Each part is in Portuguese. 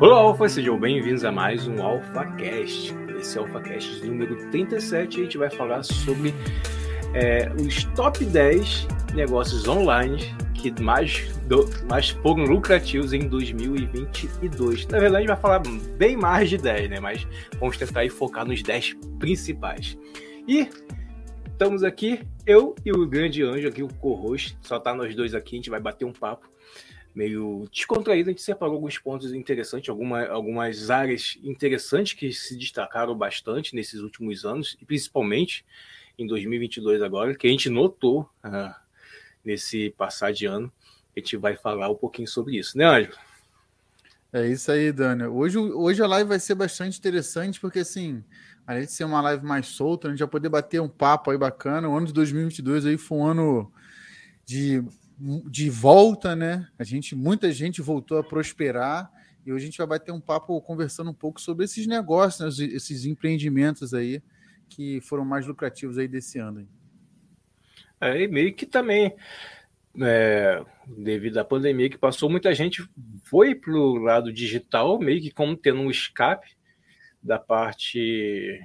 Olá, Alfa, sejam bem-vindos a mais um AlphaCast. Esse é o AlphaCast número 37 e a gente vai falar sobre é, os top 10 negócios online que mais, do, mais foram lucrativos em 2022. Na verdade, a gente vai falar bem mais de 10, né? Mas vamos tentar aí focar nos 10 principais. E estamos aqui, eu e o grande anjo aqui, o co-host, só tá nós dois aqui, a gente vai bater um papo meio descontraído, a gente separou alguns pontos interessantes, alguma, algumas áreas interessantes que se destacaram bastante nesses últimos anos, e principalmente em 2022 agora, que a gente notou uh, nesse passar de ano. A gente vai falar um pouquinho sobre isso, né, Ângelo? É isso aí, Dani. Hoje, hoje a live vai ser bastante interessante, porque assim, além de ser uma live mais solta, a gente vai poder bater um papo aí bacana. O ano de 2022 aí foi um ano de de volta, né? A gente, muita gente voltou a prosperar e hoje a gente vai bater um papo conversando um pouco sobre esses negócios, né? esses empreendimentos aí que foram mais lucrativos aí desse ano. É, e meio que também, é, devido à pandemia que passou, muita gente foi para o lado digital, meio que como tendo um escape da parte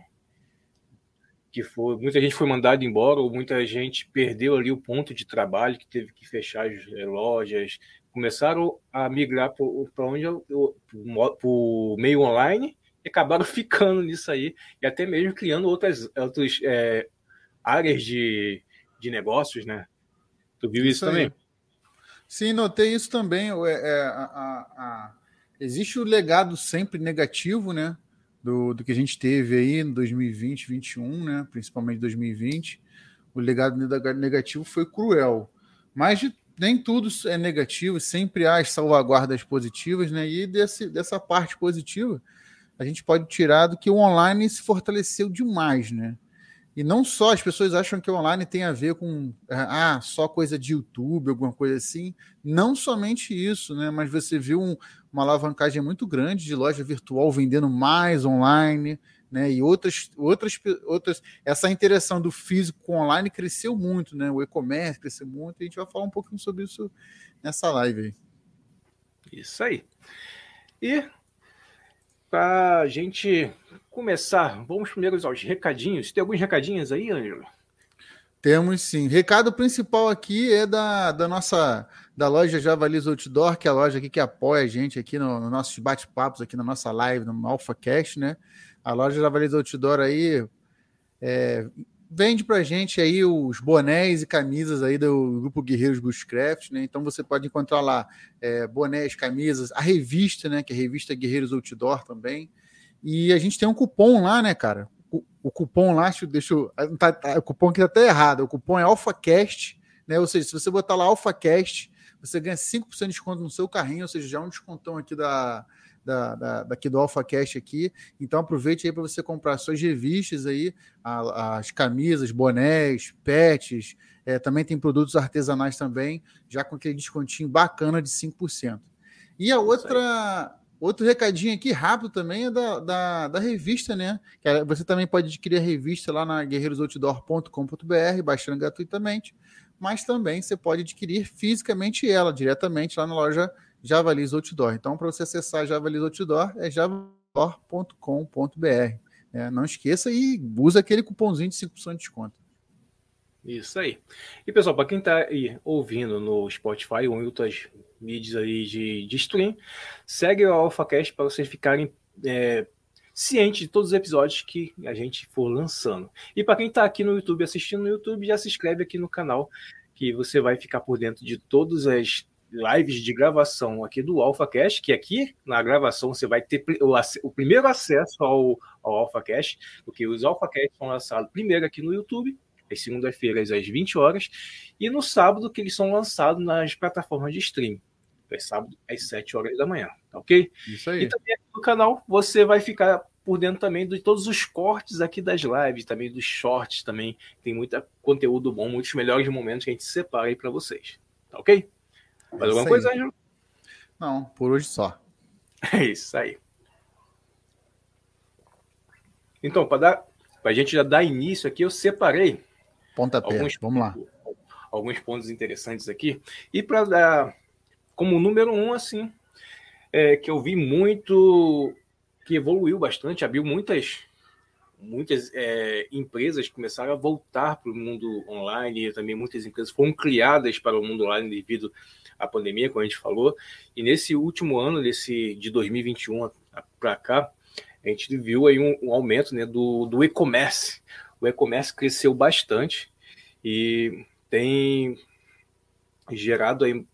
que foi muita gente foi mandada embora ou muita gente perdeu ali o ponto de trabalho que teve que fechar as eh, lojas. Começaram a migrar para onde o meio online e acabaram ficando nisso aí e até mesmo criando outras outras é, áreas de, de negócios né? Tu viu isso, isso também? Sim notei isso também. É, é a, a, a... existe o legado sempre negativo né do, do que a gente teve aí em 2020, 2021, né? principalmente 2020. O legado negativo foi cruel. Mas de, nem tudo é negativo, sempre há as salvaguardas positivas, né? E desse, dessa parte positiva, a gente pode tirar do que o online se fortaleceu demais, né? E não só as pessoas acham que o online tem a ver com ah, só coisa de YouTube, alguma coisa assim. Não somente isso, né? Mas você viu um, uma alavancagem muito grande de loja virtual vendendo mais online, né? E outras, outras, outras. Essa interação do físico com online cresceu muito, né? O e-commerce cresceu muito. E a gente vai falar um pouquinho sobre isso nessa live aí. Isso aí. E para a gente começar, vamos primeiro aos recadinhos. Tem alguns recadinhos aí, Ângelo? Temos sim. Recado principal aqui é da, da nossa da loja Javalis Outdoor, que é a loja aqui que apoia a gente aqui no, no nossos bate-papos aqui na nossa live, no AlphaCast, né? A loja Javalis Outdoor aí é, vende pra gente aí os bonés e camisas aí do grupo Guerreiros Bushcraft, né? Então você pode encontrar lá é, bonés, camisas, a revista, né? Que é a revista Guerreiros Outdoor também. E a gente tem um cupom lá, né, cara? O, o cupom lá, deixa eu. Tá, tá, o cupom aqui tá até errado. O cupom é AlphaCast, né? Ou seja, se você botar lá AlphaCast, você ganha 5% de desconto no seu carrinho, ou seja, já é um descontão aqui da, da, da, daqui do AlphaCast aqui. Então aproveite aí para você comprar suas revistas aí, a, as camisas, bonés, pets, é, também tem produtos artesanais também, já com aquele descontinho bacana de 5%. E a outra Outro recadinho aqui rápido também é da, da, da revista, né? Que você também pode adquirir a revista lá na guerreirosoutdoor.com.br, baixando gratuitamente, mas também você pode adquirir fisicamente ela, diretamente lá na loja Javalis Outdoor. Então, para você acessar Javalis Outdoor, é javalis.com.br. É, não esqueça e usa aquele cupomzinho de 5% de desconto. Isso aí. E pessoal, para quem está aí ouvindo no Spotify ou em outras mídias aí de, de stream, segue o AlphaCast para vocês ficarem é, cientes de todos os episódios que a gente for lançando. E para quem está aqui no YouTube assistindo no YouTube, já se inscreve aqui no canal, que você vai ficar por dentro de todas as lives de gravação aqui do AlphaCast, que aqui na gravação você vai ter o, o primeiro acesso ao, ao AlphaCast, porque os AlphaCast são lançados primeiro aqui no YouTube às segunda-feiras às 20 horas, e no sábado que eles são lançados nas plataformas de streaming. É sábado às 7 horas da manhã, tá ok? Isso aí. E também aqui no canal você vai ficar por dentro também de todos os cortes aqui das lives, também dos shorts também. Tem muito conteúdo bom, muitos melhores momentos que a gente separa aí para vocês. Tá ok? Mais é alguma coisa, Ângelo? Não, por hoje só. É isso aí. Então, para dar, a gente já dar início aqui, eu separei Pontapé, alguns, vamos lá. Alguns pontos interessantes aqui. E para dar como número um, assim, é, que eu vi muito, que evoluiu bastante, abriu muitas, muitas é, empresas começaram a voltar para o mundo online, e também muitas empresas foram criadas para o mundo online devido à pandemia, como a gente falou. E nesse último ano, desse, de 2021 para cá, a gente viu aí um, um aumento né, do, do e-commerce. O e-commerce cresceu bastante e tem gerado aí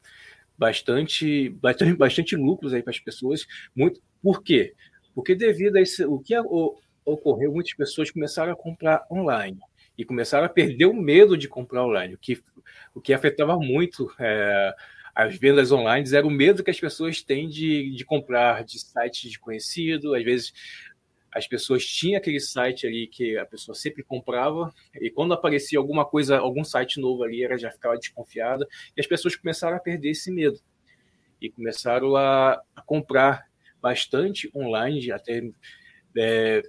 bastante, bastante, bastante lucros aí para as pessoas. Muito, por quê? Porque devido a esse, o que ocorreu, muitas pessoas começaram a comprar online e começaram a perder o medo de comprar online, o que, o que afetava muito é, as vendas online, era o medo que as pessoas têm de, de comprar de sites desconhecidos, às vezes as pessoas tinham aquele site ali que a pessoa sempre comprava, e quando aparecia alguma coisa, algum site novo ali, ela já ficava desconfiada, e as pessoas começaram a perder esse medo. E começaram a, a comprar bastante online, até é,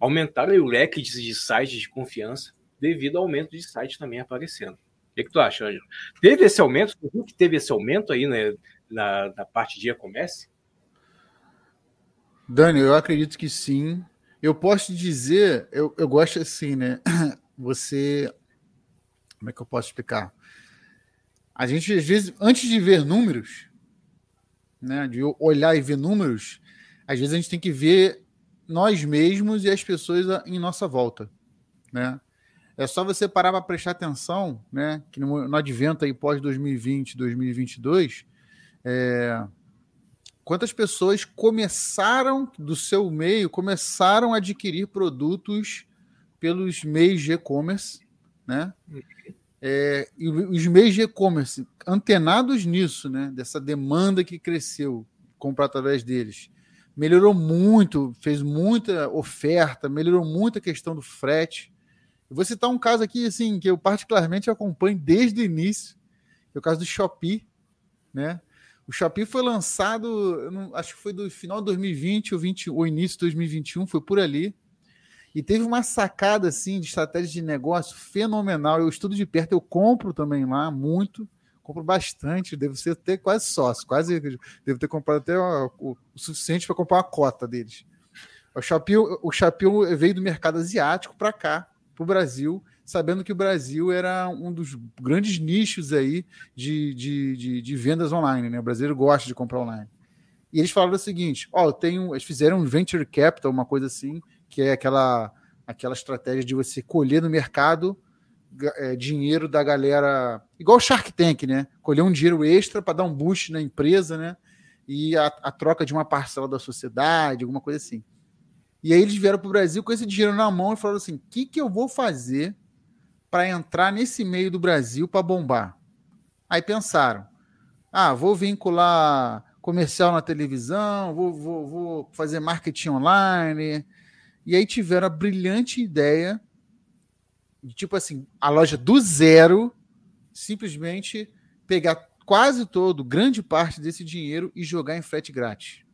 aumentaram o leque de, de, sites de confiança, devido ao aumento de sites também aparecendo. O que, que tu acha, Ângelo? Teve esse aumento? Tu viu que teve esse aumento aí né, na, na parte de e-commerce? Dani, eu acredito que sim. Eu posso dizer, eu, eu gosto assim, né? Você. Como é que eu posso explicar? A gente, às vezes, antes de ver números, né? De olhar e ver números, às vezes a gente tem que ver nós mesmos e as pessoas em nossa volta, né? É só você parar para prestar atenção, né? Que no, no advento aí pós 2020, 2022, é, quantas pessoas começaram do seu meio, começaram a adquirir produtos pelos meios de e-commerce, né? É, e os meios de e-commerce antenados nisso, né? Dessa demanda que cresceu, comprar através deles, melhorou muito, fez muita oferta, melhorou muito a questão do frete. Eu vou citar um caso aqui, assim, que eu particularmente acompanho desde o início, é o caso do Shopee, né? O Shopee foi lançado, não, acho que foi do final de 2020 ou, 20, ou início de 2021, foi por ali. E teve uma sacada assim de estratégia de negócio fenomenal. Eu estudo de perto, eu compro também lá muito, compro bastante. Devo ser até quase sócio, quase devo ter comprado até o, o, o suficiente para comprar uma cota deles. O Shopee, o Shopee veio do mercado asiático para cá, para o Brasil, sabendo que o Brasil era um dos grandes nichos aí de, de, de, de vendas online, né? O brasileiro gosta de comprar online. E eles falaram o seguinte: ó, eu tenho. Eles fizeram um venture capital, uma coisa assim, que é aquela, aquela estratégia de você colher no mercado é, dinheiro da galera. Igual Shark Tank, né? Colher um dinheiro extra para dar um boost na empresa, né? E a, a troca de uma parcela da sociedade, alguma coisa assim. E aí eles vieram para o Brasil com esse dinheiro na mão e falaram assim: o que, que eu vou fazer para entrar nesse meio do Brasil para bombar? Aí pensaram: ah, vou vincular comercial na televisão, vou, vou, vou fazer marketing online. E aí tiveram a brilhante ideia de, tipo assim, a loja do zero, simplesmente pegar quase todo, grande parte desse dinheiro e jogar em frete grátis.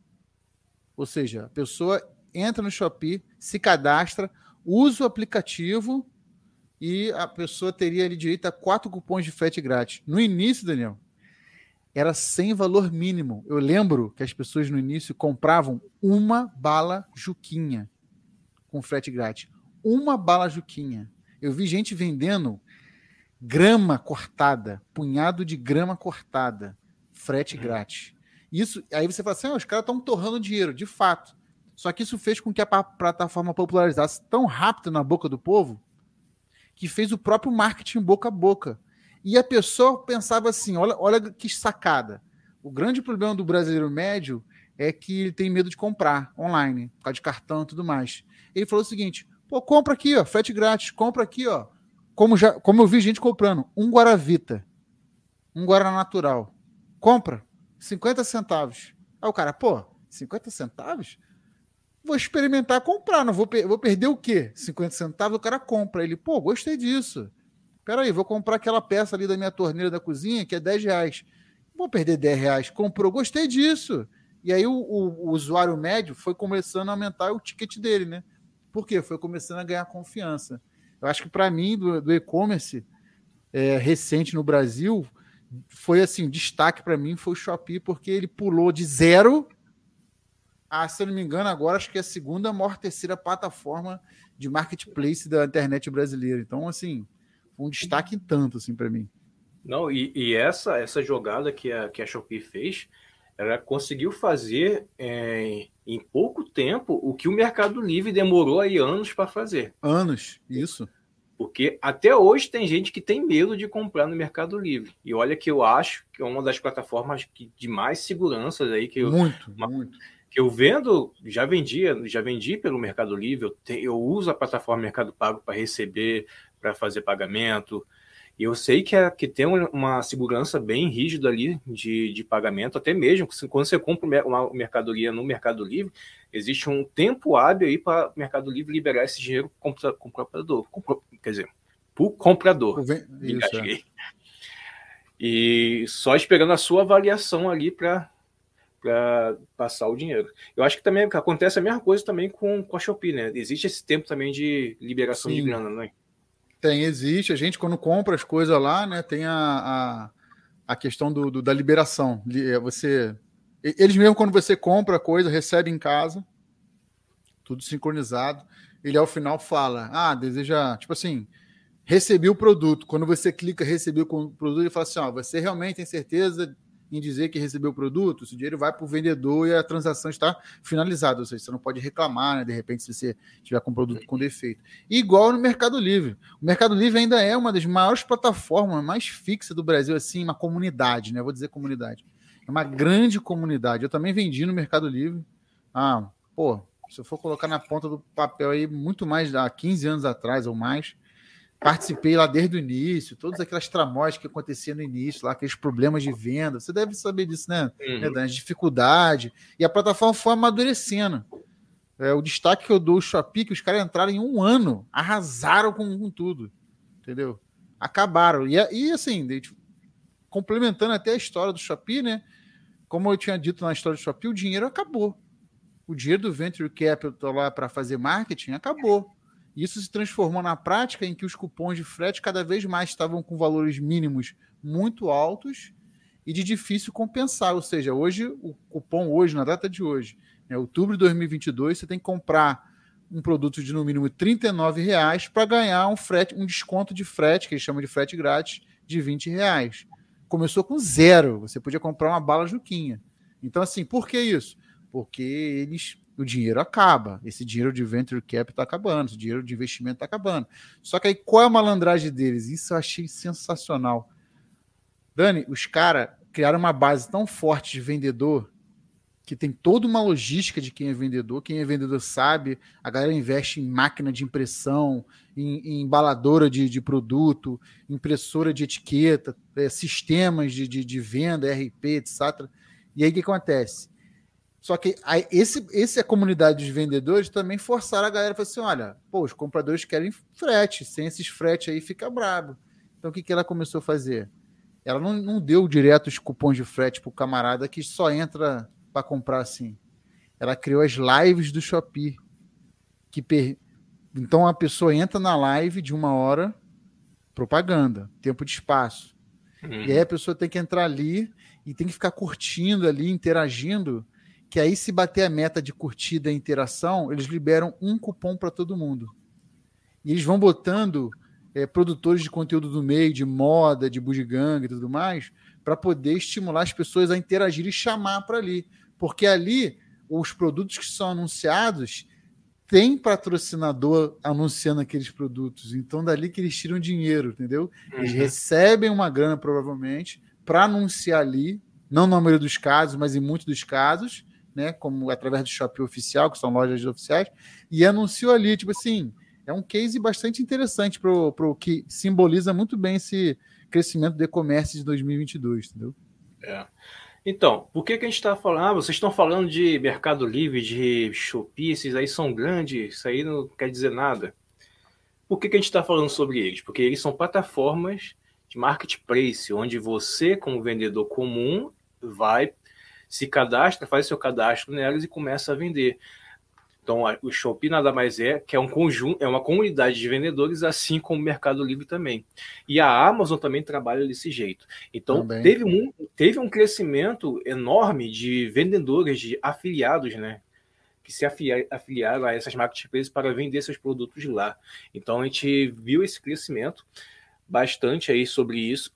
Ou seja, a pessoa entra no Shopee, se cadastra, usa o aplicativo e a pessoa teria ali direito a quatro cupons de frete grátis. No início, Daniel, era sem valor mínimo. Eu lembro que as pessoas no início compravam uma bala Juquinha com frete grátis. Uma bala Juquinha. Eu vi gente vendendo grama cortada, punhado de grama cortada, frete uhum. grátis. Isso, aí você fala assim: ah, os caras estão torrando dinheiro, de fato. Só que isso fez com que a plataforma popularizasse tão rápido na boca do povo que fez o próprio marketing boca a boca. E a pessoa pensava assim: olha, olha que sacada. O grande problema do brasileiro médio é que ele tem medo de comprar online, por causa de cartão e tudo mais. Ele falou o seguinte: pô, compra aqui, ó, frete grátis, compra aqui, ó. Como, já, como eu vi gente comprando, um Guaravita, um Guaraná Natural. Compra, 50 centavos. Aí o cara, pô, 50 centavos? Vou experimentar comprar, não vou, per vou perder o quê? 50 centavos, o cara compra. Ele, pô, gostei disso. Peraí, vou comprar aquela peça ali da minha torneira da cozinha, que é 10 reais. Vou perder 10 reais. Comprou, gostei disso. E aí o, o, o, usuário médio foi começando a aumentar o ticket dele, né? Por quê? Foi começando a ganhar confiança. Eu acho que para mim, do, do e-commerce é, recente no Brasil, foi assim, destaque para mim foi o Shopee, porque ele pulou de zero a, se eu não me engano, agora acho que é a segunda maior terceira plataforma de marketplace da internet brasileira. Então, assim, um destaque tanto, assim, para mim. Não, e, e, essa essa jogada que a, que a Shopee fez, ela conseguiu fazer é, em pouco tempo o que o Mercado Livre demorou aí anos para fazer. Anos, isso. Porque até hoje tem gente que tem medo de comprar no Mercado Livre. E olha que eu acho que é uma das plataformas de mais seguranças aí que eu, muito, uma, muito. Eu vendo, já vendia, já vendi pelo Mercado Livre, eu, te, eu uso a plataforma Mercado Pago para receber, para fazer pagamento. E eu sei que, é, que tem uma segurança bem rígida ali de, de pagamento, até mesmo quando você compra uma mercadoria no Mercado Livre, existe um tempo hábil aí para o Mercado Livre liberar esse dinheiro com o comprador. Quer dizer, para o comprador. Isso, é. E só esperando a sua avaliação ali para passar o dinheiro. Eu acho que também acontece a mesma coisa também com, com a Shopee, né? Existe esse tempo também de liberação Sim. de grana, não é? Tem, existe. A gente, quando compra as coisas lá, né, tem a, a, a questão do, do, da liberação. É, você. Eles mesmo, quando você compra a coisa, recebe em casa, tudo sincronizado. Ele ao final fala: Ah, deseja. Tipo assim, recebi o produto. Quando você clica receber o produto, ele fala assim: Ó, você realmente tem certeza em dizer que recebeu o produto, o dinheiro vai para o vendedor e a transação está finalizada. Ou seja, você não pode reclamar, né, de repente, se você tiver com produto com defeito. igual no Mercado Livre. O Mercado Livre ainda é uma das maiores plataformas mais fixas do Brasil, assim, uma comunidade, né? vou dizer comunidade. É uma grande comunidade. Eu também vendi no Mercado Livre. Ah, pô, se eu for colocar na ponta do papel aí, muito mais há 15 anos atrás ou mais, participei lá desde o início, todas aquelas tramóias que aconteciam no início, lá, aqueles problemas de venda. Você deve saber disso, né? Uhum. As dificuldades. E a plataforma foi amadurecendo. É, o destaque que eu dou ao Shopee, que os caras entraram em um ano, arrasaram com, com tudo. Entendeu? Acabaram. E, e assim, complementando até a história do Shopee, né? Como eu tinha dito na história do Shopee, o dinheiro acabou. O dinheiro do Venture Capital lá para fazer marketing acabou. Isso se transformou na prática em que os cupons de frete cada vez mais estavam com valores mínimos muito altos e de difícil compensar. Ou seja, hoje, o cupom hoje, na data de hoje, né, outubro de 2022, você tem que comprar um produto de no mínimo R$ reais para ganhar um frete, um desconto de frete, que eles chamam de frete grátis, de R$ reais. Começou com zero. Você podia comprar uma bala Juquinha. Então, assim, por que isso? Porque eles o dinheiro acaba. Esse dinheiro de venture cap está acabando, esse dinheiro de investimento está acabando. Só que aí qual é a malandragem deles? Isso eu achei sensacional. Dani, os caras criaram uma base tão forte de vendedor que tem toda uma logística de quem é vendedor. Quem é vendedor sabe, a galera investe em máquina de impressão, em, em embaladora de, de, produto, impressora de etiqueta, é, sistemas de, de, de venda, RP, etc. E aí o que acontece? Só que aí, esse, esse a comunidade de vendedores também forçaram a galera a falar assim: olha, pô, os compradores querem frete, sem esses fretes aí fica brabo. Então o que, que ela começou a fazer? Ela não, não deu direto os cupons de frete para o camarada que só entra para comprar assim. Ela criou as lives do Shopee. Que per... Então a pessoa entra na live de uma hora, propaganda, tempo de espaço. Uhum. E aí a pessoa tem que entrar ali e tem que ficar curtindo ali, interagindo que aí se bater a meta de curtida e interação, eles liberam um cupom para todo mundo. E eles vão botando é, produtores de conteúdo do meio, de moda, de bugiganga e tudo mais, para poder estimular as pessoas a interagir e chamar para ali. Porque ali, os produtos que são anunciados tem patrocinador anunciando aqueles produtos. Então, dali que eles tiram dinheiro, entendeu? Eles uhum. recebem uma grana, provavelmente, para anunciar ali, não na maioria dos casos, mas em muitos dos casos, né, como através do Shopping Oficial, que são lojas oficiais, e anunciou ali, tipo assim, é um case bastante interessante para o que simboliza muito bem esse crescimento do e-commerce de 2022, entendeu? É. Então, por que, que a gente está falando? Ah, vocês estão falando de Mercado Livre, de Shopee, esses aí são grandes, isso aí não quer dizer nada. Por que, que a gente está falando sobre eles? Porque eles são plataformas de marketplace, onde você, como vendedor comum, vai se cadastra, faz seu cadastro nelas e começa a vender. Então, o Shopee nada mais é que é um conjunto, é uma comunidade de vendedores, assim como o Mercado Livre também. E a Amazon também trabalha desse jeito. Então, teve um, teve um crescimento enorme de vendedores, de afiliados, né? que se afiliaram a essas marketplaces para vender seus produtos lá. Então a gente viu esse crescimento bastante aí sobre isso.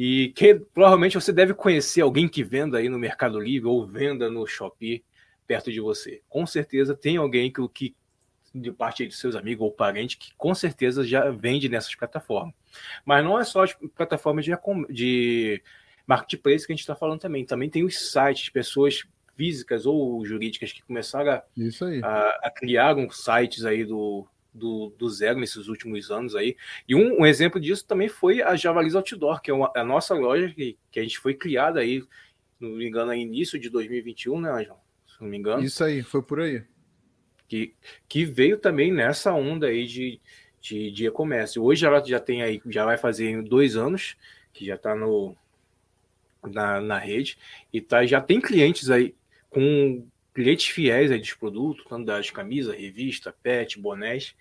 E que provavelmente você deve conhecer alguém que venda aí no Mercado Livre ou venda no Shopee perto de você. Com certeza tem alguém que, que de parte de seus amigos ou parentes que com certeza já vende nessas plataformas. Mas não é só as plataformas de, de marketplace que a gente está falando também. Também tem os sites, pessoas físicas ou jurídicas que começaram a, a, a criar uns sites aí do, do, do, zero nesses últimos anos aí. E um, um, exemplo disso também foi a Javalis Outdoor, que é uma, a nossa loja que, que a gente foi criada aí, não me engano, no início de 2021, né, Anjo? Se não me engano. Isso aí, foi por aí. Que, que veio também nessa onda aí de, de, de e-commerce. Hoje ela já tem aí, já vai fazer dois anos, que já está no, na, na rede, e tá, já tem clientes aí com clientes fiéis aí dos produtos, tanto das camisas, revista, pet, bonés,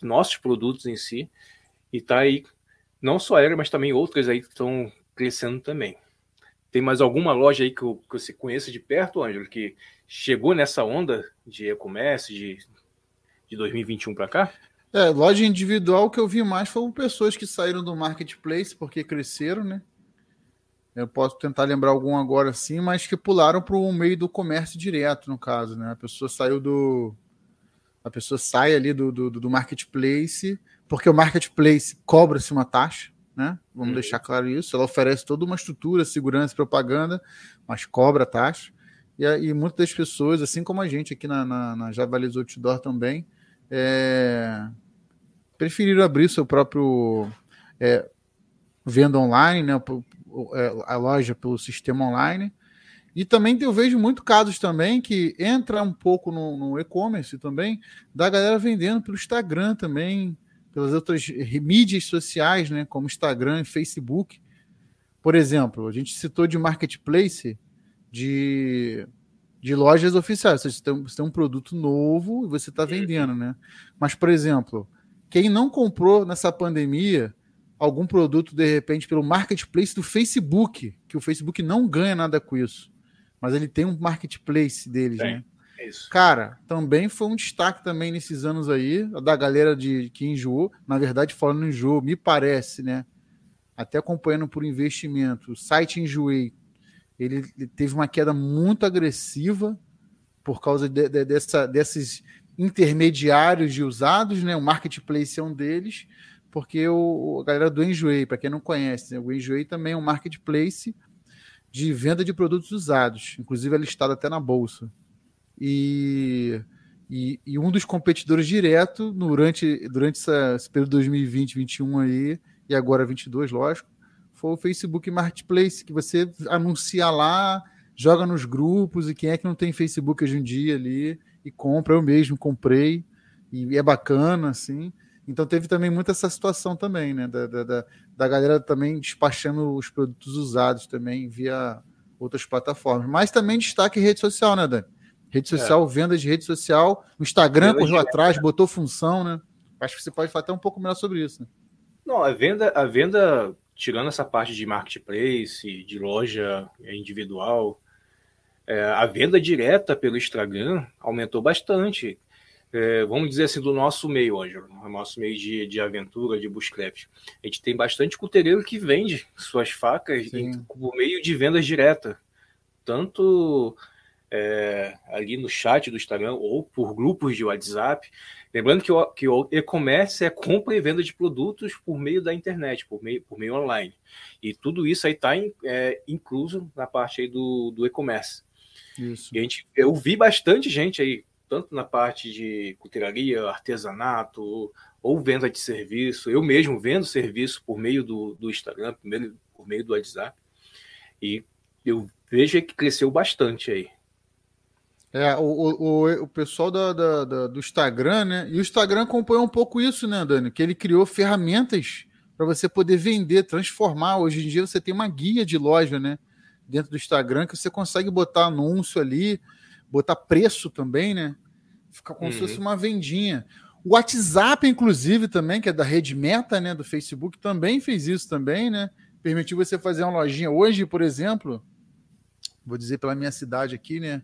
nossos produtos em si, e tá aí não só ela, mas também outras aí que estão crescendo também. Tem mais alguma loja aí que, que você conheça de perto, Ângelo, que chegou nessa onda de e-commerce de, de 2021 para cá? É, loja individual que eu vi mais foram pessoas que saíram do marketplace porque cresceram, né? Eu posso tentar lembrar algum agora sim, mas que pularam para o meio do comércio direto, no caso, né? A pessoa saiu do. A pessoa sai ali do, do, do marketplace, porque o marketplace cobra-se uma taxa, né? Vamos uhum. deixar claro isso. Ela oferece toda uma estrutura, segurança, propaganda, mas cobra taxa. E, e muitas das pessoas, assim como a gente aqui na, na, na Javalis Outdoor também, é, preferiram abrir seu próprio é, venda online, né, a loja pelo sistema online. E também eu vejo muito casos também que entra um pouco no, no e-commerce também, da galera vendendo pelo Instagram também, pelas outras mídias sociais, né, como Instagram e Facebook. Por exemplo, a gente citou de marketplace de, de lojas oficiais. Você tem, você tem um produto novo e você está vendendo, né? Mas, por exemplo, quem não comprou nessa pandemia algum produto, de repente, pelo marketplace do Facebook, que o Facebook não ganha nada com isso, mas ele tem um marketplace deles, tem. né? Isso. Cara, também foi um destaque também nesses anos aí, da galera de que enjoou. Na verdade, falando em enjoo, me parece, né? Até acompanhando por investimento, o site Enjoei, ele, ele teve uma queda muito agressiva por causa de, de, dessa, desses intermediários de usados, né? O marketplace é um deles, porque o, a galera do Enjoei, para quem não conhece, né? o Enjoei também é um marketplace de venda de produtos usados, inclusive é listado até na bolsa. E, e, e um dos competidores direto durante, durante essa, esse período 2020, 2021 aí, e agora 22, lógico, foi o Facebook Marketplace, que você anuncia lá, joga nos grupos, e quem é que não tem Facebook hoje em dia ali, e compra, eu mesmo comprei, e é bacana, assim. Então teve também muita essa situação também, né? Da, da, da galera também despachando os produtos usados também via outras plataformas. Mas também destaque rede social, né, Dani? Rede é. social, é. venda de rede social. O Instagram venda correu atrás, botou função, né? Acho que você pode falar até um pouco melhor sobre isso. Né? Não, a venda, a venda, tirando essa parte de marketplace, de loja individual, é, a venda direta pelo Instagram aumentou bastante. É, vamos dizer assim, do nosso meio, Ângelo, o nosso meio de, de aventura, de bushcraft. A gente tem bastante cuteireiro que vende suas facas em, por meio de vendas direta, tanto é, ali no chat do Instagram ou por grupos de WhatsApp. Lembrando que o, que o e-commerce é compra e venda de produtos por meio da internet, por meio, por meio online. E tudo isso aí está é, incluso na parte aí do, do e-commerce. Isso. E a gente, eu vi bastante gente aí, tanto na parte de cutelaria, artesanato, ou, venda de serviço. Eu mesmo vendo serviço por meio do, do Instagram, por meio, por meio do WhatsApp. E eu vejo que cresceu bastante aí. É, o, o, o pessoal da, da, da, do Instagram, né? E o Instagram acompanhou um pouco isso, né, Dani? Que ele criou ferramentas para você poder vender, transformar. Hoje em dia você tem uma guia de loja, né? dentro do Instagram que você consegue botar anúncio ali, botar preço também, né? Fica como uhum. se fosse uhum. uma vendinha. O WhatsApp, inclusive, também, que é da rede Meta, né, do Facebook, também fez isso também, né? Permitiu você fazer uma lojinha. Hoje, por exemplo, vou dizer pela minha cidade aqui, né?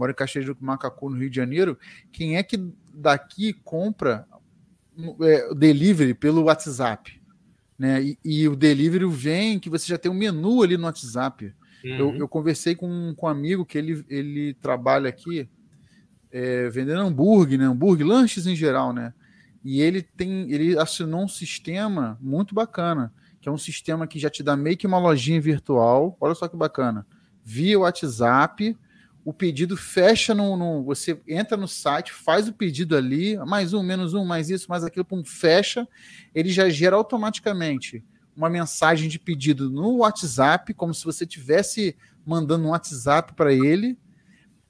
moro em Caxias do Macacu, no Rio de Janeiro, quem é que daqui compra é, delivery pelo WhatsApp? Né? E, e, o delivery vem que você já tem um menu ali no WhatsApp. Uhum. Eu, eu, conversei com, com um amigo que ele, ele trabalha aqui é, vendendo hambúrguer, né? hambúrguer, lanches em geral, né? E ele tem, ele assinou um sistema muito bacana, que é um sistema que já te dá meio que uma lojinha virtual. Olha só que bacana. Via WhatsApp, o pedido fecha no, no, Você entra no site, faz o pedido ali, mais um, menos um, mais isso, mais aquilo, pum, fecha. Ele já gera automaticamente uma mensagem de pedido no WhatsApp, como se você tivesse mandando um WhatsApp para ele.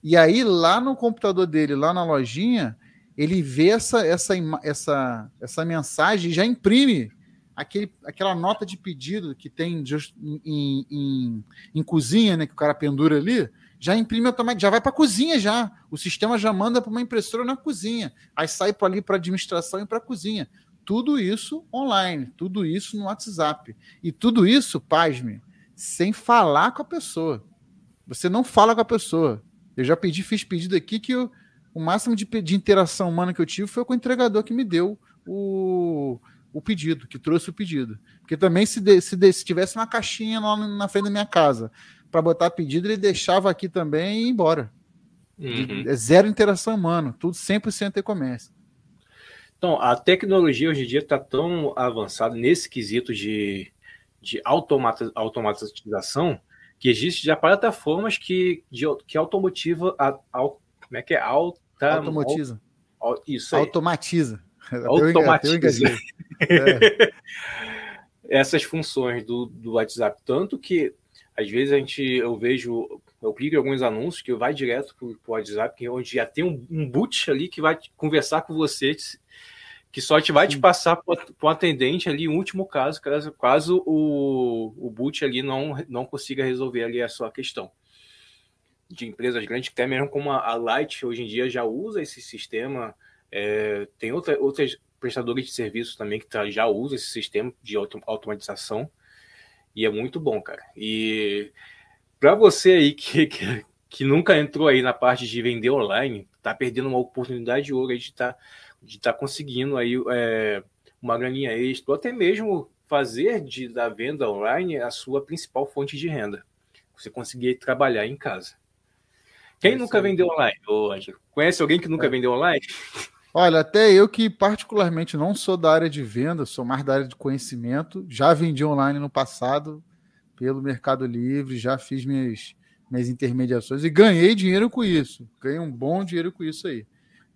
E aí, lá no computador dele, lá na lojinha, ele vê essa, essa, essa, essa mensagem e já imprime aquele, aquela nota de pedido que tem just, em, em, em, cozinha, né, que o cara pendura ali, já imprime automaticamente, já vai para a cozinha já. O sistema já manda para uma impressora na cozinha. Aí sai para ali para administração e para a cozinha. Tudo isso online, tudo isso no WhatsApp. E tudo isso, pasme, sem falar com a pessoa. Você não fala com a pessoa. Eu já pedi, fiz pedido aqui que eu, o máximo de, de interação humana que eu tive foi com o entregador que me deu o, o pedido, que trouxe o pedido. Porque também, se, de, se, de, se tivesse uma caixinha lá na frente da minha casa para botar pedido, ele deixava aqui também e ia embora. Uhum. É zero interação humana, tudo 100% e-commerce. Então, a tecnologia hoje em dia está tão avançada nesse quesito de, de automata, automatização que existe já plataformas que, de, que automotiva, a, como é que é? Alta, Automatiza. isso aí. Automatiza. Automatiza. É. Essas funções do, do WhatsApp. Tanto que, às vezes, a gente, eu vejo, eu clico em alguns anúncios que vai direto para o WhatsApp, onde já tem um, um boot ali que vai conversar com você, que só te vai te passar para o atendente ali, em último caso, caso, caso o, o boot ali não, não consiga resolver ali a sua questão de empresas grandes, até mesmo como a Light hoje em dia já usa esse sistema. É, tem outra, outras prestadores de serviços também que tá, já usam esse sistema de autom automatização e é muito bom, cara. E para você aí que, que, que, nunca entrou aí na parte de vender online, tá perdendo uma oportunidade de ouro de estar tá, de tá conseguindo aí é, uma graninha extra, ou até mesmo fazer de, da venda online a sua principal fonte de renda. Você conseguir trabalhar em casa. Quem nunca vendeu online, ô Ângelo? Conhece alguém que nunca é. vendeu online? Olha, até eu que particularmente não sou da área de venda, sou mais da área de conhecimento, já vendi online no passado pelo Mercado Livre, já fiz minhas, minhas intermediações e ganhei dinheiro com isso. Ganhei um bom dinheiro com isso aí.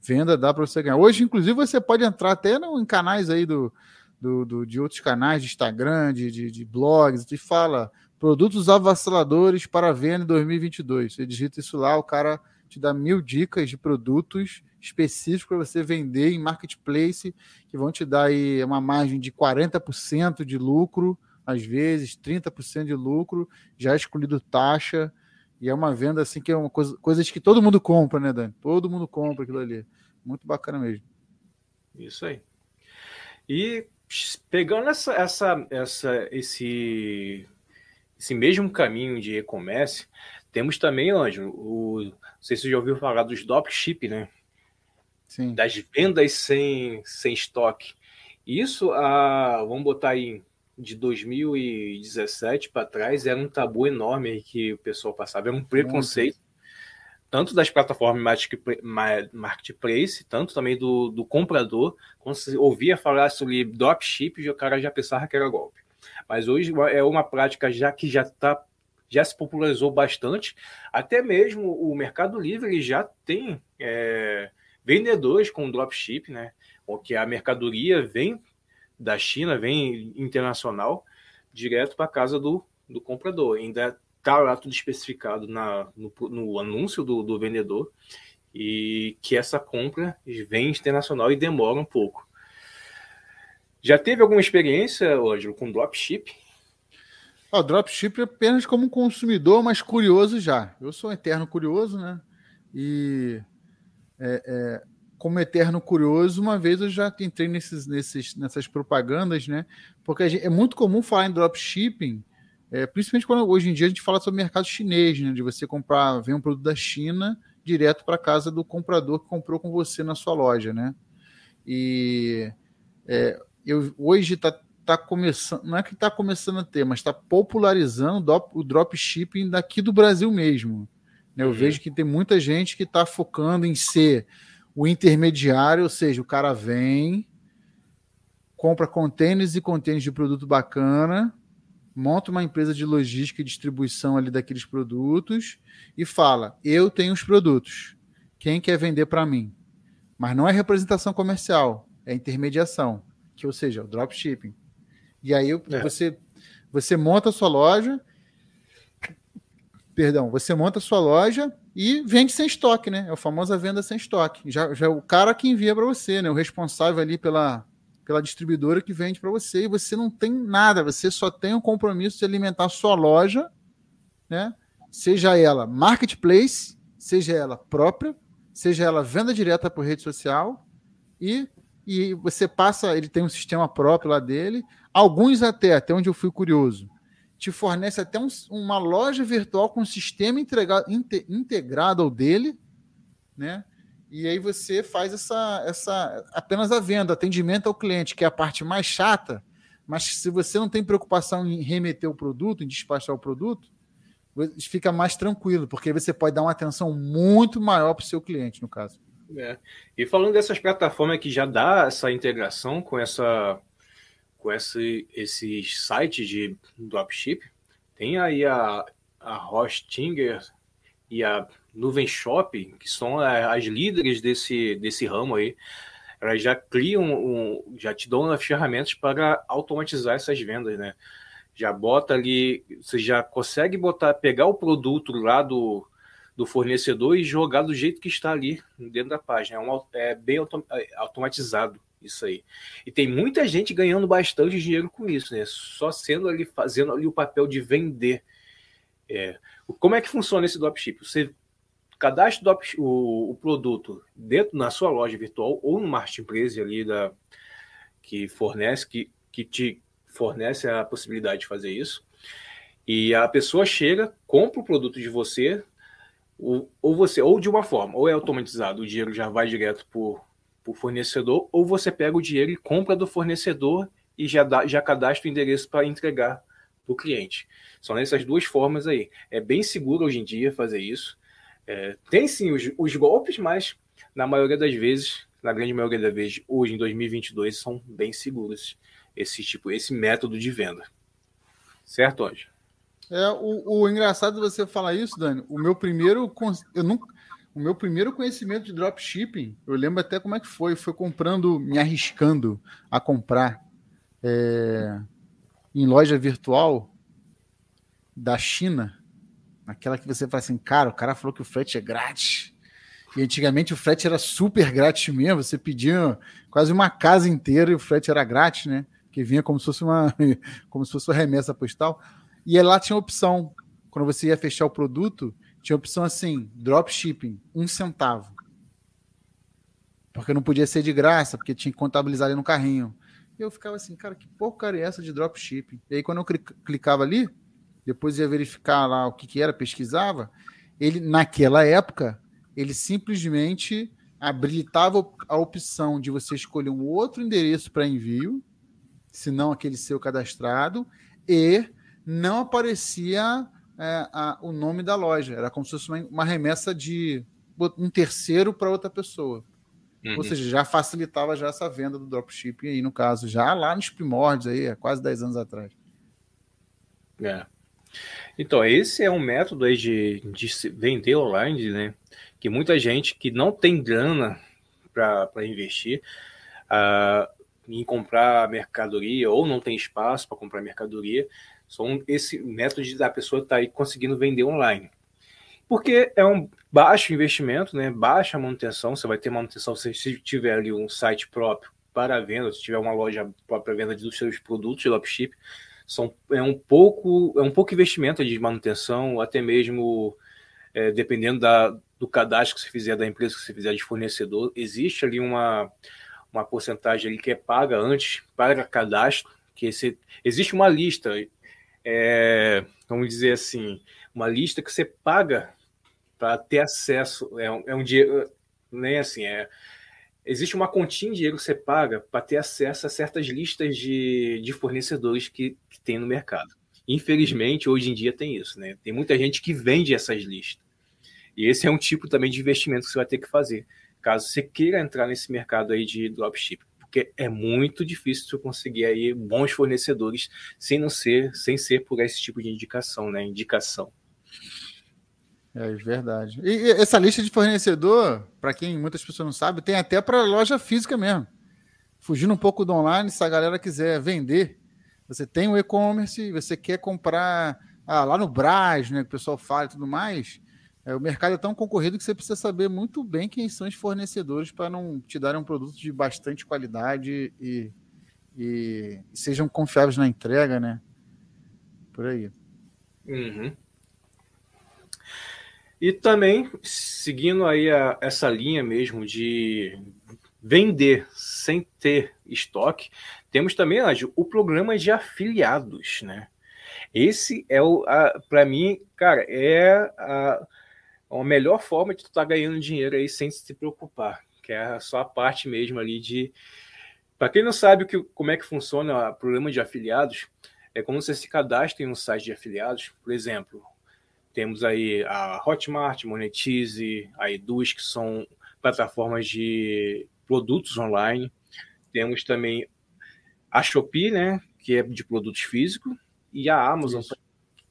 Venda dá para você ganhar. Hoje, inclusive, você pode entrar até no, em canais aí do, do, do, de outros canais de Instagram, de, de, de blogs, e fala Produtos avassaladores para venda em 2022. Você digita isso lá, o cara te dá mil dicas de produtos específicos para você vender em marketplace, que vão te dar aí uma margem de 40% de lucro, às vezes 30% de lucro, já excluído taxa. E é uma venda assim que é uma coisa coisas que todo mundo compra, né, Dani? Todo mundo compra aquilo ali. Muito bacana mesmo. Isso aí. E pegando essa, essa, essa, esse esse mesmo caminho de e-commerce, temos também, Ângelo, o, não sei se você já ouviu falar dos dropship, né? Sim. Das vendas sem, sem estoque. Isso, a, vamos botar aí, de 2017 para trás, era um tabu enorme que o pessoal passava, era um preconceito, tanto das plataformas marketplace, tanto também do, do comprador, quando você ouvia falar sobre dropship, o cara já pensava que era golpe. Mas hoje é uma prática já que já está já se popularizou bastante. Até mesmo o Mercado Livre já tem é, vendedores com dropship, né? O que a mercadoria vem da China, vem internacional, direto para a casa do, do comprador. Ainda está lá tudo especificado na, no, no anúncio do, do vendedor e que essa compra vem internacional e demora um pouco. Já teve alguma experiência, Ângelo, com dropship? O dropship é apenas como consumidor, mas curioso já. Eu sou um eterno curioso, né? E é, é, como eterno curioso, uma vez eu já entrei nesses, nesses, nessas propagandas, né? Porque gente, é muito comum falar em dropshipping, é, principalmente quando hoje em dia a gente fala sobre o mercado chinês, né? De você comprar, vem um produto da China direto para casa do comprador que comprou com você na sua loja, né? E é, eu, hoje está tá começando, não é que está começando a ter, mas está popularizando o dropshipping daqui do Brasil mesmo. Né? Eu uhum. vejo que tem muita gente que está focando em ser o intermediário, ou seja, o cara vem, compra contêineres e contêineres de produto bacana, monta uma empresa de logística e distribuição ali daqueles produtos e fala: eu tenho os produtos, quem quer vender para mim? Mas não é representação comercial, é intermediação, que ou seja, o dropshipping. E aí é. você você monta a sua loja, perdão, você monta a sua loja e vende sem estoque, né? É a famosa venda sem estoque. Já, já é o cara que envia para você, né? O responsável ali pela, pela distribuidora que vende para você e você não tem nada, você só tem o compromisso de alimentar sua loja, né? Seja ela marketplace, seja ela própria, seja ela venda direta por rede social e e você passa, ele tem um sistema próprio lá dele. Alguns até, até onde eu fui curioso, te fornece até um, uma loja virtual com um sistema integrado, integrado ao dele, né? E aí você faz essa, essa apenas a venda, atendimento ao cliente, que é a parte mais chata, mas se você não tem preocupação em remeter o produto, em despachar o produto, fica mais tranquilo, porque você pode dar uma atenção muito maior para o seu cliente, no caso. É. E falando dessas plataformas que já dá essa integração com essa com esse, esses sites de dropship, tem aí a, a Hostinger e a Nuvem Shop, que são as líderes desse, desse ramo aí. Elas já criam, um, já te dão as ferramentas para automatizar essas vendas, né? Já bota ali, você já consegue botar, pegar o produto lá do, do fornecedor e jogar do jeito que está ali dentro da página. É, um, é bem é, automatizado isso aí. E tem muita gente ganhando bastante dinheiro com isso, né? Só sendo ali, fazendo ali o papel de vender. É, como é que funciona esse dropship? Você cadastra o, o, produto dentro na sua loja virtual ou no marketplace ali da que fornece que, que te fornece a possibilidade de fazer isso. E a pessoa chega, compra o produto de você, ou, ou você, ou de uma forma, ou é automatizado, o dinheiro já vai direto por, por fornecedor, ou você pega o dinheiro e compra do fornecedor e já, dá, já cadastra o endereço para entregar para o cliente. São essas duas formas aí. É bem seguro hoje em dia fazer isso. É, tem sim os, os, golpes, mas na maioria das vezes, na grande maioria das vezes, hoje em 2022, são bem seguros esse tipo, esse método de venda. Certo, hoje? É, o, o engraçado de você falar isso, Dani, o meu primeiro. Eu nunca, o meu primeiro conhecimento de dropshipping, eu lembro até como é que foi. Foi comprando, me arriscando a comprar é, em loja virtual da China. Aquela que você fala assim, cara, o cara falou que o frete é grátis. E antigamente o frete era super grátis mesmo. Você pedia quase uma casa inteira e o frete era grátis, né? Que vinha como se fosse uma, como se fosse uma remessa postal. E lá tinha opção, quando você ia fechar o produto, tinha opção assim, dropshipping, um centavo. Porque não podia ser de graça, porque tinha que contabilizar ali no carrinho. E eu ficava assim, cara, que porcaria é essa de dropshipping? E aí quando eu clicava ali, depois ia verificar lá o que, que era, pesquisava, ele naquela época, ele simplesmente habilitava a opção de você escolher um outro endereço para envio, se não aquele seu cadastrado, e não aparecia é, a, o nome da loja. Era como se fosse uma, uma remessa de um terceiro para outra pessoa. Uhum. Ou seja, já facilitava já essa venda do dropshipping aí, no caso, já lá nos primórdios aí, há quase 10 anos atrás. É. Então, esse é um método aí de, de vender online, né? Que muita gente que não tem grana para investir uh, em comprar mercadoria ou não tem espaço para comprar mercadoria, são esse método da pessoa estar tá aí conseguindo vender online. Porque é um baixo investimento, né? baixa manutenção, você vai ter manutenção se tiver ali um site próprio para venda, se tiver uma loja própria venda dos seus produtos de dropship, são é um pouco é um pouco investimento de manutenção, até mesmo é, dependendo da, do cadastro que você fizer da empresa que você fizer de fornecedor, existe ali uma uma porcentagem ali que é paga antes para cadastro, que esse, existe uma lista é, vamos dizer assim, uma lista que você paga para ter acesso. É um, é um dinheiro. Nem assim, é. Existe uma continha de dinheiro que você paga para ter acesso a certas listas de, de fornecedores que, que tem no mercado. Infelizmente, hoje em dia tem isso, né? Tem muita gente que vende essas listas. E esse é um tipo também de investimento que você vai ter que fazer, caso você queira entrar nesse mercado aí de dropship, porque é muito difícil você conseguir aí bons fornecedores sem não ser, sem ser por esse tipo de indicação, né? Indicação. É verdade. E essa lista de fornecedor, para quem muitas pessoas não sabem, tem até para loja física mesmo. Fugindo um pouco do online, se a galera quiser vender, você tem o e-commerce, você quer comprar ah, lá no Brás, né, que o pessoal fala e tudo mais, é, o mercado é tão concorrido que você precisa saber muito bem quem são os fornecedores para não te darem um produto de bastante qualidade e, e, sejam confiáveis na entrega, né? Por aí. Uhum. E também, seguindo aí a, essa linha mesmo de vender sem ter estoque, temos também, Anjo, o programa de afiliados, né? Esse é o, para mim, cara, é a, a melhor forma de tu estar tá ganhando dinheiro aí sem se preocupar, que é só a parte mesmo ali de. Para quem não sabe o que, como é que funciona o programa de afiliados, é como você se cadastra em um site de afiliados. Por exemplo, temos aí a Hotmart, Monetize, a Eduz, que são plataformas de produtos online. Temos também a Shopee, né, que é de produtos físicos, e a Amazon, Isso.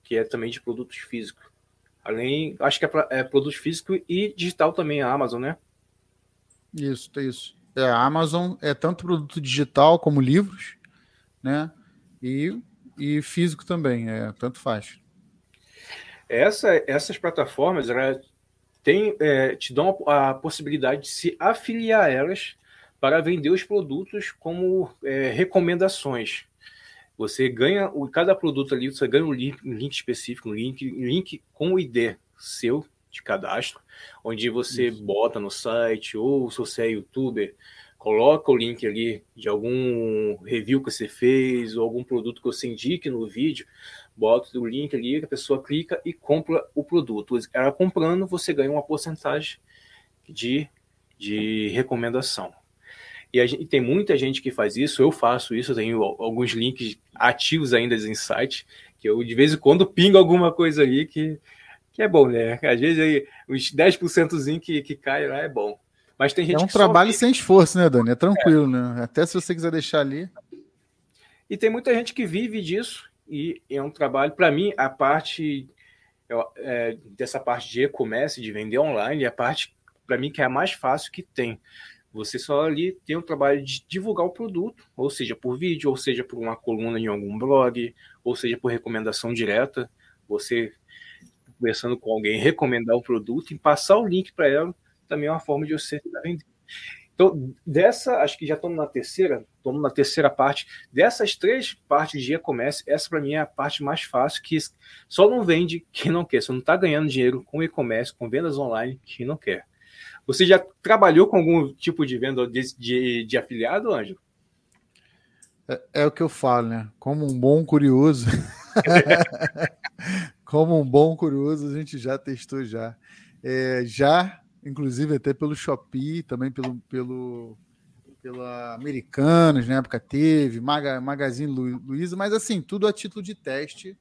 que é também de produtos físicos. Além, acho que é, é produto físico e digital também a Amazon, né? Isso, é isso. É, a Amazon é tanto produto digital como livros, né? E, e físico também, é, tanto faz. Essa, essas plataformas tem, é, te dão a, a, possibilidade de se afiliar a elas para vender os produtos como é, recomendações. Você ganha o cada produto ali, você ganha um link, um link específico, um link, link com o ID seu de cadastro, onde você Isso. bota no site, ou se você é youtuber, coloca o link ali de algum review que você fez, ou algum produto que você indique no vídeo, bota o link ali, a pessoa clica e compra o produto. Ela comprando, você ganha uma porcentagem de, de recomendação. E, gente, tem muita gente que faz isso, eu faço isso, eu tenho alguns links ativos ainda em site, que eu de vez em quando pingo alguma coisa ali que, que é bom, né? Às vezes aí uns 10%zinho que, que cai lá é bom. Mas tem gente É um trabalho sem esforço, né, Dani? É tranquilo, é. né? Até se você quiser deixar ali. E tem muita gente que vive disso, e é um trabalho, para mim, a parte é, dessa parte de e-commerce, de vender online, é a parte, para mim, que é a mais fácil que tem. Você só ali tem o trabalho de divulgar o produto, ou seja, por vídeo, ou seja, por uma coluna em algum blog, ou seja, por recomendação direta. Você conversando com alguém, recomendar o produto e passar o link para ela também é uma forma de você vender. Então, dessa, acho que já estamos na terceira, estamos na terceira parte. Dessas três partes de e-commerce, essa para mim é a parte mais fácil, que só não vende quem não quer. Você não está ganhando dinheiro com e-commerce, com vendas online, quem não quer. Você já trabalhou com algum tipo de venda de, de, de afiliado, Ângelo? É, é, o que eu falo, né? Como um bom curioso. Como um bom curioso, a gente já testou já. É, já, inclusive, até pelo Shopee, também pelo, pelo, pela Americanos, na época teve, Maga, Magazine Lu, Luiza, mas assim, tudo a título de teste.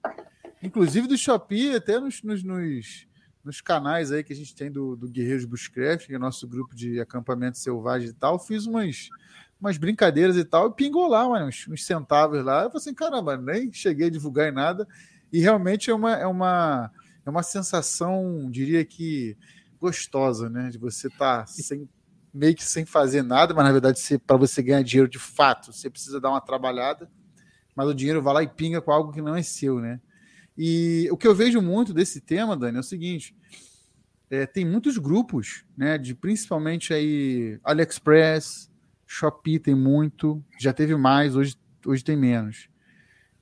Inclusive do Shopee, até nos, nos, nos nos canais aí que a gente tem do, do Guerreiros Bushcraft, que é nosso grupo de acampamento selvagem e tal, fiz umas, umas brincadeiras e tal, e pingou lá, mano, uns, uns centavos lá. Eu falei assim, caramba, nem cheguei a divulgar em nada. E realmente é uma, é uma, é uma sensação, diria que gostosa, né? De você estar tá sem, meio que sem fazer nada, mas na verdade, para você ganhar dinheiro de fato, você precisa dar uma trabalhada, mas o dinheiro vai lá e pinga com algo que não é seu, né? E o que eu vejo muito desse tema, Dani, é o seguinte: é, tem muitos grupos, né? De principalmente aí AliExpress, Shopee tem muito, já teve mais, hoje, hoje tem menos.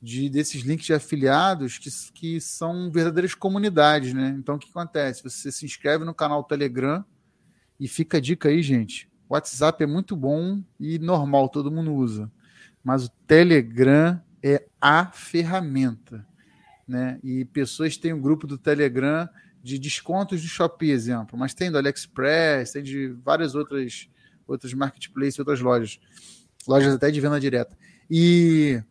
De desses links de afiliados que, que são verdadeiras comunidades, né? Então o que acontece? Você se inscreve no canal Telegram e fica a dica aí, gente. WhatsApp é muito bom e normal, todo mundo usa. Mas o Telegram é a ferramenta né? E pessoas têm um grupo do Telegram de descontos do Shopee, exemplo, mas tem do AliExpress, tem de várias outras outros marketplaces, outras lojas, lojas até de venda direta. E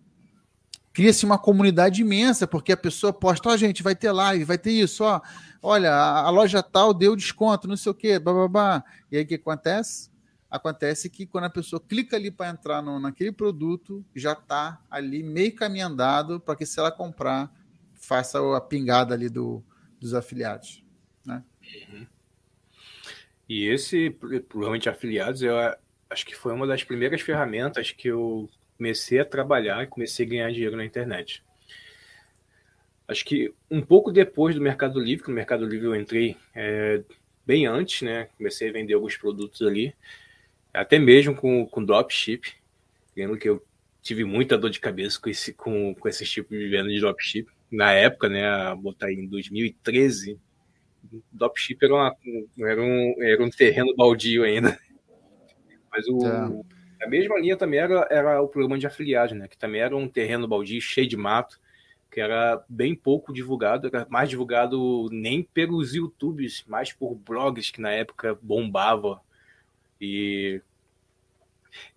cria-se uma comunidade imensa, porque a pessoa posta, ó, oh, gente, vai ter live, vai ter isso, ó, olha, a, loja tal deu desconto, não sei o quê, babá. E aí o que acontece? Acontece que quando a pessoa clica ali para entrar no, naquele produto, já está ali meio caminho andado para que se ela comprar, faça a pingada ali do, dos afiliados. Né? Uhum. E esse de afiliados, eu acho que foi uma das primeiras ferramentas que eu comecei a trabalhar e comecei a ganhar dinheiro na internet. Acho que um pouco depois do Mercado Livre, que no Mercado Livre eu entrei é, bem antes, né? Comecei a vender alguns produtos ali, até mesmo com, com dropship. Lembro que eu tive muita dor de cabeça com esse, com, com esse tipo de venda de dropship. Na época, né? Botar em 2013, dropship era, uma, era, um, era um terreno baldio ainda. Mas o, tá. a mesma linha também era, era o programa de afiliado, né? Que também era um terreno baldio cheio de mato que era bem pouco divulgado, era mais divulgado nem pelos YouTubes, mais por blogs que na época bombava. E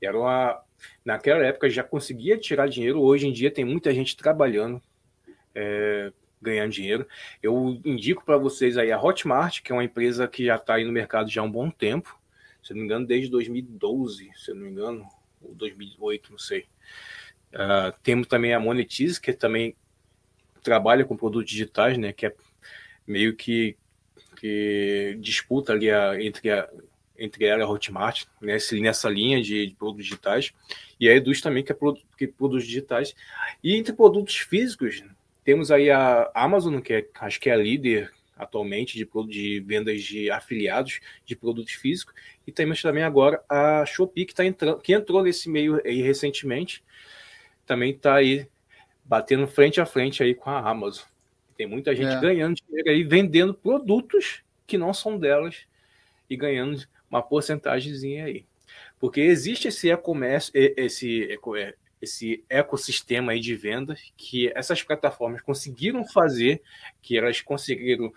era uma. Naquela época já conseguia tirar dinheiro, hoje em dia tem muita gente trabalhando, é, ganhando dinheiro. Eu indico para vocês aí a Hotmart, que é uma empresa que já está aí no mercado já há um bom tempo, se não me engano, desde 2012, se não me engano, ou 2008, não sei. Uh, temos também a Monetize, que também trabalha com produtos digitais, né, que é meio que, que disputa ali a, entre, a, entre ela e a Hotmart, né, nessa linha de, de, produtos digitais, e a Eduz também, que é produto, que produtos digitais. E entre produtos físicos, temos aí a Amazon, que é, acho que é a líder atualmente de, de vendas de afiliados de produtos físicos, e temos também agora a Shopee, que, tá entrando, que entrou nesse meio aí recentemente, também está aí batendo frente a frente aí com a Amazon. Tem muita gente é. ganhando dinheiro aí, vendendo produtos que não são delas e ganhando uma porcentagemzinha aí. Porque existe esse e-commerce, esse, é, esse ecossistema aí de vendas que essas plataformas conseguiram fazer, que elas conseguiram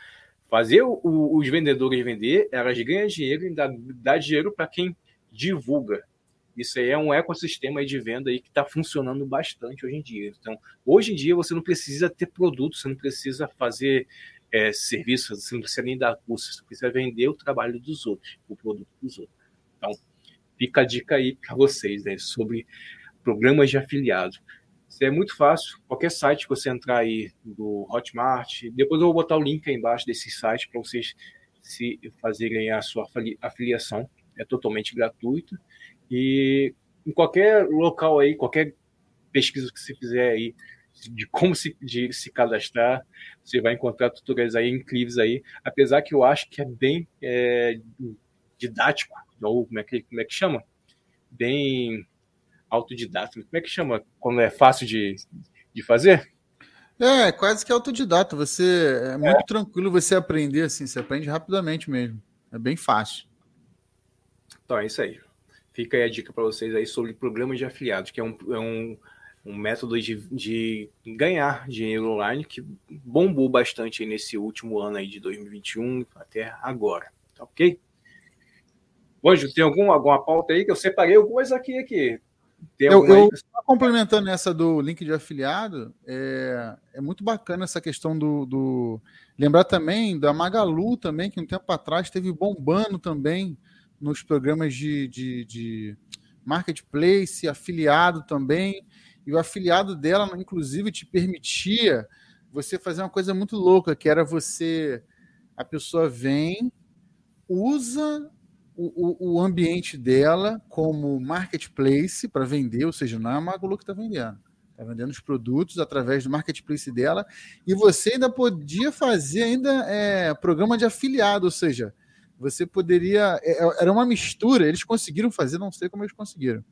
fazer o, os vendedores vender, elas ganham dinheiro e dá, dá dinheiro para quem divulga. Isso aí é um ecossistema de venda aí que está funcionando bastante hoje em dia. Então, hoje em dia você não precisa ter produto, você não precisa fazer é, serviço, você não precisa nem dar curso, você precisa vender o trabalho dos outros, o produto dos outros. Então, fica a dica aí para vocês né, sobre programas de afiliado. Isso é muito fácil, qualquer site que você entrar aí do Hotmart, depois eu vou botar o link aí embaixo desse site para vocês se fazerem a sua afiliação, é totalmente gratuito e em qualquer local aí, qualquer pesquisa que você fizer aí de como se, de se cadastrar, você vai encontrar tutoriais aí incríveis aí, apesar que eu acho que é bem é, didático, ou como é, que, como é que chama? Bem autodidata. Como é que chama quando é fácil de, de fazer? É, quase que autodidata. Você é muito é. tranquilo você aprender assim, você aprende rapidamente mesmo. É bem fácil. Então é isso aí. Fica aí a dica para vocês aí sobre programas de afiliados, que é um, é um, um método de, de ganhar dinheiro online que bombou bastante nesse último ano aí de 2021 até agora. Tá ok? Hoje tem algum, alguma pauta aí que eu separei algumas aqui aqui. Eu, eu complementando essa do link de afiliado, é, é muito bacana essa questão do, do, Lembrar também da Magalu também, que um tempo atrás teve bombando também nos programas de, de, de marketplace, afiliado também. E o afiliado dela, inclusive, te permitia você fazer uma coisa muito louca, que era você. A pessoa vem, usa o, o, ambiente dela como marketplace para vender, ou seja, não é a Magalu que está vendendo. Está vendendo os produtos através do marketplace dela. E você ainda podia fazer ainda é, programa de afiliado, ou seja, você poderia. É, é, era uma mistura, eles conseguiram fazer, não sei como eles conseguiram.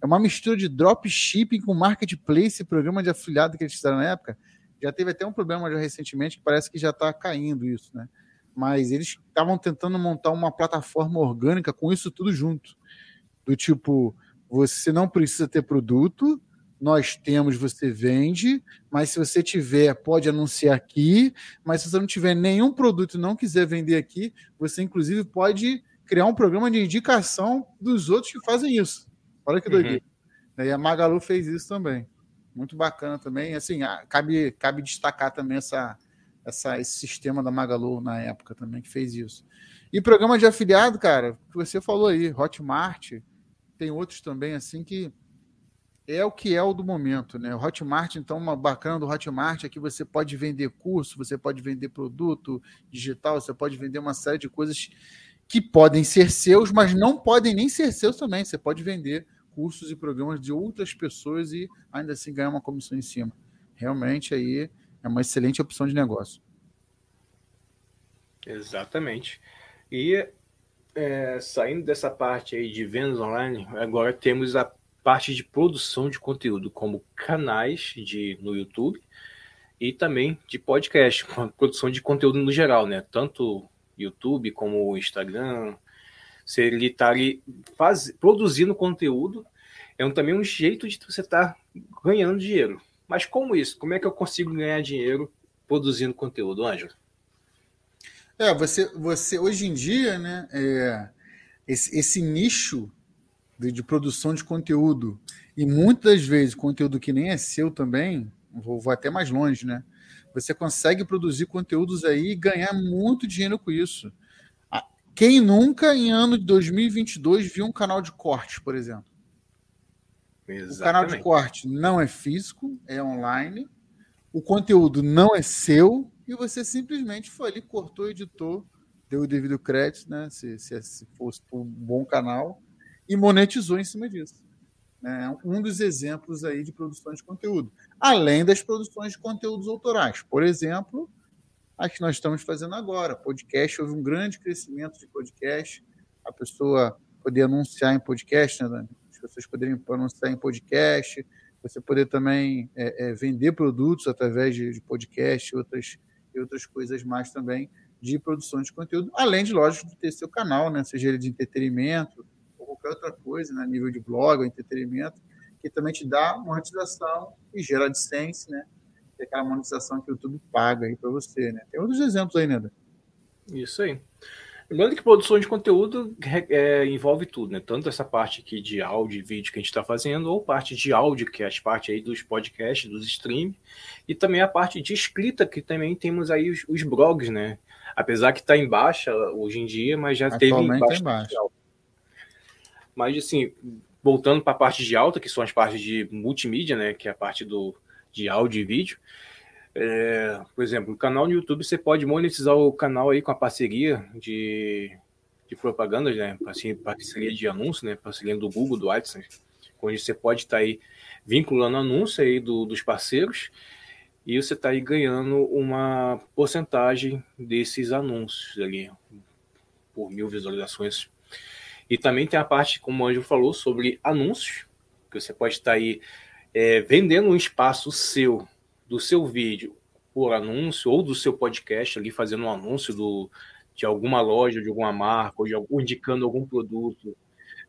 É uma mistura de dropshipping com marketplace, programa de afiliado que eles fizeram na época. Já teve até um problema já recentemente que parece que já está caindo isso, né? Mas eles estavam tentando montar uma plataforma orgânica com isso tudo junto. Do tipo, você não precisa ter produto, nós temos, você vende, mas se você tiver, pode anunciar aqui, mas se você não tiver nenhum produto e não quiser vender aqui, você inclusive pode criar um programa de indicação dos outros que fazem isso. Olha que doideira. Uhum. E a Magalu fez isso também. Muito bacana também. Assim, cabe, cabe destacar também essa, essa, esse sistema da Magalu na época também que fez isso. E programa de afiliado, cara, que você falou aí, Hotmart, tem outros também assim que é o que é o do momento, né? Hotmart, então, uma bacana do Hotmart é que você pode vender curso, você pode vender produto digital, você pode vender uma série de coisas que podem ser seus, mas não podem nem ser seus também. Você pode vender cursos e programas de outras pessoas e ainda assim ganhar uma comissão em cima. Realmente aí é uma excelente opção de negócio. Exatamente. E é, saindo dessa parte aí de vendas online, agora temos a parte de produção de conteúdo, como canais de, no YouTube e também de podcast, produção de conteúdo no geral, né? Tanto YouTube como Instagram. Se ele está ali faz, produzindo conteúdo, é um, também um jeito de você estar tá ganhando dinheiro. Mas como isso? Como é que eu consigo ganhar dinheiro produzindo conteúdo, Ângelo? É, você, você hoje em dia, né, é, esse, esse nicho de, de, produção de conteúdo e muitas vezes conteúdo que nem é seu também, vou, vou até mais longe, né? Você consegue produzir conteúdos aí e ganhar muito dinheiro com isso. Quem nunca, em ano de 2022, viu um canal de corte, por exemplo? Exatamente. O canal de corte não é físico, é online. O conteúdo não é seu e você simplesmente foi ali, cortou, editou, deu o devido crédito, né? Se, se, se fosse um bom canal, e monetizou em cima disso. É um dos exemplos aí de produção de conteúdo além das produções de conteúdos autorais. Por exemplo, a que nós estamos fazendo agora, podcast. Houve um grande crescimento de podcast. A pessoa poder anunciar em podcast, né? as pessoas poderiam anunciar em podcast, você poder também é, é, vender produtos através de, de podcast outras, e outras coisas mais também de produção de conteúdo, além de, lógico, de ter seu canal, né? seja ele de entretenimento ou qualquer outra coisa, né? nível de blog ou entretenimento, que também te dá monetização e gera AdSense, né? Que é aquela monetização que o YouTube paga aí para você, né? Tem outros exemplos aí, né? Isso aí. Lembrando que produção de conteúdo é, envolve tudo, né? Tanto essa parte aqui de áudio e vídeo que a gente está fazendo, ou parte de áudio, que é as partes aí dos podcasts, dos streams, e também a parte de escrita, que também temos aí os, os blogs, né? Apesar que está em baixa hoje em dia, mas já teve em baixa. Mas assim, voltando para a parte de alta, que são as partes de multimídia, né, que é a parte do, de áudio e vídeo. É, por exemplo, o canal no YouTube você pode monetizar o canal aí com a parceria de, de propaganda, né, parceria de anúncio, né, parceria do Google, do AdSense, onde você pode estar tá aí vinculando anúncio aí do, dos parceiros e você está aí ganhando uma porcentagem desses anúncios ali por mil visualizações. E também tem a parte, como o Anjo falou, sobre anúncios, que você pode estar aí é, vendendo um espaço seu, do seu vídeo, por anúncio, ou do seu podcast ali, fazendo um anúncio do, de alguma loja, de alguma marca, ou, de, indicando algum produto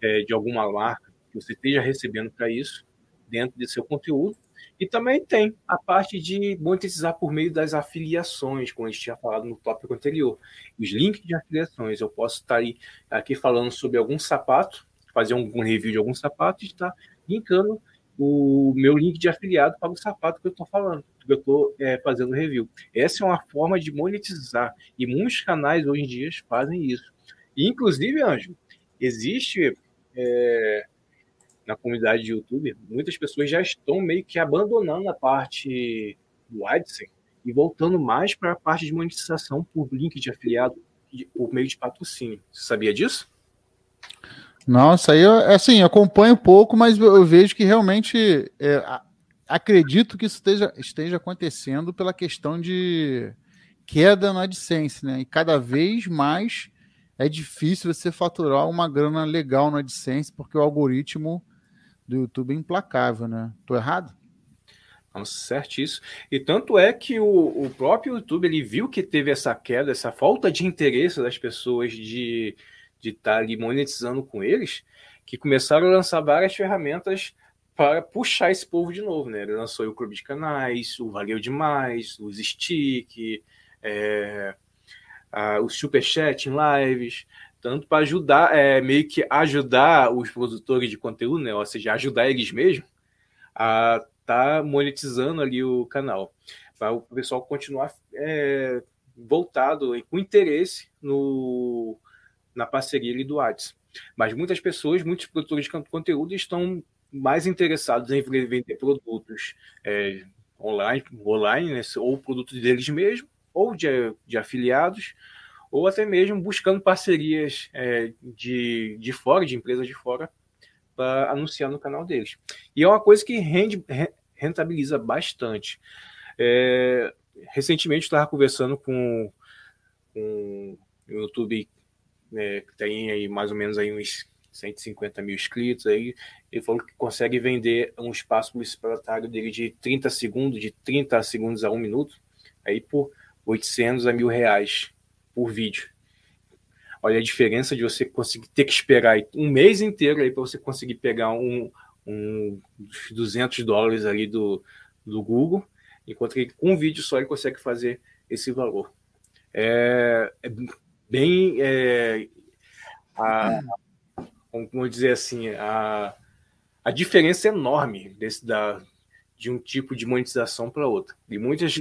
é, de alguma marca que você esteja recebendo para isso, dentro de seu conteúdo. E também tem a parte de monetizar por meio das afiliações, como a gente tinha falado no tópico anterior. Os links de afiliações. Eu posso estar aí, aqui falando sobre algum sapato, fazer um review de algum sapato e estar linkando o meu link de afiliado para o sapato que eu estou falando, que eu estou é, fazendo review. Essa é uma forma de monetizar. E muitos canais hoje em dia fazem isso. E, inclusive, Anjo, existe. É, na comunidade de YouTube, muitas pessoas já estão meio que abandonando a parte do AdSense e voltando mais para a parte de monetização por link de afiliado por meio de patrocínio. Você sabia disso? Nossa, aí eu, assim, acompanho pouco, mas eu vejo que realmente é, acredito que isso esteja, esteja acontecendo pela questão de queda no AdSense, né? E cada vez mais é difícil você faturar uma grana legal no AdSense, porque o algoritmo do YouTube é implacável, né? Tô errado? Não, certíssimo. E tanto é que o, o próprio YouTube ele viu que teve essa queda, essa falta de interesse das pessoas de de tá ali monetizando com eles, que começaram a lançar várias ferramentas para puxar esse povo de novo, né? Ele lançou o Clube de Canais, o Valeu Demais, os Stick, é, a, o Superchat em lives, tanto para ajudar, é, meio que ajudar os produtores de conteúdo, né? Ou seja, ajudar eles mesmos a estar tá monetizando ali o canal, para o pessoal continuar é, voltado e com interesse no, na parceria ali do Ads. Mas muitas pessoas, muitos produtores de conteúdo estão mais interessados em vender produtos é, online, online né, ou produtos deles mesmos, ou de, de afiliados, ou até mesmo buscando parcerias é, de, de fora, de empresas de fora, para anunciar no canal deles. E é uma coisa que rende, rentabiliza bastante. É, recentemente estava conversando com, com o YouTube, né, que tem aí mais ou menos aí uns 150 mil inscritos aí, ele falou que consegue vender um espaço publicitário dele de 30 segundos, de 30 segundos a um minuto, aí por 800 a mil reais por vídeo. Olha a diferença de você conseguir ter que esperar um mês inteiro aí para você conseguir pegar um, um 200 dólares ali do, do Google, enquanto que com um vídeo só ele consegue fazer esse valor. É, é bem é, a, como dizer assim a, a diferença é enorme desse da de um tipo de monetização para outro. E muitos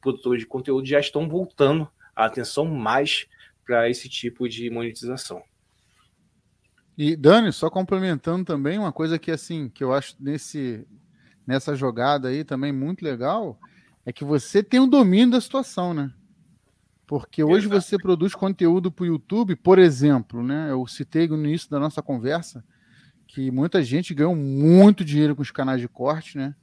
produtores de conteúdo já estão voltando a atenção mais para esse tipo de monetização. E Dani, só complementando também uma coisa que assim, que eu acho nesse nessa jogada aí também muito legal, é que você tem um domínio da situação, né? Porque hoje Exato. você produz conteúdo para o YouTube, por exemplo, né? Eu citei no início da nossa conversa que muita gente ganhou muito dinheiro com os canais de corte, né?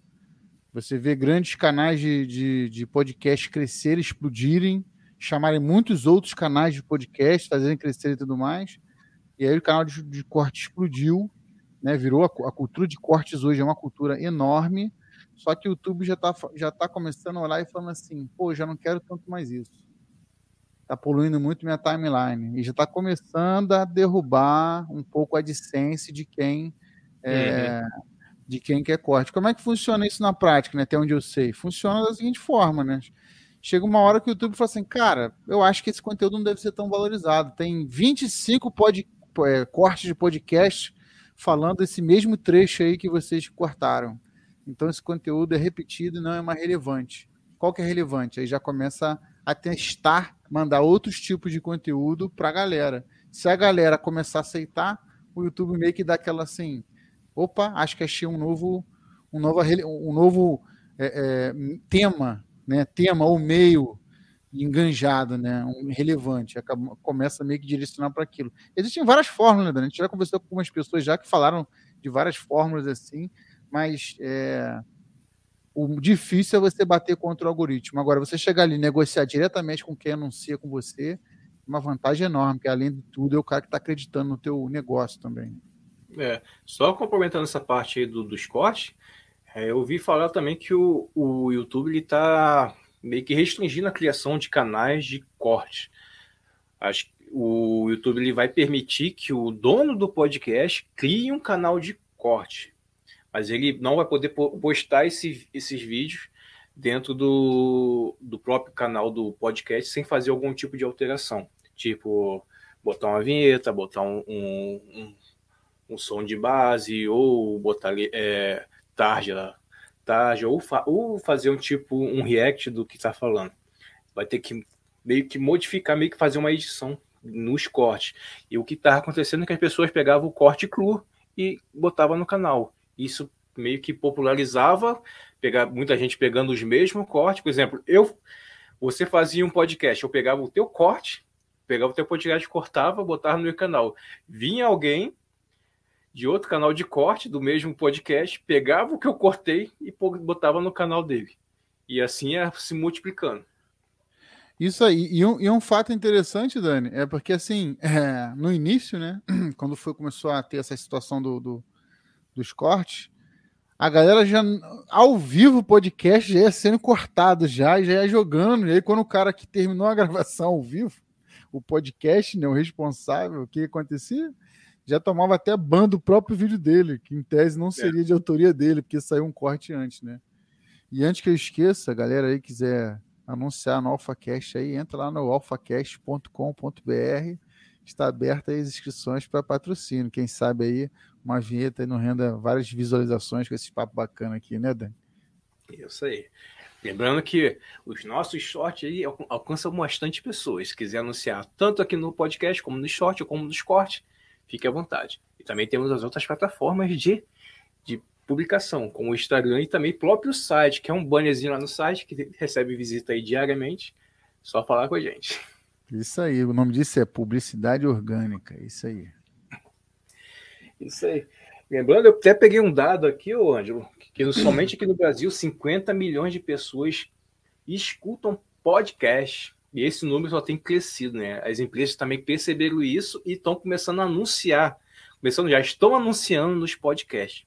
Você vê grandes canais de, de, de podcast crescerem, explodirem, chamarem muitos outros canais de podcast, fazerem crescer e tudo mais. E aí o canal de, de corte explodiu, né? Virou a, a, cultura de cortes hoje é uma cultura enorme. Só que o YouTube já está já tá começando a olhar e falando assim, pô, já não quero tanto mais isso. Está poluindo muito minha timeline. E já está começando a derrubar um pouco a AdSense de quem é, uhum. de quem quer corte. Como é que funciona isso na prática, né? Até onde eu sei. Funciona da seguinte forma, né? chega uma hora que o YouTube fala assim, cara, eu acho que esse conteúdo não deve ser tão valorizado. Tem 25 pod, é, cortes de podcast falando esse mesmo trecho aí que vocês cortaram. Então esse conteúdo é repetido e não é mais relevante. Qual que é relevante? Aí já começa a testar, mandar outros tipos de conteúdo para a galera. Se a galera começar a aceitar, o YouTube meio que dá aquela assim, opa, acho que achei um novo, um novo, um novo é, é, tema né, tema ou meio enganjado, né, um relevante, acaba, começa meio que direcionar para aquilo. Existem várias fórmulas, né? a gente já conversou com algumas pessoas já que falaram de várias fórmulas assim, mas é, o difícil é você bater contra o algoritmo. Agora, você chegar ali e negociar diretamente com quem anuncia com você, uma vantagem enorme, porque além de tudo é o cara que está acreditando no teu negócio também. É, só complementando essa parte aí do, dos cortes, é, eu ouvi falar também que o, o YouTube está meio que restringindo a criação de canais de corte. Acho que o YouTube ele vai permitir que o dono do podcast crie um canal de corte, mas ele não vai poder postar esse, esses vídeos dentro do, do próprio canal do podcast sem fazer algum tipo de alteração, tipo botar uma vinheta, botar um, um, um, um som de base ou botar é, tarja, tarja ou, fa ou fazer um tipo um react do que está falando. Vai ter que meio que modificar, meio que fazer uma edição nos cortes. E o que está acontecendo é que as pessoas pegavam o corte cru e botavam no canal. Isso meio que popularizava, pegar muita gente pegando os mesmos cortes. Por exemplo, eu você fazia um podcast, eu pegava o teu corte, pegava o teu podcast, cortava, botava no meu canal. Vinha alguém de outro canal de corte do mesmo podcast, pegava o que eu cortei e botava no canal dele. E assim ia se multiplicando. Isso aí. E um, e um fato interessante, Dani, é porque assim, é, no início, né, quando foi, começou a ter essa situação do, do, dos cortes, a galera já, ao vivo, o podcast já ia sendo cortado, já, já ia jogando. E aí, quando o cara que terminou a gravação ao vivo, o podcast, né, o responsável, o que acontecia? já tomava até ban do próprio vídeo dele, que em tese não é. seria é. de autoria dele, porque saiu um corte antes, né? E antes que eu esqueça, a galera aí quiser anunciar no AlphaCast aí, entra lá no alphacast.com.br. Está aberta as inscrições para patrocínio. Quem sabe aí uma vinheta e não renda várias visualizações com esse papo bacana aqui, né, Dani? Isso aí. Lembrando que os nossos shorts aí alcançam bastante pessoas. Se quiser anunciar tanto aqui no podcast, como no short, como nos cortes, fique à vontade. E também temos as outras plataformas de, de publicação, como o Instagram e também próprio site, que é um bannerzinho lá no site que recebe visita aí diariamente. Só falar com a gente. Isso aí, o nome disso é publicidade orgânica, isso aí. Isso aí. Lembrando, eu até peguei um dado aqui, ô Ângelo, que somente aqui no Brasil 50 milhões de pessoas escutam podcast. E esse número só tem crescido, né? As empresas também perceberam isso e estão começando a anunciar, começando já estão anunciando nos podcasts.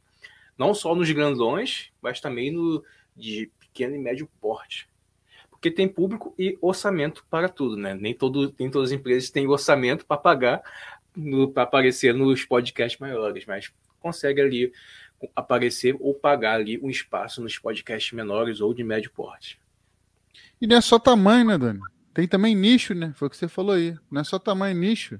Não só nos grandões, mas também no de pequeno e médio porte. Porque tem público e orçamento para tudo, né? Nem, todo, nem todas as empresas têm orçamento para pagar para aparecer nos podcasts maiores, mas consegue ali aparecer ou pagar ali um espaço nos podcasts menores ou de médio porte. E não é só tamanho, né, Dani? Tem também nicho, né? Foi o que você falou aí. Não é só tamanho nicho.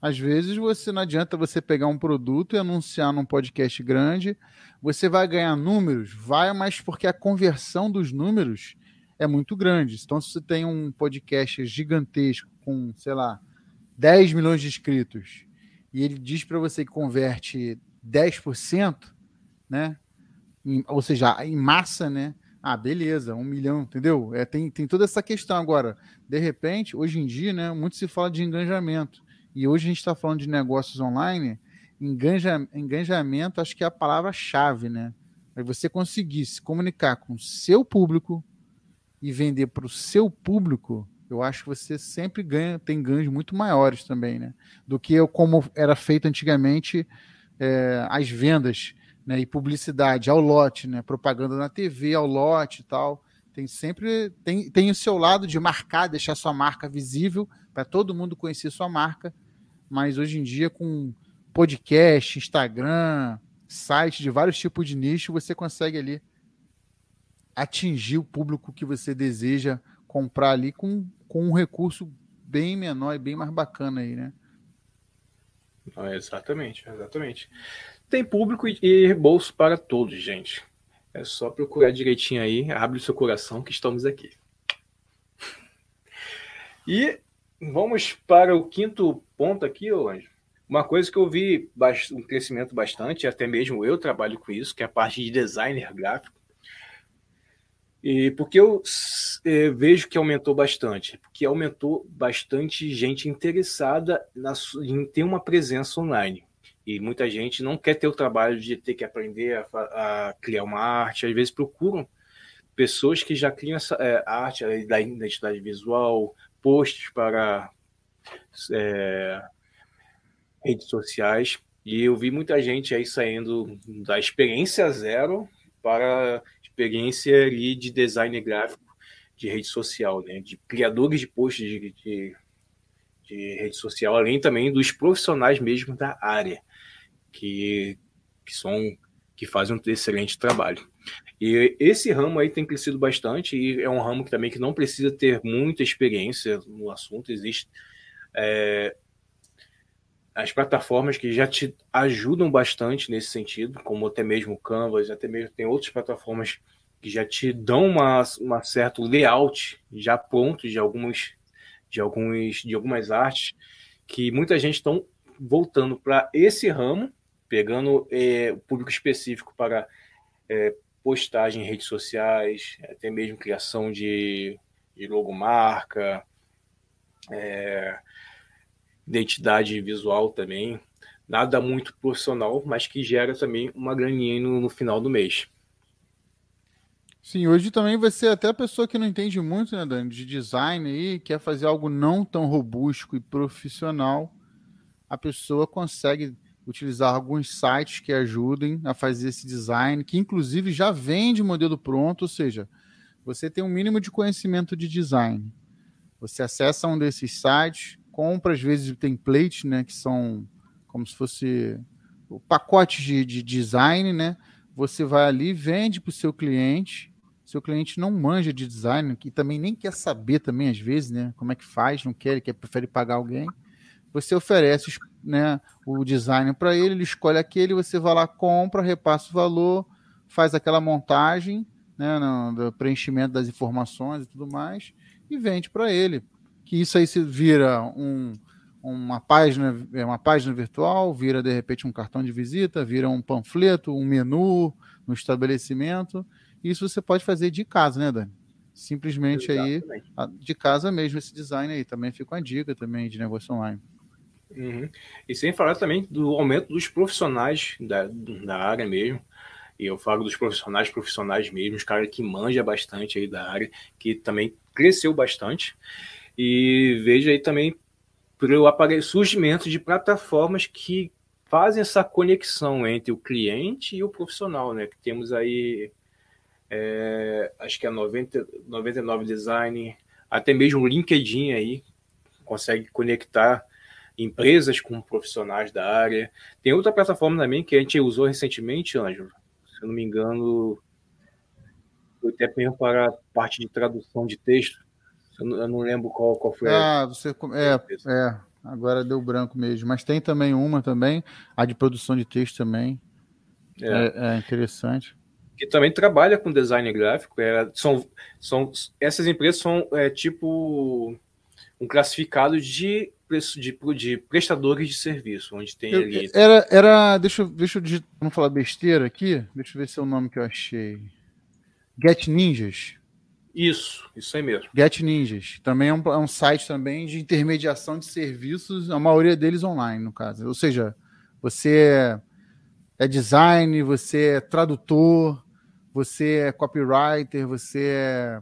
Às vezes você não adianta você pegar um produto e anunciar num podcast grande. Você vai ganhar números? Vai, mas porque a conversão dos números é muito grande. Então, se você tem um podcast gigantesco com, sei lá, 10 milhões de inscritos e ele diz para você que converte 10%, né? Em, ou seja, em massa, né? Ah, beleza, um milhão, entendeu? É, tem, tem toda essa questão. Agora, de repente, hoje em dia, né, muito se fala de engajamento. E hoje a gente está falando de negócios online. Enganja, engajamento, acho que é a palavra-chave, né? É você conseguir se comunicar com o seu público e vender para o seu público, eu acho que você sempre ganha, tem ganhos muito maiores também, né? Do que como era feito antigamente é, as vendas né, e publicidade ao lote, né, propaganda na TV ao lote e tal. Tem sempre tem, tem o seu lado de marcar, deixar sua marca visível para todo mundo conhecer sua marca, mas hoje em dia com podcast, Instagram, site de vários tipos de nicho, você consegue ali atingir o público que você deseja comprar ali com, com um recurso bem menor e bem mais bacana aí, né? exatamente, exatamente. Tem público e bolso para todos, gente. É só procurar direitinho aí, abre o seu coração que estamos aqui. E vamos para o quinto ponto aqui, Anjo. Uma coisa que eu vi um crescimento bastante, até mesmo eu trabalho com isso, que é a parte de designer gráfico. E porque eu é, vejo que aumentou bastante, porque aumentou bastante gente interessada na, em ter uma presença online. E muita gente não quer ter o trabalho de ter que aprender a, a criar uma arte, às vezes procuram pessoas que já criam essa é, arte da identidade visual, posts para é, redes sociais. E eu vi muita gente aí saindo da experiência zero para experiência ali de design gráfico de rede social, né? de criadores de posts de, de, de rede social, além também dos profissionais mesmo da área, que, que são que fazem um excelente trabalho. E esse ramo aí tem crescido bastante e é um ramo que também que não precisa ter muita experiência no assunto. Existe é, as plataformas que já te ajudam bastante nesse sentido, como até mesmo o Canvas, até mesmo tem outras plataformas que já te dão uma, uma certo layout já pronto de alguns de alguns de algumas artes que muita gente estão voltando para esse ramo, pegando é, o público específico para é, postagem em redes sociais, até mesmo criação de, de logomarca, é, identidade visual também. Nada muito profissional, mas que gera também uma graninha no, no final do mês. Sim, hoje também vai ser até a pessoa que não entende muito, né, Dani, de design aí, quer fazer algo não tão robusto e profissional, a pessoa consegue utilizar alguns sites que ajudem a fazer esse design, que inclusive já vende modelo pronto, ou seja, você tem um mínimo de conhecimento de design. Você acessa um desses sites, compra às vezes templates, né, que são como se fosse o pacote de, de design, né? Você vai ali, vende para o seu cliente. Seu cliente não manja de design, que também nem quer saber também às vezes, né? Como é que faz, não quer, ele quer prefere pagar alguém. Você oferece, né, o design para ele, ele escolhe aquele, você vai lá, compra, repassa o valor, faz aquela montagem, né, no, do preenchimento das informações e tudo mais, e vende para ele. Que isso aí se vira um, uma página, é uma página virtual, vira de repente um cartão de visita, vira um panfleto, um menu no estabelecimento. Isso você pode fazer de casa, né, Dani? Simplesmente Exatamente. aí, de casa mesmo, esse design aí. Também fica uma dica também de negócio online. Uhum. E sem falar também do aumento dos profissionais da, da área mesmo. E eu falo dos profissionais, profissionais mesmo, os caras que manja bastante aí da área, que também cresceu bastante. E veja aí também pelo surgimento de plataformas que fazem essa conexão entre o cliente e o profissional, né? Que temos aí, é, acho que é 90, 99 Design, até mesmo o LinkedIn aí, consegue conectar empresas com profissionais da área. Tem outra plataforma também que a gente usou recentemente, Ângelo, se eu não me engano, foi até mesmo para a parte de tradução de texto, eu não, eu não lembro qual, qual foi. Ah, você. É, é, agora deu branco mesmo. Mas tem também uma também, a de produção de texto também. É, é, é interessante. Que também trabalha com design gráfico. É, são, são, essas empresas são é, tipo um classificado de, de, de prestadores de serviço, onde tem eu, ali. Era, era deixa, deixa eu vamos falar besteira aqui. Deixa eu ver se é o nome que eu achei. Get Ninjas. Isso, isso aí mesmo. Get Ninjas. Também é um, é um, site também de intermediação de serviços, a maioria deles online, no caso. Ou seja, você é design, você é tradutor, você é copywriter, você é.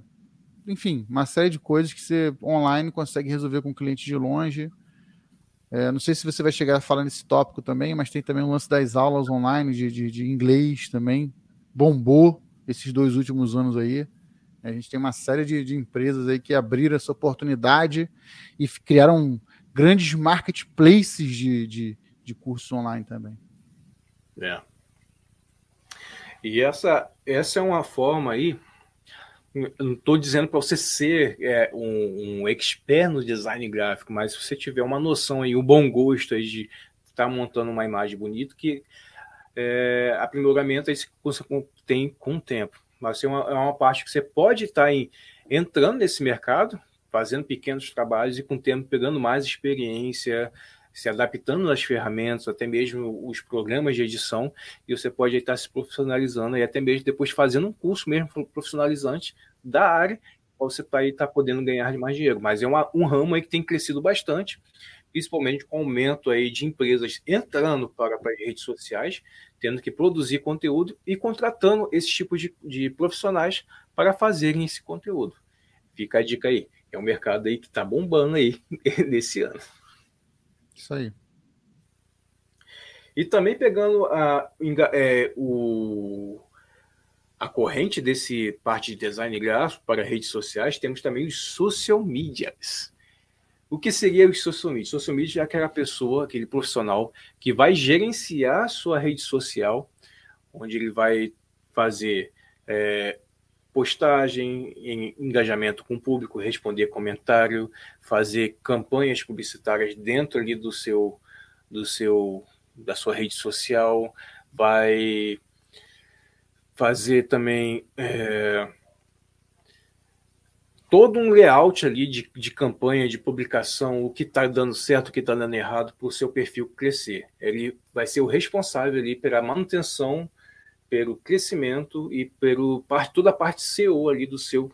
Enfim, uma série de coisas que você online consegue resolver com o cliente de longe. É, não sei se você vai chegar a falar nesse tópico também, mas tem também o lance das aulas online de, de, de inglês também. Bombou esses dois últimos anos aí. A gente tem uma série de, de empresas aí que abriram essa oportunidade e criaram grandes marketplaces de, de, de cursos online também. É. E essa, essa é uma forma aí. Não estou dizendo para você ser é, um, um, expert no design gráfico, mas se você tiver uma noção aí, um bom gosto aí de estar tá montando uma imagem bonita, que é, aprimoramento aí você tem com o tempo. Mas é uma, é uma parte que você pode estar tá entrando nesse mercado, fazendo pequenos trabalhos e com o tempo pegando mais experiência, se adaptando às ferramentas, até mesmo os programas de edição, e você pode estar se profissionalizando e até mesmo depois fazendo um curso mesmo profissionalizante da área, você estar podendo ganhar mais dinheiro. Mas é uma, um ramo aí que tem crescido bastante, principalmente com o aumento aí de empresas entrando para, para redes sociais, tendo que produzir conteúdo e contratando esse tipo de, de profissionais para fazerem esse conteúdo. Fica a dica aí. É um mercado aí que está bombando aí nesse ano. Isso aí. E também pegando a, é, o, a corrente desse parte de design gráfico para redes sociais, temos também os social medias. O que seria o social media? Social media é aquela pessoa, aquele profissional que vai gerenciar sua rede social, onde ele vai fazer é, postagem, engajamento com o público, responder comentário, fazer campanhas publicitárias dentro ali do seu, do seu, da sua rede social, vai fazer também é, todo um layout ali de, de campanha, de publicação, o que está dando certo, o que está dando errado, para o seu perfil crescer. Ele vai ser o responsável ali pela manutenção, pelo crescimento e pelo parte, toda a parte SEO ali do seu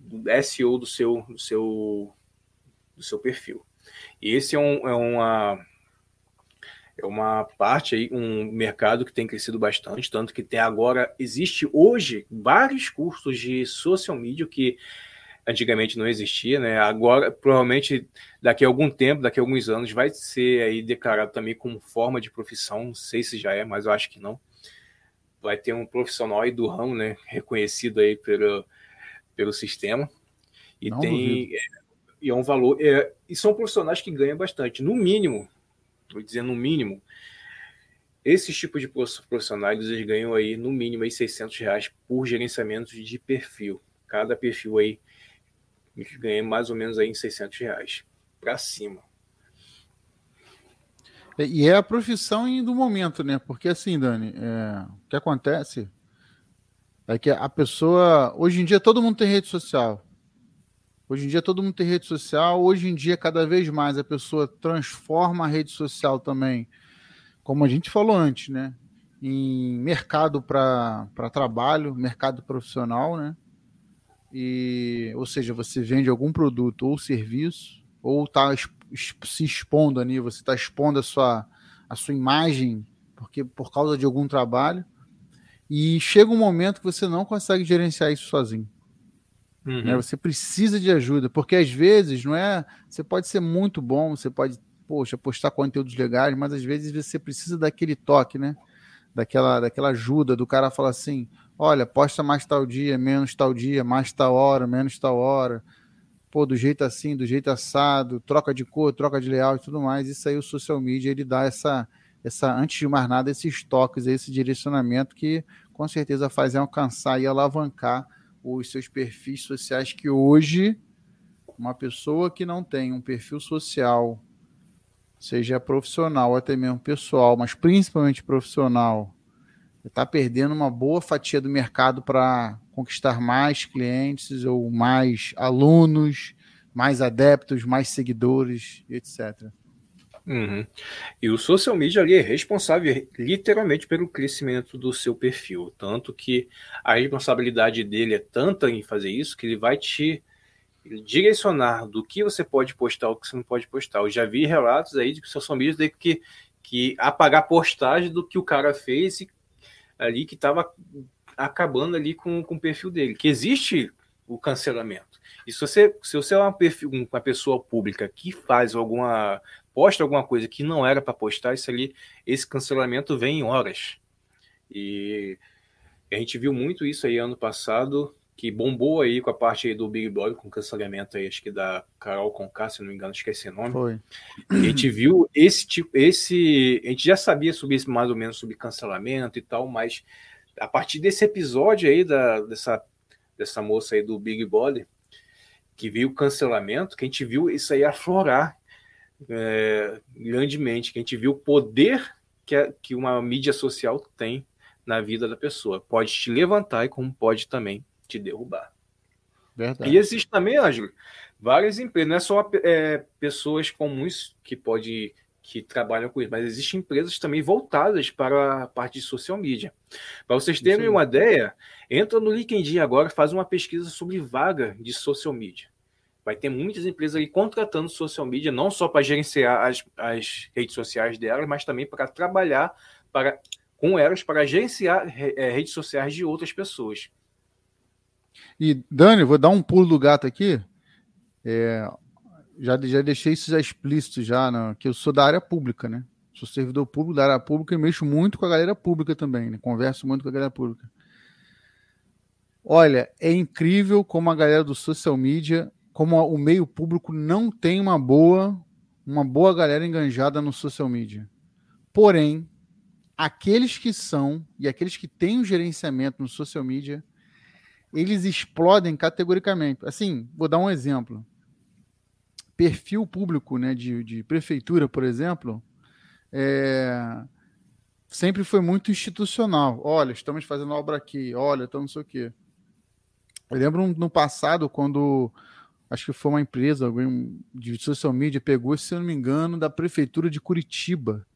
do SEO do seu, do seu, do seu perfil. E esse é, um, é uma é uma parte aí, um mercado que tem crescido bastante, tanto que tem agora, existe hoje vários cursos de social media que antigamente não existia, né? Agora, provavelmente, daqui a algum tempo, daqui a alguns anos, vai ser aí declarado também como forma de profissão. Não sei se já é, mas eu acho que não. Vai ter um profissional aí do ramo, né? Reconhecido aí pelo, pelo sistema. E não tem. É, e é um valor. É, e são profissionais que ganham bastante. No mínimo, vou dizer no mínimo, esses tipos de profissionais eles ganham aí no mínimo aí 600 reais por gerenciamento de perfil. Cada perfil aí ganha mais ou menos aí em 600 reais para cima. E é a profissão do momento, né? Porque assim, Dani, é, o que acontece é que a pessoa. Hoje em dia todo mundo tem rede social. Hoje em dia todo mundo tem rede social. Hoje em dia, cada vez mais, a pessoa transforma a rede social também, como a gente falou antes, né? Em mercado para trabalho, mercado profissional, né? E, ou seja, você vende algum produto ou serviço, ou está se expondo ali, você está expondo a sua, a sua imagem porque por causa de algum trabalho. E chega um momento que você não consegue gerenciar isso sozinho. Uhum. Né? Você precisa de ajuda, porque às vezes não é. Você pode ser muito bom, você pode, poxa, postar conteúdos legais, mas às vezes você precisa daquele toque, né? Daquela, daquela ajuda, do cara falar assim: olha, posta mais tal dia, menos tal dia, mais tal hora, menos tal hora. Pô, do jeito assim, do jeito assado, troca de cor, troca de layout e tudo mais. Isso aí o social media ele dá essa, essa antes de mais nada, esses toques, esse direcionamento que com certeza faz alcançar e alavancar os seus perfis sociais que hoje uma pessoa que não tem um perfil social, seja profissional até mesmo pessoal, mas principalmente profissional, está perdendo uma boa fatia do mercado para conquistar mais clientes ou mais alunos, mais adeptos, mais seguidores, etc. Uhum. E o social media ali é responsável literalmente pelo crescimento do seu perfil. Tanto que a responsabilidade dele é tanta em fazer isso que ele vai te direcionar do que você pode postar ou que você não pode postar. Eu já vi relatos aí de que o social media que, que apagar postagem do que o cara fez ali que estava acabando ali com, com o perfil dele. Que existe o cancelamento. E se você, se você é uma, perfil, uma pessoa pública que faz alguma posta alguma coisa que não era para postar, isso ali, esse cancelamento vem em horas. E a gente viu muito isso aí ano passado, que bombou aí com a parte aí do Big Brother, com cancelamento aí, acho que da Carol Conká, se não me engano, esqueci o nome. Foi. a gente viu esse tipo, esse, a gente já sabia sobre isso mais ou menos sobre cancelamento e tal, mas a partir desse episódio aí da, dessa, dessa moça aí do Big Brother, que viu o cancelamento, que a gente viu isso aí aflorar é, grandemente, que a gente viu o poder que, a, que uma mídia social tem na vida da pessoa. Pode te levantar e como pode também te derrubar. Verdade. E existe também, Ângelo, várias empresas, não é só é, pessoas comuns que pode que trabalham com isso, mas existem empresas também voltadas para a parte de social media. Para vocês terem uma ideia, entra no LinkedIn agora, faz uma pesquisa sobre vaga de social media. Vai ter muitas empresas aí contratando social media, não só para gerenciar as, as redes sociais delas, mas também para trabalhar para, com elas para gerenciar é, redes sociais de outras pessoas. E, Dani, vou dar um pulo do gato aqui. É, já, já deixei isso já explícito já, né, que eu sou da área pública, né? Sou servidor público da área pública e mexo muito com a galera pública também, né? Converso muito com a galera pública. Olha, é incrível como a galera do social media como o meio público não tem uma boa, uma boa galera enganjada no social media. Porém, aqueles que são e aqueles que têm o gerenciamento no social media, eles explodem categoricamente. Assim, vou dar um exemplo. Perfil público né, de, de prefeitura, por exemplo, é, sempre foi muito institucional. Olha, estamos fazendo obra aqui, olha, estamos não sei o quê. Eu lembro no passado, quando acho que foi uma empresa alguém de social media, pegou, se eu não me engano, da prefeitura de Curitiba.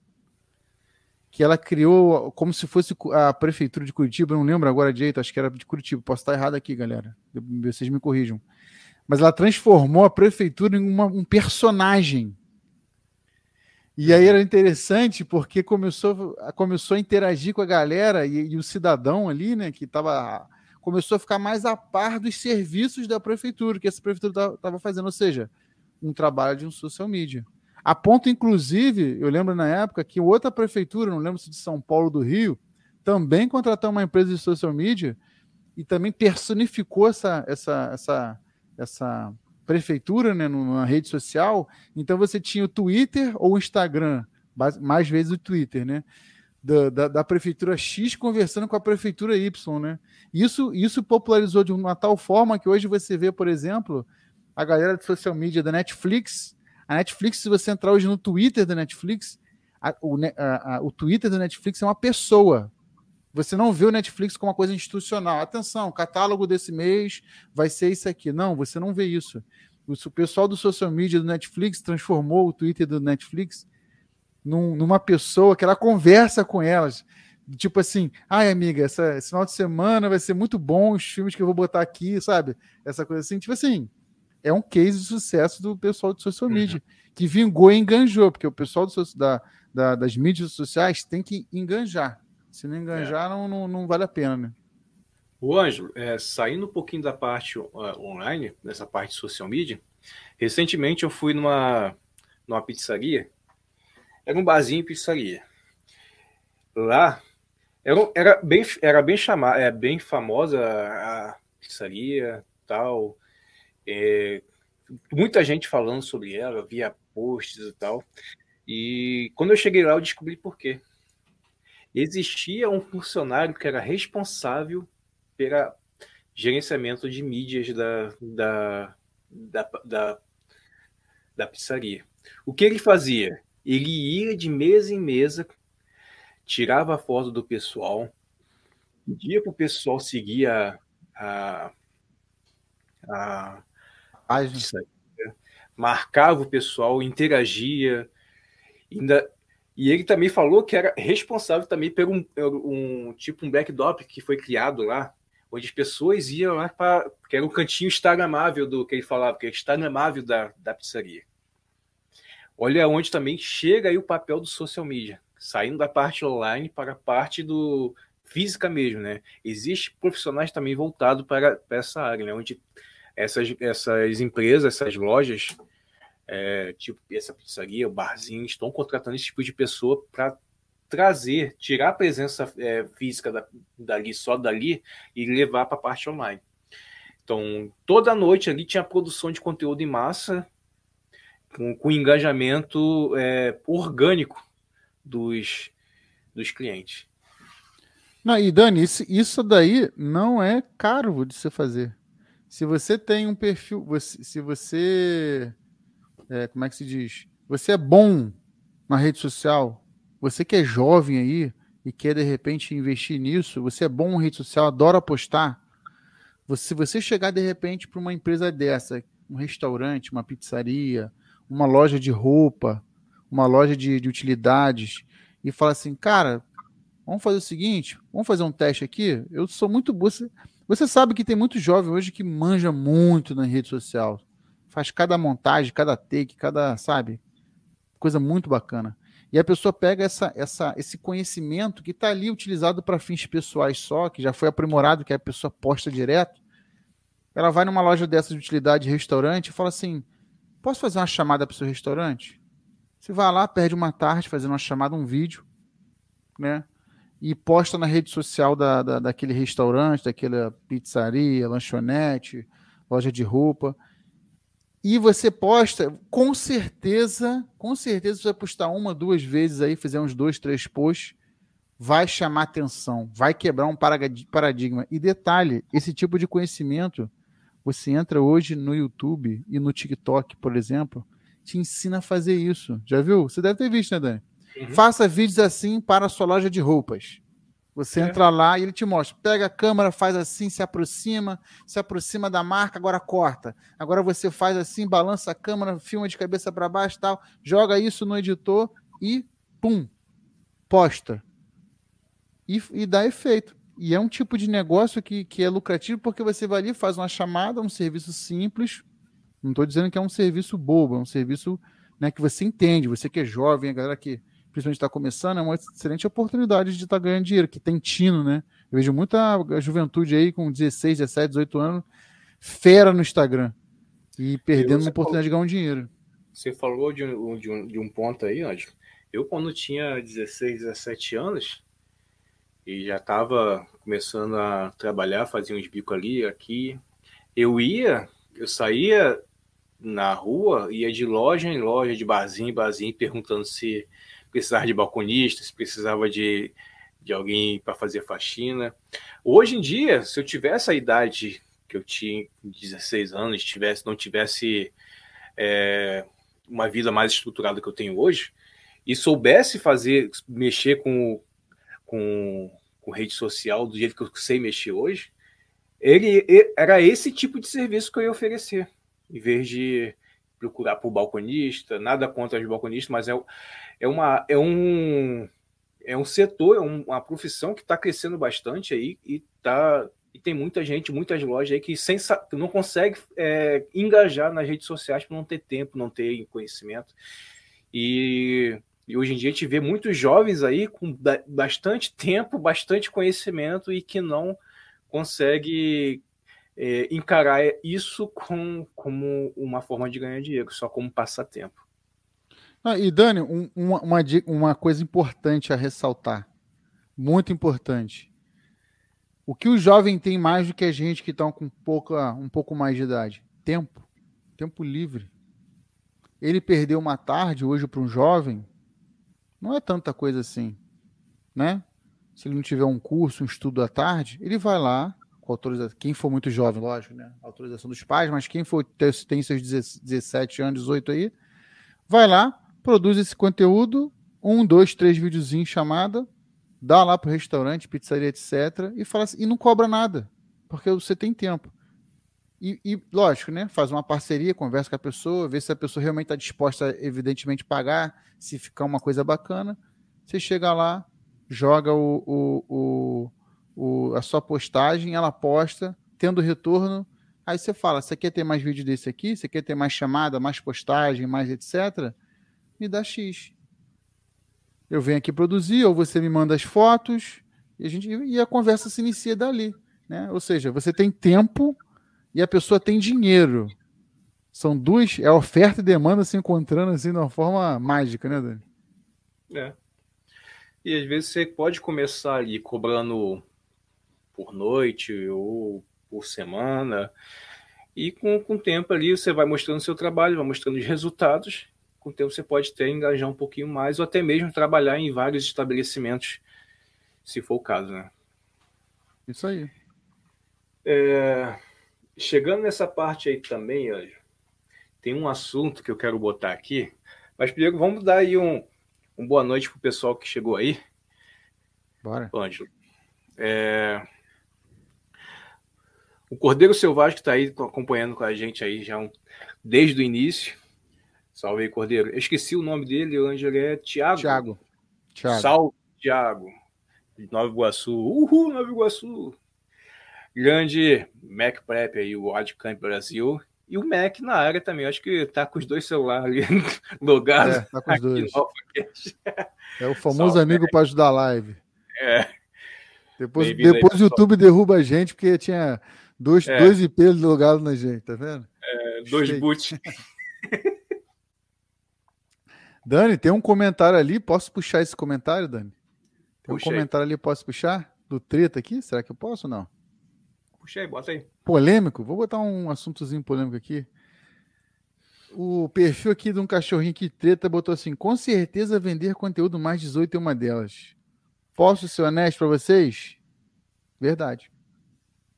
Que ela criou como se fosse a prefeitura de Curitiba, não lembro agora direito, acho que era de Curitiba. Posso estar errado aqui, galera. Vocês me corrijam. Mas ela transformou a prefeitura em uma, um personagem. E aí era interessante porque começou, começou a interagir com a galera e, e o cidadão ali, né, que estava começou a ficar mais a par dos serviços da prefeitura, que essa prefeitura estava fazendo, ou seja, um trabalho de um social media. A ponto, inclusive, eu lembro na época que outra prefeitura, não lembro se de São Paulo do Rio, também contratou uma empresa de social media e também personificou essa, essa, essa, essa prefeitura né, numa rede social. Então você tinha o Twitter ou o Instagram mais vezes o Twitter, né? Da, da, da, prefeitura X conversando com a prefeitura Y, né? Isso, isso popularizou de uma tal forma que hoje você vê, por exemplo, a galera de social media da Netflix. A Netflix, se você entrar hoje no Twitter da Netflix, a, o, a, a, o Twitter da Netflix é uma pessoa. Você não vê o Netflix como uma coisa institucional. Atenção, catálogo desse mês vai ser isso aqui. Não, você não vê isso. O pessoal do social media do Netflix transformou o Twitter do Netflix num, numa pessoa que ela conversa com elas. Tipo assim, ai amiga, essa, esse final de semana vai ser muito bom os filmes que eu vou botar aqui, sabe? Essa coisa assim. Tipo assim, é um case de sucesso do pessoal do social uhum. media, uhum. que vingou e enganjou, porque o pessoal do, da, da, das mídias sociais tem que enganjar. Se não enganjar, é. não, não, não, vale a pena, né? O Ângelo, é, saindo um pouquinho da parte uh, online, dessa parte de social media, recentemente eu fui numa, numa pizzaria, era um barzinho e pizzaria. Lá, era, era bem, era bem chamada, é bem famosa a pizzaria, tal, é, muita gente falando sobre ela, via posts e tal. E quando eu cheguei lá, eu descobri por quê existia um funcionário que era responsável pelo gerenciamento de mídias da, da, da, da, da pizzaria. O que ele fazia? Ele ia de mesa em mesa, tirava a foto do pessoal, pedia para o pessoal seguir a, a, a, a marcava o pessoal, interagia, ainda e ele também falou que era responsável também por um, um tipo um backdrop que foi criado lá, onde as pessoas iam lá para. que era um cantinho instagramável do que ele falava, que é instagramável da, da pizzaria. Olha onde também chega aí o papel do social media, saindo da parte online para a parte do física mesmo, né? Existem profissionais também voltados para, para essa área, né? Onde essas, essas empresas, essas lojas, é, tipo essa pizzaria, o barzinho, estão contratando esse tipo de pessoa para trazer, tirar a presença é, física da, dali, só dali, e levar para a parte online. Então, toda noite ali tinha produção de conteúdo em massa, com, com engajamento é, orgânico dos, dos clientes. Não, e Dani, isso, isso daí não é caro de você fazer. Se você tem um perfil, você, se você é, como é que se diz? Você é bom na rede social, você que é jovem aí e quer de repente investir nisso, você é bom na rede social, adora postar. Você, se você chegar de repente para uma empresa dessa, um restaurante, uma pizzaria, uma loja de roupa, uma loja de, de utilidades, e fala assim, cara, vamos fazer o seguinte, vamos fazer um teste aqui. Eu sou muito você, você sabe que tem muito jovem hoje que manja muito na rede social faz cada montagem, cada take, cada, sabe? Coisa muito bacana. E a pessoa pega essa, essa, esse conhecimento que está ali utilizado para fins pessoais só, que já foi aprimorado, que a pessoa posta direto. Ela vai numa loja dessa de utilidade, restaurante, e fala assim: posso fazer uma chamada para o seu restaurante? Você vai lá, perde uma tarde fazendo uma chamada, um vídeo, né? E posta na rede social da, da, daquele restaurante, daquela pizzaria, lanchonete, loja de roupa e você posta, com certeza, com certeza você vai postar uma, duas vezes aí, fizer uns dois, três posts, vai chamar atenção, vai quebrar um paradigma. E detalhe, esse tipo de conhecimento, você entra hoje no YouTube e no TikTok, por exemplo, te ensina a fazer isso. Já viu? Você deve ter visto, né, Dani? Uhum. Faça vídeos assim para a sua loja de roupas. Você é. entra lá e ele te mostra. Pega a câmera, faz assim, se aproxima, se aproxima da marca, agora corta. Agora você faz assim, balança a câmera, filma de cabeça para baixo tal, joga isso no editor e pum, posta. E, e dá efeito. E é um tipo de negócio que, que é lucrativo porque você vai ali, faz uma chamada, um serviço simples. Não estou dizendo que é um serviço bobo, é um serviço né, que você entende, você que é jovem, a galera que principalmente está começando, é uma excelente oportunidade de estar tá ganhando dinheiro, que tem tino, né? Eu vejo muita juventude aí com 16, 17, 18 anos, fera no Instagram e perdendo uma oportunidade falou, de ganhar um dinheiro. Você falou de um, de um, de um ponto aí, Anjo. Eu, quando tinha 16, 17 anos, e já estava começando a trabalhar, fazia uns bicos ali, aqui, eu ia, eu saía na rua, ia de loja em loja, de barzinho em barzinho, perguntando se precisava de balconista, se precisava de, de alguém para fazer faxina. Hoje em dia, se eu tivesse a idade que eu tinha, 16 anos, tivesse, não tivesse é, uma vida mais estruturada que eu tenho hoje, e soubesse fazer, mexer com, com, com rede social do jeito que eu sei mexer hoje, ele era esse tipo de serviço que eu ia oferecer, em vez de procurar por balconista, nada contra os balconistas, mas é, é, uma, é, um, é um setor, é uma profissão que está crescendo bastante aí e, tá, e tem muita gente, muitas lojas aí que, sem, não consegue é, engajar nas redes sociais por não ter tempo, não ter conhecimento. E, e hoje em dia a gente vê muitos jovens aí com bastante tempo, bastante conhecimento e que não consegue é, encarar isso com, como uma forma de ganhar dinheiro, só como passatempo. Ah, e Dani, um, uma, uma, uma coisa importante a ressaltar, muito importante. O que o jovem tem mais do que a gente que está com pouca, um pouco mais de idade? Tempo. Tempo livre. Ele perdeu uma tarde hoje para um jovem, não é tanta coisa assim, né? Se ele não tiver um curso, um estudo à tarde, ele vai lá, com autorização, quem for muito jovem, lógico, né? Autorização dos pais, mas quem for tem seus 17 anos, 18 aí, vai lá, produz esse conteúdo, um, dois, três videozinhos chamada, dá lá pro restaurante, pizzaria, etc. E fala assim, e não cobra nada, porque você tem tempo. E, e, lógico, né? Faz uma parceria, conversa com a pessoa, vê se a pessoa realmente está disposta, evidentemente, pagar, se ficar uma coisa bacana. Você chega lá, joga o, o, o o, a sua postagem, ela posta, tendo retorno. Aí você fala: você quer ter mais vídeo desse aqui? Você quer ter mais chamada, mais postagem, mais etc? Me dá X. Eu venho aqui produzir, ou você me manda as fotos, e a, gente, e a conversa se inicia dali. Né? Ou seja, você tem tempo e a pessoa tem dinheiro. São duas, é oferta e demanda se encontrando assim de uma forma mágica, né, Dani? É. E às vezes você pode começar ali cobrando por noite ou por semana. E com, com o tempo ali você vai mostrando seu trabalho, vai mostrando os resultados. Com o tempo você pode até engajar um pouquinho mais ou até mesmo trabalhar em vários estabelecimentos, se for o caso, né? Isso aí. É, chegando nessa parte aí também, Anjo, tem um assunto que eu quero botar aqui. Mas primeiro vamos dar aí um, um boa noite pro pessoal que chegou aí. Bora. Ângelo. É, o Cordeiro Selvagem que está aí acompanhando com a gente aí já um, desde o início. Salve aí, Cordeiro. Eu esqueci o nome dele, o Ângelo é Tiago. Tiago. Salve, Tiago. Nova Iguaçu. Uhul, Nova Iguaçu. Grande Mac Prep aí, o Adcamp Brasil. E o Mac na área também. Acho que tá com os dois celulares ali logados. É, tá com os dois. É o famoso Salve, amigo para ajudar a live. É. Depois, depois o YouTube derruba a gente porque tinha Dois, é. dois IPs logados na gente, tá vendo? É, dois boot. Dani, tem um comentário ali. Posso puxar esse comentário, Dani? Tem Puxa um comentário aí. ali, posso puxar? Do treta aqui? Será que eu posso ou não? Puxa aí, bota aí. Polêmico? Vou botar um assuntozinho polêmico aqui. O perfil aqui de um cachorrinho que treta botou assim: com certeza vender conteúdo mais 18 é uma delas. Posso ser honesto para vocês? Verdade.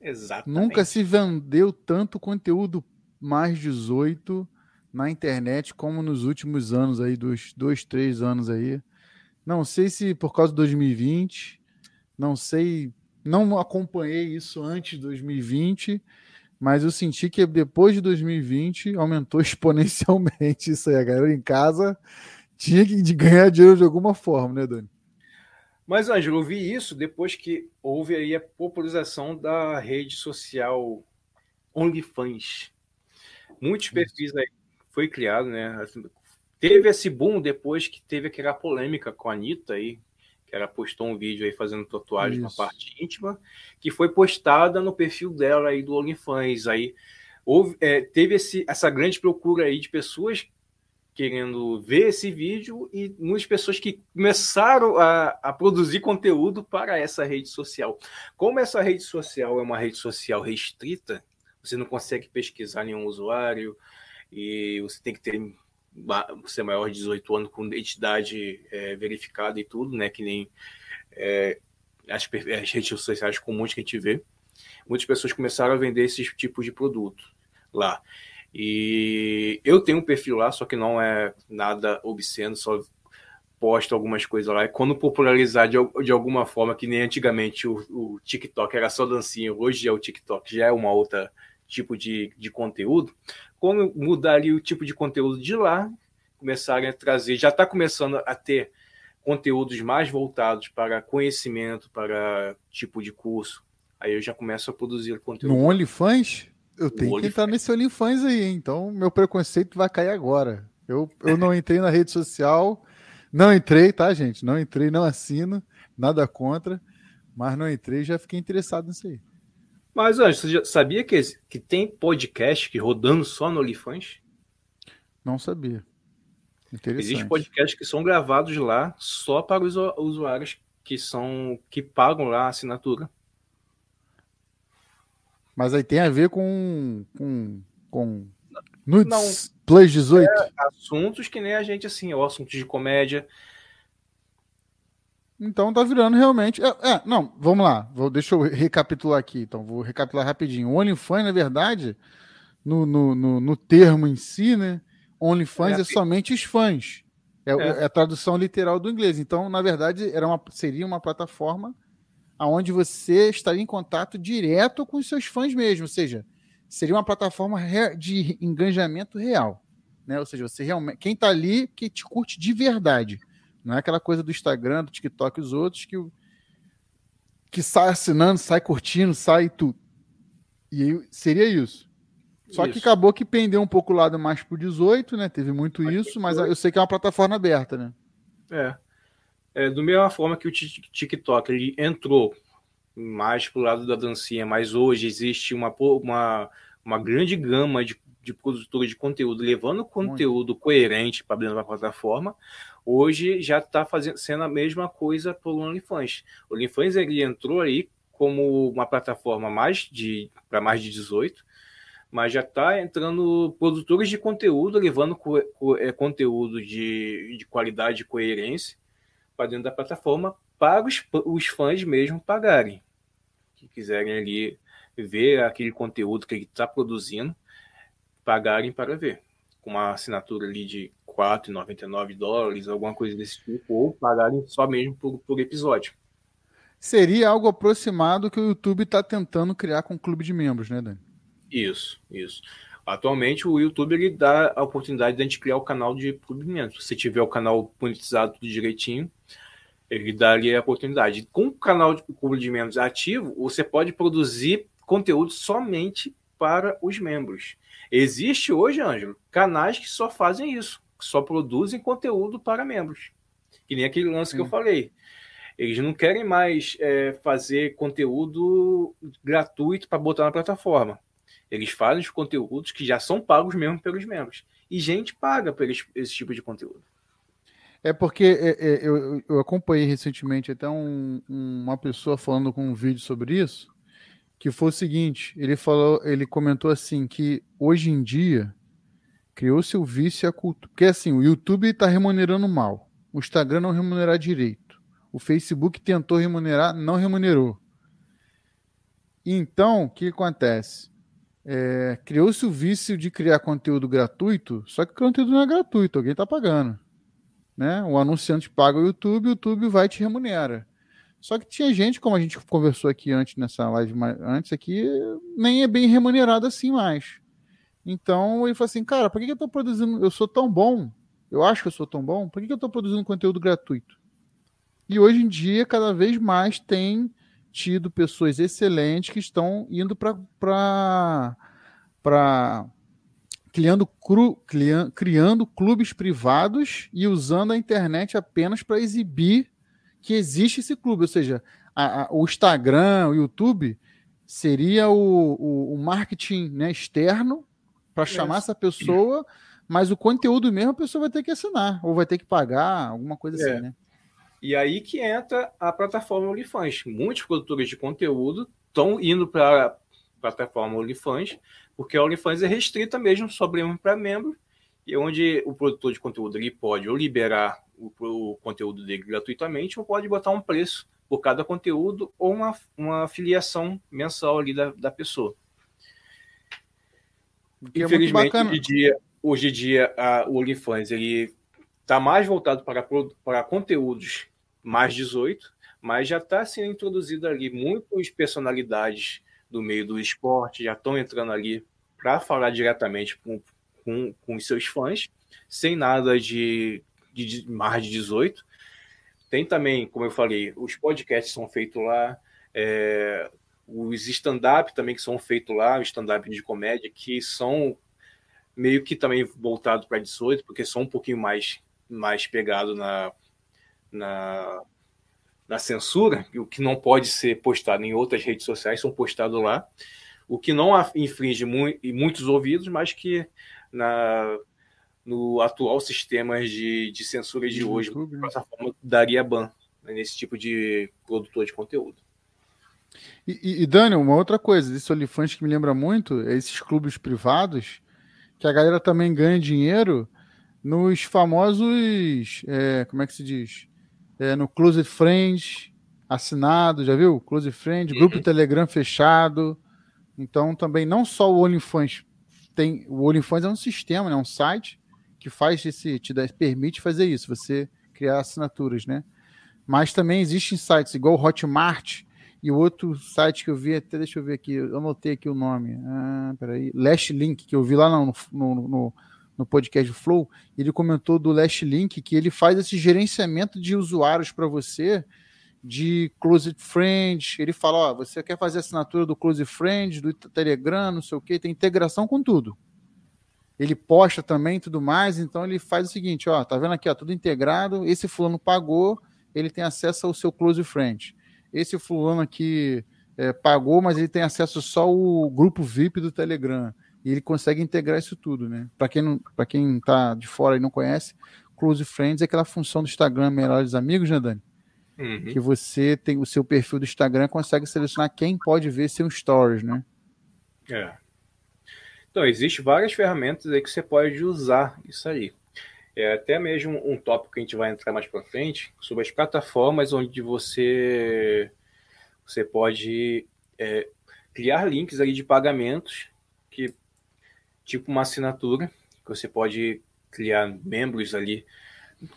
Exatamente. Nunca se vendeu tanto conteúdo mais 18 na internet como nos últimos anos aí, dos dois, três anos aí. Não sei se por causa de 2020, não sei, não acompanhei isso antes de 2020, mas eu senti que depois de 2020 aumentou exponencialmente isso aí. A galera em casa tinha que ganhar dinheiro de alguma forma, né, Dani? Mas, Ângelo, eu vi isso depois que houve aí a popularização da rede social OnlyFans. Muitos perfis aí foi criado, né? Assim, teve esse boom depois que teve aquela polêmica com a Anitta aí, que ela postou um vídeo aí fazendo tatuagem na parte íntima, que foi postada no perfil dela aí do OnlyFans. Aí houve, é, teve esse, essa grande procura aí de pessoas querendo ver esse vídeo e muitas pessoas que começaram a, a, produzir conteúdo para essa rede social. Como essa rede social é uma rede social restrita, você não consegue pesquisar nenhum usuário e você tem que ter ser maior de 18 anos com identidade é, verificada e tudo, né? Que nem é, as, as, redes sociais comuns que a gente vê. Muitas pessoas começaram a vender esses tipos de produto lá. E eu tenho um perfil lá, só que não é nada obsceno, só posto algumas coisas lá. E quando popularizar de, de alguma forma, que nem antigamente o, o TikTok era só dancinha, hoje é o TikTok, já é uma outra tipo de, de conteúdo, como mudaria o tipo de conteúdo de lá, começarem a trazer, já está começando a ter conteúdos mais voltados para conhecimento, para tipo de curso, aí eu já começo a produzir conteúdo. No OnlyFans? Eu tenho que entrar nesse OnlyFans aí, então meu preconceito vai cair agora. Eu, eu não entrei na rede social, não entrei, tá, gente? Não entrei, não assino, nada contra, mas não entrei já fiquei interessado nisso aí. Mas, Anjo, você já sabia que, que tem podcast que rodando só no OnlyFans? Não sabia. Interessante. Existem podcasts que são gravados lá só para os usuários que são que pagam lá a assinatura. Mas aí tem a ver com com, com nudes Não, Plus 18? É, assuntos que nem a gente assim, ou assuntos de comédia, então tá virando realmente. É, é, não, vamos lá. Vou, deixa eu recapitular aqui. Então, vou recapitular rapidinho. O OnlyFans, na verdade, no, no, no, no termo em si, né? OnlyFans é, é somente os fãs. É, é. é, a tradução literal do inglês. Então, na verdade, era uma, seria uma plataforma onde você estaria em contato direto com os seus fãs mesmo. Ou seja, seria uma plataforma de engajamento real. Né? Ou seja, você realmente. Quem está ali que te curte de verdade. Não é aquela coisa do Instagram, do TikTok e os outros que, que sai assinando, sai curtindo, sai tudo. E seria isso. Só isso. que acabou que pendeu um pouco o lado mais pro 18, né? Teve muito isso, mas eu sei que é uma plataforma aberta, né? É. é do mesma forma que o TikTok ele entrou mais pro lado da dancinha, mas hoje existe uma, uma, uma grande gama de, de produtores de conteúdo levando conteúdo muito. coerente para dentro da plataforma hoje já está sendo a mesma coisa para o OnlyFans. O OnlyFans ele entrou aí como uma plataforma mais de para mais de 18, mas já está entrando produtores de conteúdo, levando co co é, conteúdo de, de qualidade e coerência para dentro da plataforma para os, os fãs mesmo pagarem, que quiserem ali ver aquele conteúdo que ele está produzindo, pagarem para ver, com uma assinatura ali de 4,99 dólares, alguma coisa desse tipo, ou pagarem só mesmo por, por episódio. Seria algo aproximado que o YouTube está tentando criar com o clube de membros, né, Dani? Isso, isso. Atualmente o YouTube ele dá a oportunidade de a gente criar o canal de clube de membros. Se tiver o canal monetizado tudo direitinho, ele dá ali a oportunidade. Com o canal de clube de membros ativo, você pode produzir conteúdo somente para os membros. Existe hoje, Ângelo, canais que só fazem isso só produzem conteúdo para membros. Que nem aquele lance Sim. que eu falei. Eles não querem mais é, fazer conteúdo gratuito para botar na plataforma. Eles fazem os conteúdos que já são pagos mesmo pelos membros. E gente paga por esse, esse tipo de conteúdo. É porque é, é, eu, eu, acompanhei recentemente até um, uma pessoa falando com um vídeo sobre isso, que foi o seguinte: ele falou, ele comentou assim que hoje em dia Criou-se o vício e a cultura. Porque assim, o YouTube está remunerando mal. O Instagram não remunerar direito. O Facebook tentou remunerar, não remunerou. Então, o que acontece? É, Criou-se o vício de criar conteúdo gratuito, só que o conteúdo não é gratuito, alguém está pagando. Né? O anunciante paga o YouTube, o YouTube vai e te remunera. Só que tinha gente, como a gente conversou aqui antes nessa live antes aqui, nem é bem remunerado assim mais. Então ele falou assim, cara, por que, eu estou produzindo? Eu sou tão bom, eu acho que eu sou tão bom, por que, eu estou produzindo conteúdo gratuito? E hoje em dia, cada vez mais tem tido pessoas excelentes que estão indo para para criando, cru, criando clubes privados e usando a internet apenas para exibir que existe esse clube. Ou seja, a, a, o Instagram, o YouTube seria o, o, o marketing né, externo para chamar essa pessoa, mas o conteúdo mesmo a pessoa vai ter que assinar, ou vai ter que pagar, alguma coisa assim, é. assim, né? E aí que entra a plataforma OnlyFans. Muitos produtores de conteúdo estão indo para a plataforma OnlyFans, porque a OnlyFans é restrita mesmo, só para membro, e onde o produtor de conteúdo ele pode ou liberar o, o conteúdo dele gratuitamente ou pode botar um preço por cada conteúdo ou uma, uma filiação mensal ali da, da pessoa. É Infelizmente, é hoje em dia, hoje em dia a, o OnlyFans ele está mais voltado para, para conteúdos mais 18, mas já está sendo introduzido ali muitas personalidades do meio do esporte, já estão entrando ali para falar diretamente com, com, com os seus fãs, sem nada de, de mais de 18. Tem também, como eu falei, os podcasts são feitos lá, é, os stand-up também que são feitos lá, stand-up de comédia, que são meio que também voltados para 18, porque são um pouquinho mais, mais pegado na, na, na censura, o que não pode ser postado em outras redes sociais são postados lá, o que não infringe mu muitos ouvidos, mas que na, no atual sistema de, de censura de, hoje, YouTube, né? forma, daria ban né, nesse tipo de produtor de conteúdo. E, e, e Dani, uma outra coisa, esse olifante que me lembra muito é esses clubes privados, que a galera também ganha dinheiro nos famosos, é, como é que se diz? É, no Close Friends assinado, já viu? Close Friends, uhum. grupo Telegram fechado. Então também não só o OnlyFans tem, o OnlyFans é um sistema, né, um site que faz esse, te dá, permite fazer isso, você criar assinaturas, né? Mas também existem sites igual o Hotmart e o outro site que eu vi, até deixa eu ver aqui, eu anotei aqui o nome. Ah, peraí. Last Link, que eu vi lá no, no, no, no podcast Flow, ele comentou do Last Link que ele faz esse gerenciamento de usuários para você de Close Friends. Ele fala: ó, você quer fazer assinatura do Close Friends, do Telegram, não sei o que, tem integração com tudo ele posta também tudo mais, então ele faz o seguinte, ó, tá vendo aqui, ó, tudo integrado, esse fulano pagou, ele tem acesso ao seu close friend. Esse fulano aqui é, pagou, mas ele tem acesso só ao grupo VIP do Telegram. E ele consegue integrar isso tudo, né? Para quem não, para quem tá de fora e não conhece, close friends é aquela função do Instagram melhores amigos, né, Dani? Uhum. Que você tem o seu perfil do Instagram consegue selecionar quem pode ver seu stories, né? É. Então, existem várias ferramentas aí que você pode usar isso aí. É até mesmo um tópico que a gente vai entrar mais para frente sobre as plataformas onde você você pode é, criar links ali de pagamentos que tipo uma assinatura que você pode criar membros ali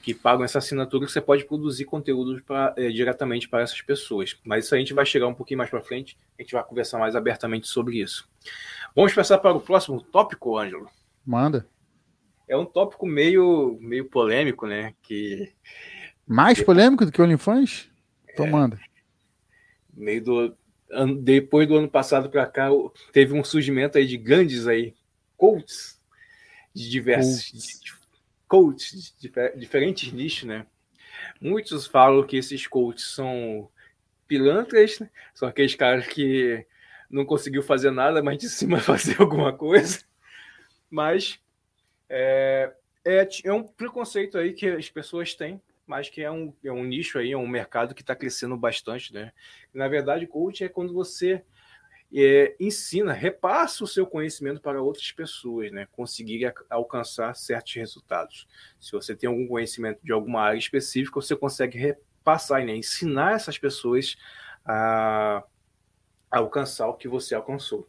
que pagam essa assinatura que você pode produzir conteúdo pra, é, diretamente para essas pessoas. Mas isso a gente vai chegar um pouquinho mais para frente, a gente vai conversar mais abertamente sobre isso. Vamos passar para o próximo tópico, Ângelo? Manda. É um tópico meio, meio polêmico, né? Que... Mais polêmico do que o OnlyFans? Então é, manda. Meio do... Depois do ano passado para cá, teve um surgimento aí de grandes aí, coaches de diversos... Coaches, de diferentes nichos, né? Muitos falam que esses coaches são pilantras, né? são aqueles caras que não conseguiu fazer nada, mas de cima fazer alguma coisa. Mas é, é, é, um preconceito aí que as pessoas têm, mas que é um, é um nicho aí, é um mercado que está crescendo bastante, né? Na verdade, coach é quando você é, ensina, repassa o seu conhecimento para outras pessoas, né? Conseguir alcançar certos resultados. Se você tem algum conhecimento de alguma área específica, você consegue repassar, né? Ensinar essas pessoas a alcançar o que você alcançou.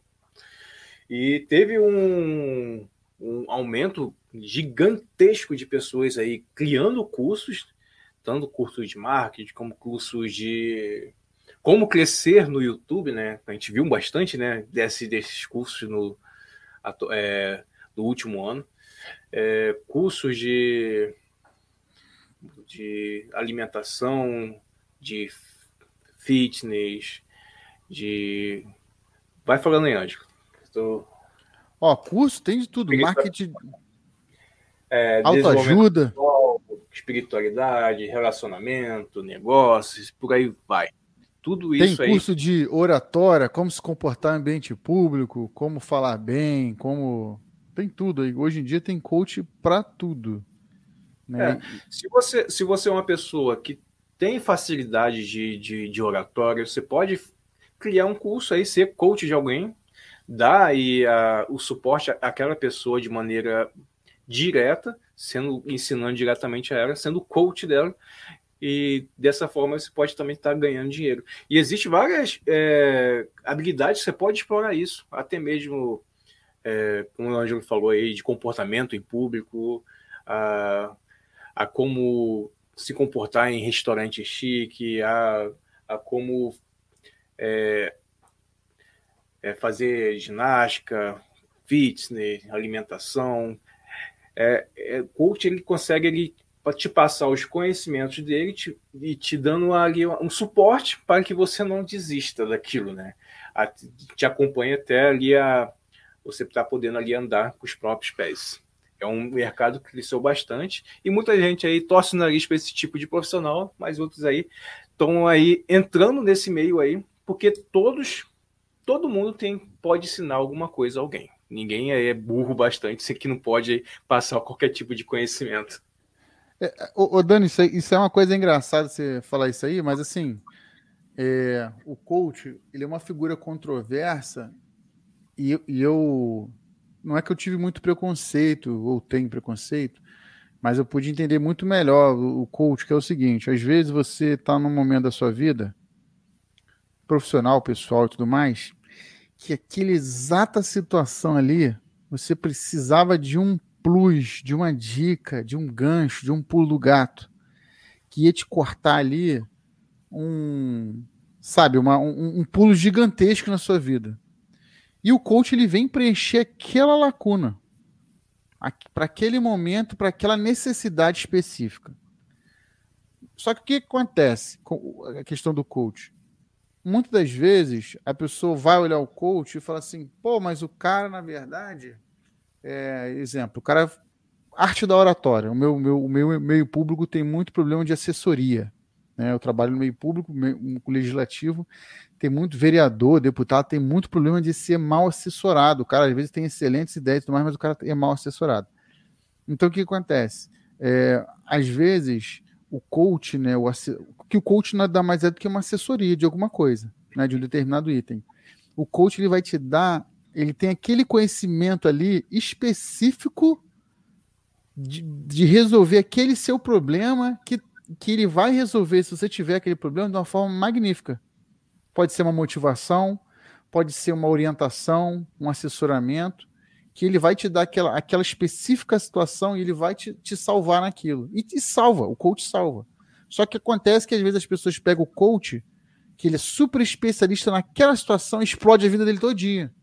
E teve um, um aumento gigantesco de pessoas aí criando cursos, tanto cursos de marketing como cursos de como crescer no YouTube, né? A gente viu bastante, né? Desse, desses cursos no, é, no último ano. É, cursos de, de alimentação, de fitness, de. Vai falando aí, Ângelo. Estou... Ó, curso tem de tudo. Marketing. É, autoajuda. Espiritualidade, relacionamento, negócios, por aí vai. Tudo isso Tem curso aí. de oratória, como se comportar em ambiente público, como falar bem, como. Tem tudo aí. Hoje em dia tem coach para tudo. Né? É, se, você, se você é uma pessoa que tem facilidade de, de, de oratória, você pode criar um curso aí, ser coach de alguém, dar aí, uh, o suporte àquela pessoa de maneira direta, sendo ensinando diretamente a ela, sendo coach dela, e dessa forma você pode também estar ganhando dinheiro. E existe várias é, habilidades que você pode explorar isso, até mesmo, é, como o Ângelo falou aí, de comportamento em público, a, a como se comportar em restaurante chique, a, a como é, é, fazer ginástica, fitness, alimentação. É, é, coach ele consegue ele te passar os conhecimentos dele te, e te dando ali um suporte para que você não desista daquilo, né? A, te acompanha até ali a você estar tá podendo ali andar com os próprios pés. É um mercado que cresceu bastante e muita gente aí torce o nariz para esse tipo de profissional, mas outros aí estão aí entrando nesse meio aí, porque todos, todo mundo tem pode ensinar alguma coisa a alguém. Ninguém é burro bastante, você que não pode passar qualquer tipo de conhecimento. É, ô, Dani, isso, isso, é uma coisa engraçada você falar isso aí, mas assim, é, o coach, ele é uma figura controversa e, e, eu, não é que eu tive muito preconceito ou tenho preconceito, mas eu pude entender muito melhor o coach, que é o seguinte, às vezes você está num momento da sua vida, profissional, pessoal e tudo mais, que aquela exata situação ali, você precisava de um plus, de uma dica, de um gancho, de um pulo do gato, que ia te cortar ali um, sabe, uma, um, um pulo gigantesco na sua vida. E o coach ele vem preencher aquela lacuna para aquele momento, para aquela necessidade específica. Só que o que acontece com a questão do coach? Muitas das vezes a pessoa vai olhar o coach e fala assim: pô, mas o cara, na verdade, é, exemplo, o cara. Arte da oratória. O meu, meu, o meu meio público tem muito problema de assessoria. Né? Eu trabalho no meio público, meio, legislativo, tem muito vereador, deputado, tem muito problema de ser mal assessorado. O cara às vezes tem excelentes ideias e tudo mais, mas o cara é mal assessorado. Então o que acontece? É, às vezes o coach, né, o, que o coach nada mais é do que uma assessoria de alguma coisa, né, de um determinado item. O coach ele vai te dar ele tem aquele conhecimento ali específico de, de, resolver aquele seu problema que, que ele vai resolver se você tiver aquele problema de uma forma magnífica. Pode ser uma motivação, pode ser uma orientação, um assessoramento, que ele vai te dar aquela, aquela específica situação e ele vai te, te salvar naquilo. E te salva, o coach salva. Só que acontece que às vezes as pessoas pegam o coach, que ele é super especialista naquela situação, explode a vida dele todinha.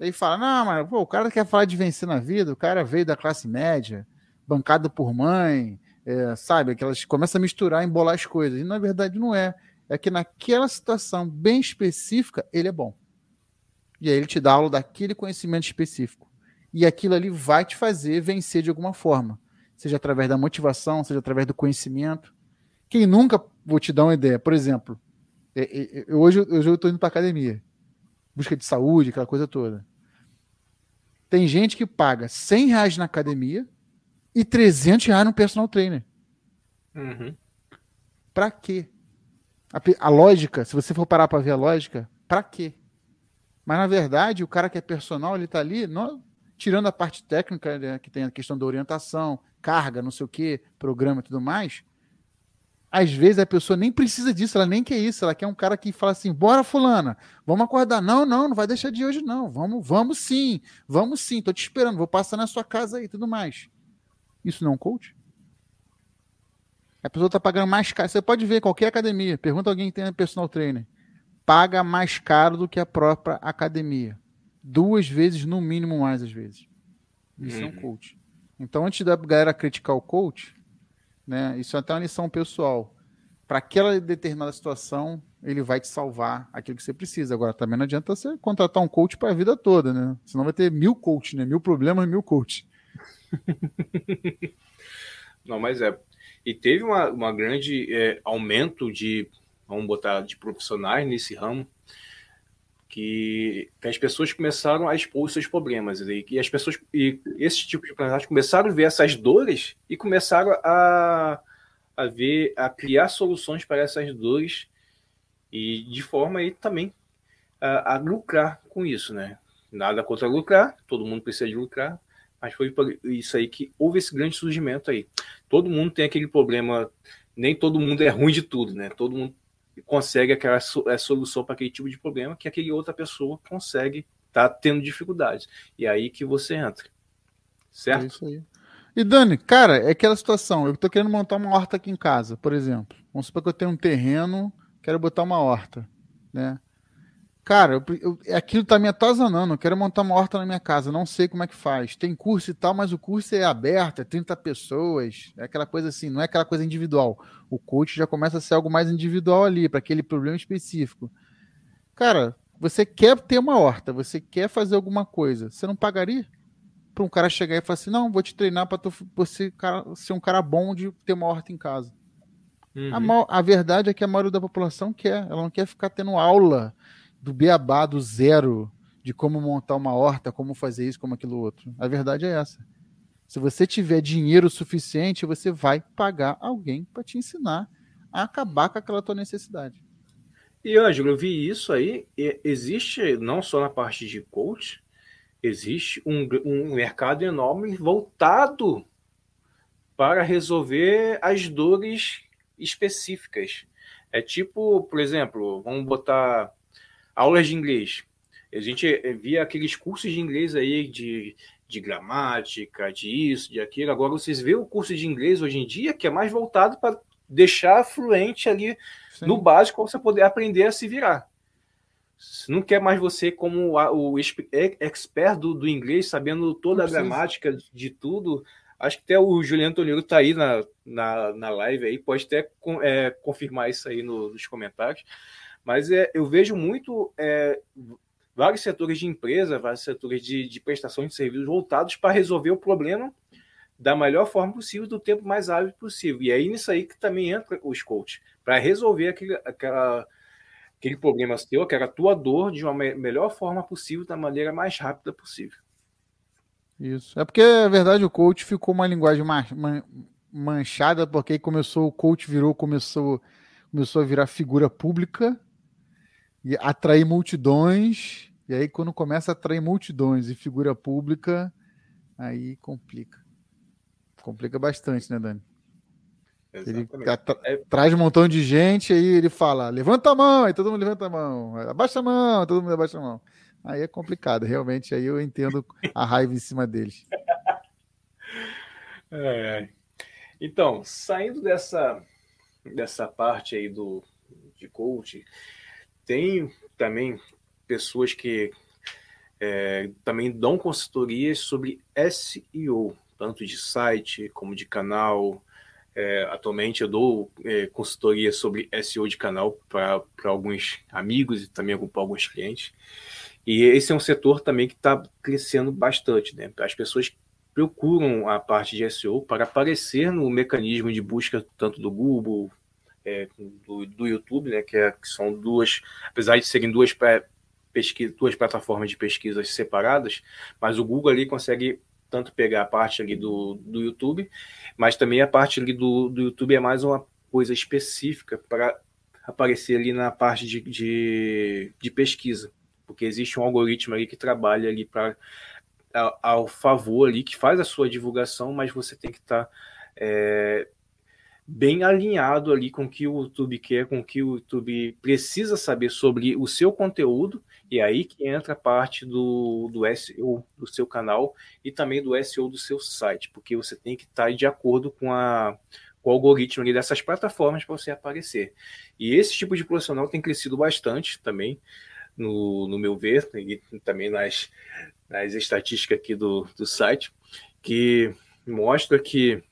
Aí fala, não, mas pô, o cara quer falar de vencer na vida, o cara veio da classe média, bancado por mãe, é, sabe? Aquelas começa a misturar, embolar as coisas. E na verdade não é. É que naquela situação bem específica, ele é bom. E aí ele te dá aula daquele conhecimento específico. E aquilo ali vai te fazer vencer de alguma forma. Seja através da motivação, seja através do conhecimento. Quem nunca, vou te dar uma ideia, por exemplo, é, é, hoje, hoje eu estou indo para academia busca de saúde, aquela coisa toda. Tem gente que paga 100 reais na academia e 300 reais no personal trainer. Uhum. Pra quê? A, a, lógica, se você for parar para ver a lógica, pra quê? Mas na verdade, o cara que é personal, ele tá ali, não, tirando a parte técnica, né, que tem a questão da orientação, carga, não sei o que, programa e tudo mais, às vezes a pessoa nem precisa disso, ela nem quer isso, ela quer um cara que fala assim: bora, fulana, vamos acordar. Não, não, não vai deixar de hoje, não. Vamos, vamos sim, vamos sim, tô te esperando, vou passar na sua casa aí tudo mais. Isso não é um coach? A pessoa está pagando mais caro. Você pode ver qualquer academia, pergunta alguém que tem personal trainer. Paga mais caro do que a própria academia. Duas vezes, no mínimo, mais às vezes. Isso uhum. é um uhum. coach. Então, antes da galera criticar o coach, né? Isso é até uma lição pessoal. Para aquela determinada situação, ele vai te salvar aquilo que você precisa. Agora, também não adianta você contratar um coach para a vida toda, né? Senão vai ter mil coaches, né? Mil problemas, mil coaches. não, mas é. E teve uma, uma grande é, aumento de, vamos botar, de profissionais nesse ramo que, que, as pessoas começaram a expor os seus problemas e, e as pessoas e esse tipo de profissionais começaram a ver essas dores e começaram a, a ver a criar soluções para essas dores e de forma aí também a, a lucrar com isso, né? Nada contra lucrar, todo mundo precisa de lucrar, mas foi isso aí que houve esse grande surgimento aí. Todo mundo tem aquele problema, nem todo mundo é ruim de tudo, né? Todo mundo consegue aquela é, solução para aquele tipo de problema que aquele outra pessoa consegue estar tá tendo dificuldades. E é aí que você entra. Certo? É isso aí. E Dani, cara, é aquela situação. Eu tô querendo montar uma horta aqui em casa, por exemplo. Vamos supor que eu tenho um terreno, quero botar uma horta, né? Cara, eu, eu, aquilo tá me atazanando. Eu quero montar uma horta na minha casa, não sei como é que faz. Tem curso e tal, mas o curso é aberto, é 30 pessoas, é aquela coisa assim, não é aquela coisa individual. O coach já começa a ser algo mais individual ali, para aquele problema específico. Cara, você quer ter uma horta, você quer fazer alguma coisa, você não pagaria? Para um cara chegar e falar assim: não, vou te treinar para você ser um cara bom de ter uma horta em casa. Uhum. A, a verdade é que a maioria da população quer, ela não quer ficar tendo aula do beabá, do zero, de como montar uma horta, como fazer isso, como aquilo outro. A verdade é essa. Se você tiver dinheiro suficiente, você vai pagar alguém para te ensinar a acabar com aquela tua necessidade. E, Ângelo, eu vi isso aí. Existe, não só na parte de coach, existe um, um mercado enorme voltado para resolver as dores específicas. É tipo, por exemplo, vamos botar aulas de inglês. A gente via aqueles cursos de inglês aí de, de gramática, de isso, de aquilo. Agora vocês vê o curso de inglês hoje em dia que é mais voltado para deixar fluente ali Sim. no básico para você poder aprender a se virar. Não quer mais você como o expert do, do inglês, sabendo toda a gramática de tudo. Acho que até o Juliano Tonilo está aí na, na, na live aí, pode até é, confirmar isso aí no, nos comentários. Mas é, eu vejo muito é, vários setores de empresa, vários setores de, de prestação de serviços voltados para resolver o problema da melhor forma possível, do tempo mais hábil possível. E aí nisso aí que também entra os coaches, para resolver aquele, aquela, aquele problema seu, aquela tua dor, de uma me melhor forma possível, da maneira mais rápida possível. Isso. É porque, na verdade, o coach ficou uma linguagem manchada, porque começou, o coach virou, começou, começou a virar figura pública, e atrair multidões. E aí, quando começa a atrair multidões e figura pública, aí complica. Complica bastante, né, Dani? Ele é... traz um montão de gente, aí ele fala: levanta a mão, aí todo mundo levanta a mão, abaixa a mão, todo mundo abaixa a mão. Aí é complicado, realmente. Aí eu entendo a raiva em cima deles. É. Então, saindo dessa, dessa parte aí do, de coach, tem também pessoas que é, também dão consultorias sobre SEO, tanto de site como de canal. É, atualmente eu dou é, consultoria sobre SEO de canal para alguns amigos e também para alguns clientes. E esse é um setor também que está crescendo bastante. Né? As pessoas procuram a parte de SEO para aparecer no mecanismo de busca tanto do Google, é, do, do, YouTube, né, que, é, que, são duas, apesar de serem duas, pesquisa, duas plataformas de pesquisas separadas, mas o Google ali consegue tanto pegar a parte ali do, do YouTube, mas também a parte ali do, do YouTube é mais uma coisa específica para aparecer ali na parte de, de, de, pesquisa, porque existe um algoritmo ali que trabalha ali para ao favor ali, que faz a sua divulgação, mas você tem que estar tá, é, bem alinhado ali com o que o YouTube quer, com o que o YouTube precisa saber sobre o seu conteúdo, e aí que entra a parte do, do SEO do seu canal e também do SEO do seu site, porque você tem que estar de acordo com, a, com o algoritmo ali dessas plataformas para você aparecer. E esse tipo de profissional tem crescido bastante também, no, no meu ver, e também nas, nas estatísticas aqui do, do site, que mostra que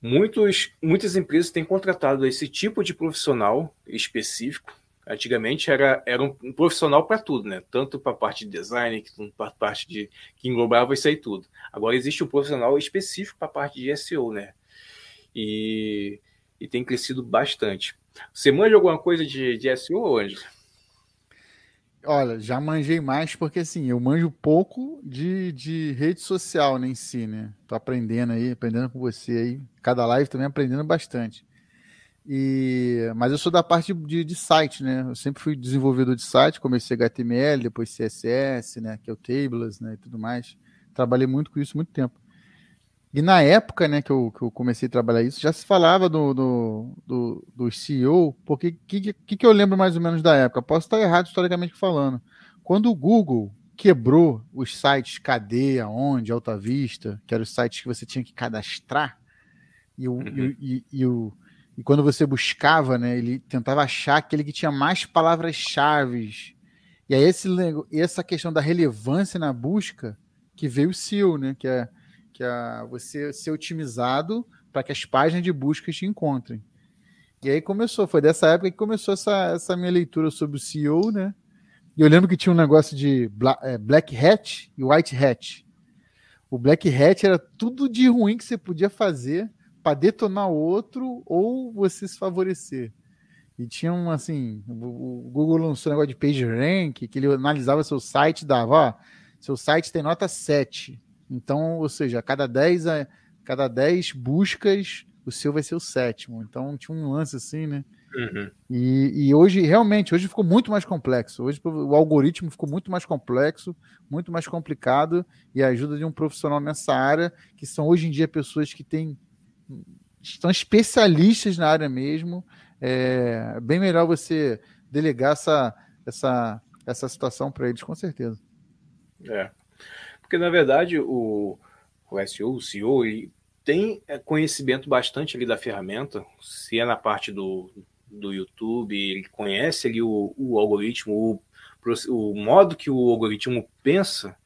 Muitos, muitas empresas têm contratado esse tipo de profissional específico. Antigamente era, era um profissional para tudo, né? Tanto para a parte de design, para a parte de que englobava isso aí tudo. Agora existe um profissional específico para a parte de SEO, né? E, e tem crescido bastante. Você manja alguma coisa de, de SEO, Ângelo? Olha, já manjei mais porque assim, eu manjo pouco de, de rede social né, si, né? Tô aprendendo aí, aprendendo com você aí. Cada live também aprendendo bastante. E, mas eu sou da parte de, de site, né? Eu sempre fui desenvolvedor de site, comecei HTML, depois CSS, né? Que é o Tables, né? E tudo mais. trabalhei muito com isso muito tempo. E na época né, que, eu, que eu comecei a trabalhar isso, já se falava do, do, do, do CEO, porque o que, que, que eu lembro mais ou menos da época? Posso estar errado historicamente falando. Quando o Google quebrou os sites Cadeia, Onde, Alta Vista, que eram os sites que você tinha que cadastrar, e, o, uhum. e, e, e, o, e quando você buscava, né, ele tentava achar aquele que tinha mais palavras-chave. E aí esse, essa questão da relevância na busca que veio o SEO, né, que é, que é você ser otimizado para que as páginas de busca te encontrem. E aí começou, foi dessa época que começou essa, essa minha leitura sobre o SEO, né? E eu lembro que tinha um negócio de é, Black Hat e White Hat. O Black Hat era tudo de ruim que você podia fazer para detonar o outro ou você se favorecer. E tinha um assim, o Google lançou um negócio de PageRank, que ele analisava seu site e dava, ó, seu site tem nota 7. Então, ou seja, a cada 10, a cada 10 buscas, o seu vai ser o sétimo. Então tinha um lance assim, né? Uhum. E, e, hoje, realmente, hoje ficou muito mais complexo. Hoje o algoritmo ficou muito mais complexo, muito mais complicado, e a ajuda de um profissional nessa área, que são hoje em dia pessoas que têm. estão especialistas na área mesmo. É bem melhor você delegar essa, essa, essa situação para eles, com certeza. É. Porque, na verdade, o, o SEO, o CEO, ele tem é, conhecimento bastante ali da ferramenta, se é na parte do, do YouTube, ele conhece ali o, o algoritmo, o, o modo que o algoritmo pensa,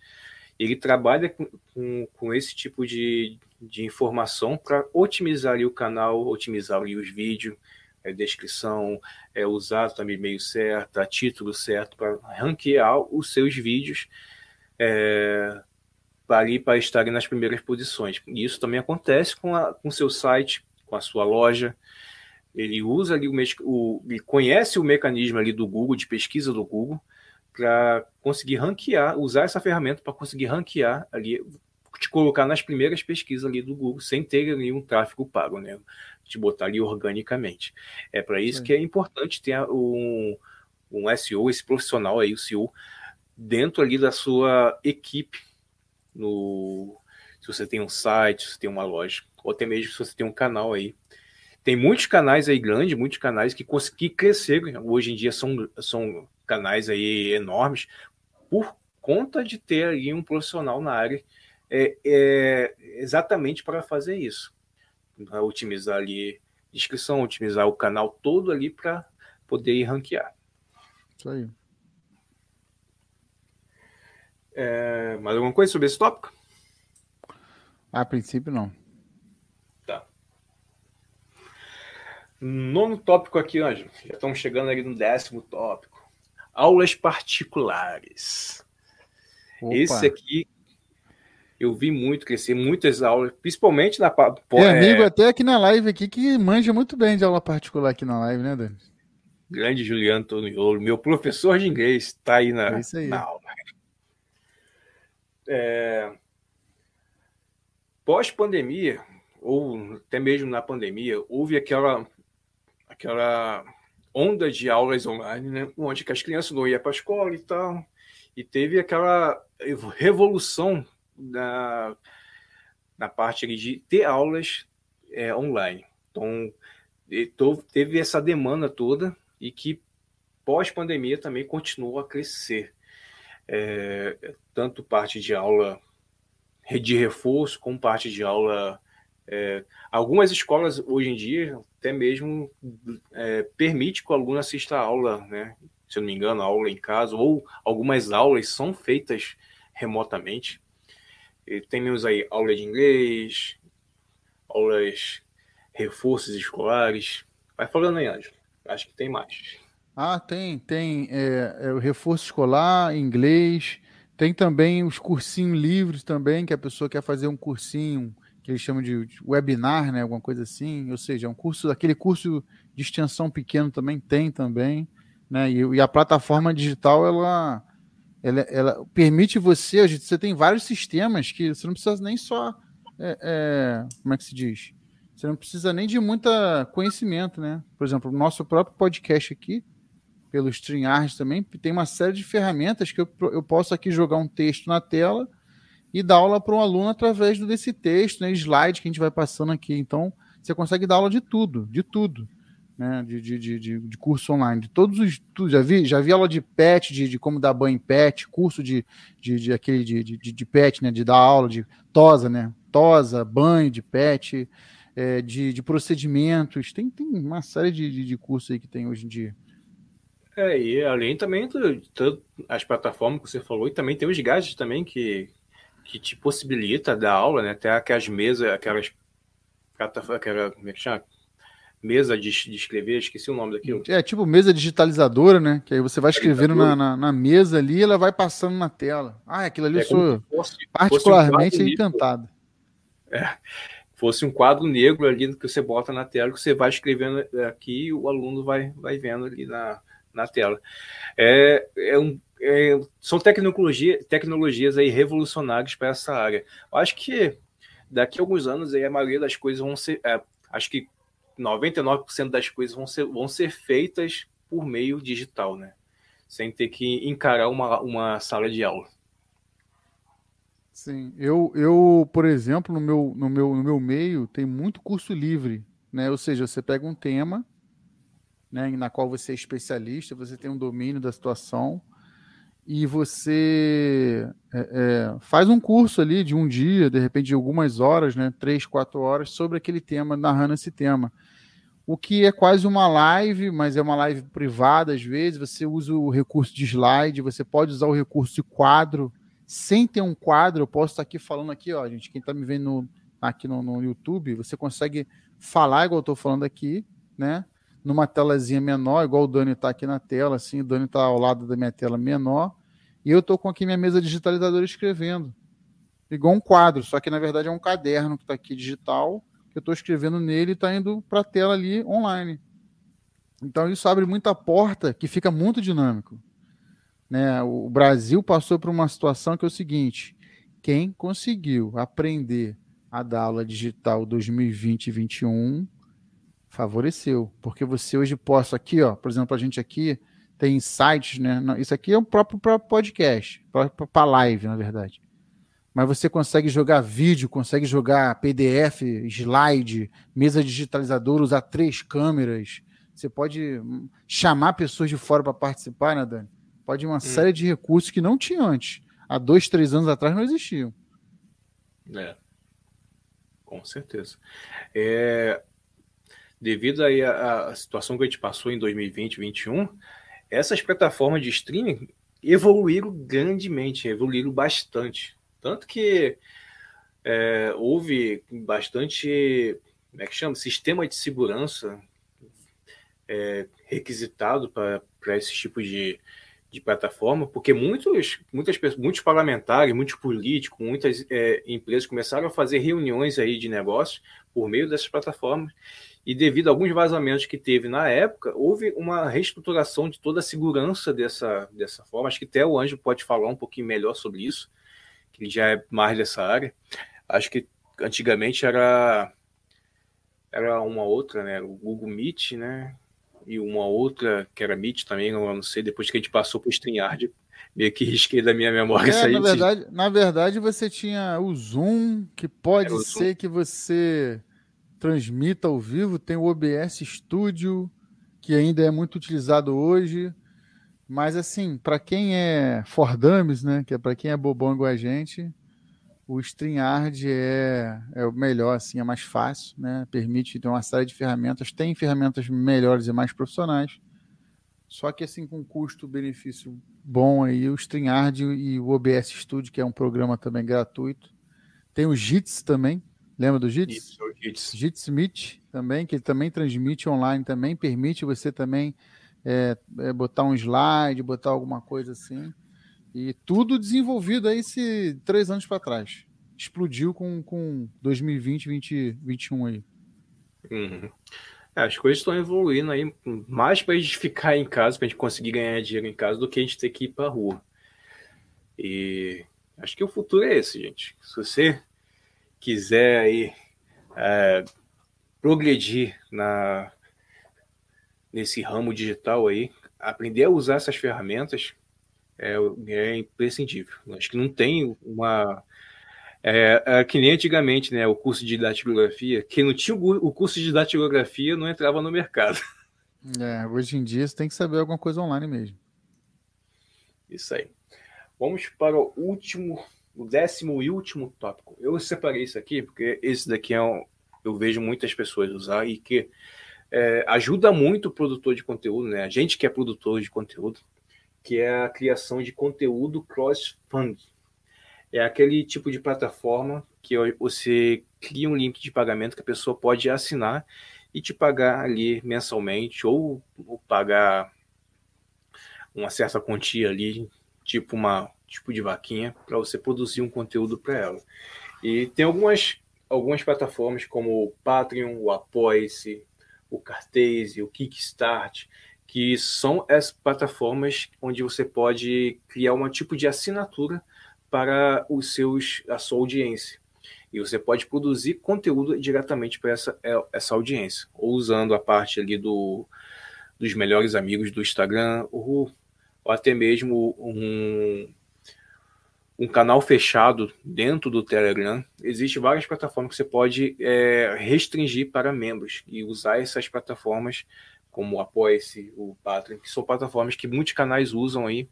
ele trabalha com, com, com esse tipo de, de informação para otimizar ali o canal, otimizar ali os vídeos, é, descrição, é, usar também meio certo, título certo para ranquear os seus vídeos. É, ali para estarem nas primeiras posições. E isso também acontece com o seu site, com a sua loja, ele usa ali o, o ele conhece o mecanismo ali do Google, de pesquisa do Google, para conseguir ranquear, usar essa ferramenta para conseguir ranquear ali, te colocar nas primeiras pesquisas ali do Google, sem ter ali um tráfego pago, né? Te botar ali organicamente. É para isso Sim. que é importante ter um, um SEO, esse profissional aí, o CEO, dentro ali da sua equipe, no, se você tem um site, se você tem uma loja, ou até mesmo se você tem um canal aí tem muitos canais aí grandes, muitos canais que, que cresceram. Hoje em dia são, são canais aí enormes por conta de ter ali um profissional na área é, é exatamente para fazer isso. Para otimizar ali a descrição, otimizar o canal todo ali para poder ir ranquear. Isso aí. É, mais alguma coisa sobre esse tópico? A princípio, não. Nono tópico aqui, Ângelo. Já estamos chegando ali no décimo tópico. Aulas particulares. Opa. Esse aqui eu vi muito crescer, muitas aulas, principalmente na. Tem é, amigo até aqui na live aqui que manja muito bem de aula particular aqui na live, né, Dani? Grande Juliano Toniolo, meu professor de inglês, está aí na, é aí. na aula. É... Pós-pandemia, ou até mesmo na pandemia, houve aquela aquela onda de aulas online, né, onde as crianças não iam para a escola e tal, e teve aquela revolução na, na parte de ter aulas é, online. Então, teve essa demanda toda e que pós-pandemia também continua a crescer. É, tanto parte de aula de reforço, como parte de aula é, algumas escolas hoje em dia até mesmo é, permite que o aluno assista a aula, né? Se eu não me engano, aula em casa, ou algumas aulas são feitas remotamente. E temos aí aula de inglês, aulas reforços escolares. Vai falando aí, Ângelo. Acho que tem mais. Ah, tem, tem é, é, o reforço escolar, inglês, tem também os cursinhos livres também, que a pessoa quer fazer um cursinho que eles chamam de webinar, né, alguma coisa assim, ou seja, é um curso, aquele curso de extensão pequeno também tem também, né, e, e a plataforma digital, ela, ela, ela, permite você, você tem vários sistemas que você não precisa nem só, é, é, como é que se diz? Você não precisa nem de muita conhecimento, né? Por exemplo, o nosso próprio podcast aqui, pelo StreamYard também, tem uma série de ferramentas que eu, eu posso aqui jogar um texto na tela e dar aula para um aluno através desse texto, né, slide que a gente vai passando aqui. Então, você consegue dar aula de tudo, de tudo, né, de, de, de, de curso online, de todos os, tudo, já vi, já vi aula de pet, de, de como dar banho em pet, curso de, de, de aquele de, de, de pet, né, de dar aula de tosa, né, tosa, banho de pet, é, de, de procedimentos, tem, tem uma série de, de, de cursos aí que tem hoje em dia. É, e além também as plataformas que você falou, e também tem os gadgets também que, que te possibilita dar aula, né? Até aquelas mesas, aquelas aquela, como é que chama? Mesa de, de, escrever, esqueci o nome daquilo. É, tipo mesa digitalizadora, né? Que aí você vai escrevendo na, na, na, mesa ali e ela vai passando na tela. Ah, aquilo ali é eu sou fosse, particularmente fosse um encantado. É, fosse um quadro negro ali que você bota na tela, que você vai escrevendo aqui e o aluno vai, vai vendo ali na, na tela. É, é um, é, são tecnologia, tecnologias aí revolucionárias para essa área. Eu acho que daqui a alguns anos aí a maioria das coisas vão ser, é, acho que 99% das coisas vão ser, vão ser feitas por meio digital, né? Sem ter que encarar uma, uma sala de aula. Sim, eu, eu, por exemplo, no meu, no, meu, no meu meio tem muito curso livre, né? Ou seja, você pega um tema, né, na qual você é especialista, você tem um domínio da situação, e você é, é, faz um curso ali de um dia, de repente de algumas horas, né, três, quatro horas, sobre aquele tema, narrando esse tema. O que é quase uma live, mas é uma live privada às vezes. Você usa o recurso de slide, você pode usar o recurso de quadro. Sem ter um quadro, eu posso estar aqui falando aqui, ó, gente. Quem está me vendo aqui no, no, YouTube, você consegue falar igual eu estou falando aqui, né? Numa telazinha menor, igual o Dani está aqui na tela, assim, o Dani está ao lado da minha tela menor, e eu estou com aqui minha mesa digitalizadora escrevendo. Igual um quadro, só que na verdade é um caderno que está aqui digital, que eu estou escrevendo nele e está indo para a tela ali online. Então isso abre muita porta que fica muito dinâmico. Né? O Brasil passou por uma situação que é o seguinte: quem conseguiu aprender a dar aula digital 2020 e 2021 favoreceu, porque você hoje possa aqui, ó, por exemplo, a gente aqui tem sites, né? Isso aqui é o próprio para podcast, para live, na verdade. Mas você consegue jogar vídeo, consegue jogar PDF, slide, mesa digitalizadora, usar três câmeras. Você pode hum, chamar pessoas de fora para participar, né, Dani? Pode uma hum. série de recursos que não tinha antes. Há dois, três anos atrás não existiam. É, com certeza. É, devido aí à, situação que a gente passou em 2020 2021, essas plataformas de streaming evoluíram grandemente, evoluíram bastante. Tanto que é, houve bastante, como é que chama? Sistema de segurança é, requisitado para esse tipo de, de plataforma, porque muitos, muitas muitos parlamentares, muitos políticos, muitas é, empresas começaram a fazer reuniões aí de negócios por meio dessas plataformas e devido a alguns vazamentos que teve na época, houve uma reestruturação de toda a segurança dessa, dessa forma. Acho que até o Anjo pode falar um pouquinho melhor sobre isso, que ele já é mais dessa área. Acho que antigamente era era uma outra, né? O Google Meet, né? E uma outra que era Meet também, eu não sei, depois que a gente passou para o StreamYard, meio que risquei da minha memória. É, na, verdade, na verdade, você tinha o Zoom, que pode ser Zoom. que você transmita ao vivo, tem o OBS Studio, que ainda é muito utilizado hoje. Mas assim, para quem é for dummies, né, que é para quem é bobão igual a gente, o StreamYard é, é o melhor, assim, é mais fácil, né? Permite ter uma série de ferramentas, tem ferramentas melhores e mais profissionais. Só que assim, com custo-benefício bom aí, o StreamYard e o OBS Studio, que é um programa também gratuito. Tem o Jits também, Lembra do Jits? Isso, Jits. Meet também, que ele também transmite online também, permite você também é, é, botar um slide, botar alguma coisa assim. E tudo desenvolvido aí se três anos para trás. Explodiu com, com 2020, 2021 aí. Uhum. É, as coisas estão evoluindo aí mais para a gente ficar em casa, para a gente conseguir ganhar dinheiro em casa, do que a gente ter que ir para rua. E acho que o futuro é esse, gente. Se você quiser aí é, progredir na nesse ramo digital aí, aprender a usar essas ferramentas é, é imprescindível. Acho que não tem uma É, é, que nem antigamente, né? O curso de datilografia. Quem não tinha o curso de datilografia não entrava no mercado. É, hoje em dia você tem que saber alguma coisa online mesmo. Isso aí. Vamos para o último, o décimo e último tópico. Eu separei isso aqui porque esse daqui é um, eu vejo muitas pessoas usar e que é, ajuda muito o produtor de conteúdo, né? A gente que é produtor de conteúdo, que é a criação de conteúdo cross-funding é aquele tipo de plataforma que você cria um link de pagamento que a pessoa pode assinar e te pagar ali mensalmente ou, ou pagar uma certa quantia ali, tipo uma tipo de vaquinha para você produzir um conteúdo para ela. E tem algumas algumas plataformas como o Patreon, o Apoia-se, o Cartese, o Kickstart, que são as plataformas onde você pode criar um tipo de assinatura para os seus, a sua audiência. E você pode produzir conteúdo diretamente para essa, é, essa audiência, ou usando a parte ali do, dos melhores amigos do Instagram, ou, ou até mesmo um, um canal fechado dentro do Telegram. Existem várias plataformas que você pode é, restringir para membros e usar essas plataformas como o Apoia-se, o Patreon, que são plataformas que muitos canais usam aí.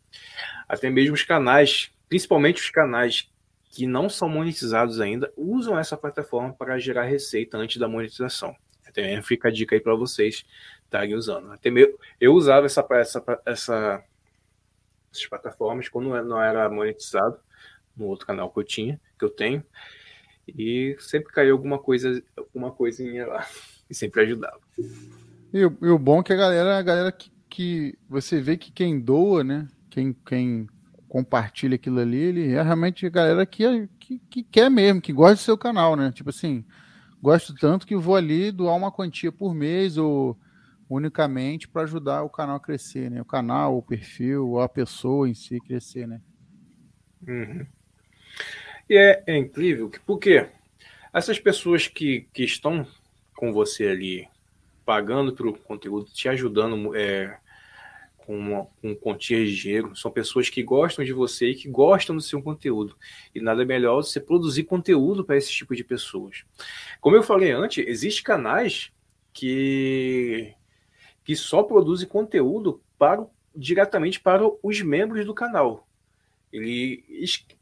Até mesmo os canais principalmente os canais que não são monetizados ainda, usam essa plataforma para gerar receita antes da monetização. Até fica a dica aí para vocês estarem usando. Até mesmo, eu usava essa, essa, essa, essas plataformas quando não era monetizado, no outro canal que eu tinha, que eu tenho, e sempre caiu alguma coisa, alguma coisinha lá, e sempre ajudava. E, e o bom é que a galera, a galera que, que você vê que quem doa, né? Quem, quem compartilha aquilo ali, ele é realmente a galera que, que, que, quer mesmo, que gosta do seu canal, né? Tipo assim, gosto tanto que vou ali doar uma quantia por mês ou unicamente para ajudar o canal a crescer, né? O canal, o perfil, ou a pessoa em si crescer, né? Uhum. E é, é incrível, porque essas pessoas que, que estão com você ali, pagando pelo conteúdo, te ajudando, é, com, uma, com quantias de dinheiro, são pessoas que gostam de você e que gostam do seu conteúdo. E nada melhor você produzir conteúdo para esse tipo de pessoas. Como eu falei antes, existem canais que, que só produzem conteúdo para, diretamente para os membros do canal. Ele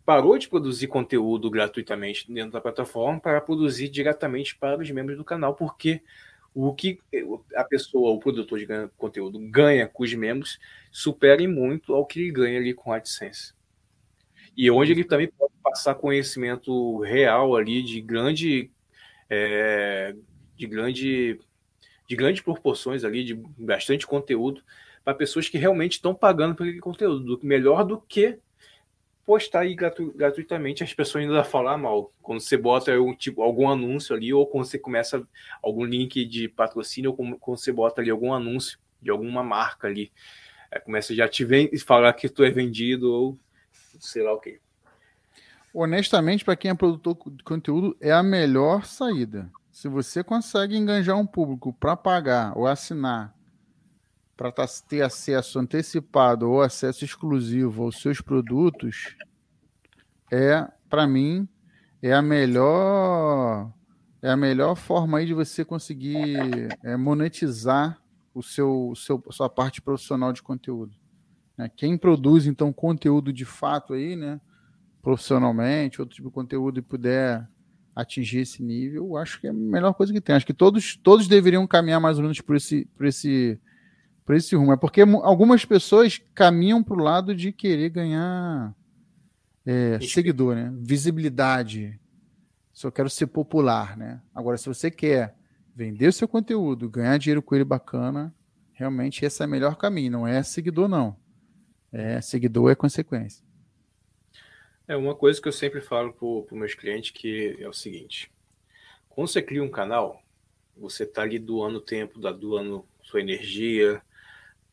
parou de produzir conteúdo gratuitamente dentro da plataforma para produzir diretamente para os membros do canal, porque o que a pessoa, o produtor de conteúdo ganha com os membros supera muito ao que ele ganha ali com a AdSense. E onde ele também pode passar conhecimento real ali de grande é, de grande de grandes proporções ali, de bastante conteúdo para pessoas que realmente estão pagando por aquele conteúdo, melhor do que postar aí gratu gratuitamente, as pessoas ainda falar mal. Quando você bota um, tipo, algum anúncio ali, ou quando você começa algum link de patrocínio, ou quando você bota ali algum anúncio de alguma marca ali. É, começa já te vem falar que tu é vendido, ou sei lá o que. Honestamente, para quem é produtor de conteúdo, é a melhor saída. Se você consegue enganjar um público para pagar ou assinar para tá, ter acesso antecipado ou acesso exclusivo aos seus produtos, é, para mim, é a melhor é a melhor forma aí de você conseguir é, monetizar o seu, seu sua parte profissional de conteúdo. Né? Quem produz então conteúdo de fato aí, né, profissionalmente, outro tipo de conteúdo e puder atingir esse nível, acho que é a melhor coisa que tem. Acho que todos todos deveriam caminhar mais ou menos por esse por esse por esse rumo. É porque algumas pessoas caminham para o lado de querer ganhar é, seguidor, né? Visibilidade. Só quero ser popular, né? Agora, se você quer vender o seu conteúdo, ganhar dinheiro com ele bacana, realmente esse é o melhor caminho. Não é seguidor, não. É seguidor é consequência. É uma coisa que eu sempre falo para os meus clientes que é o seguinte: quando você cria um canal, você está ali doando tempo, doando sua energia,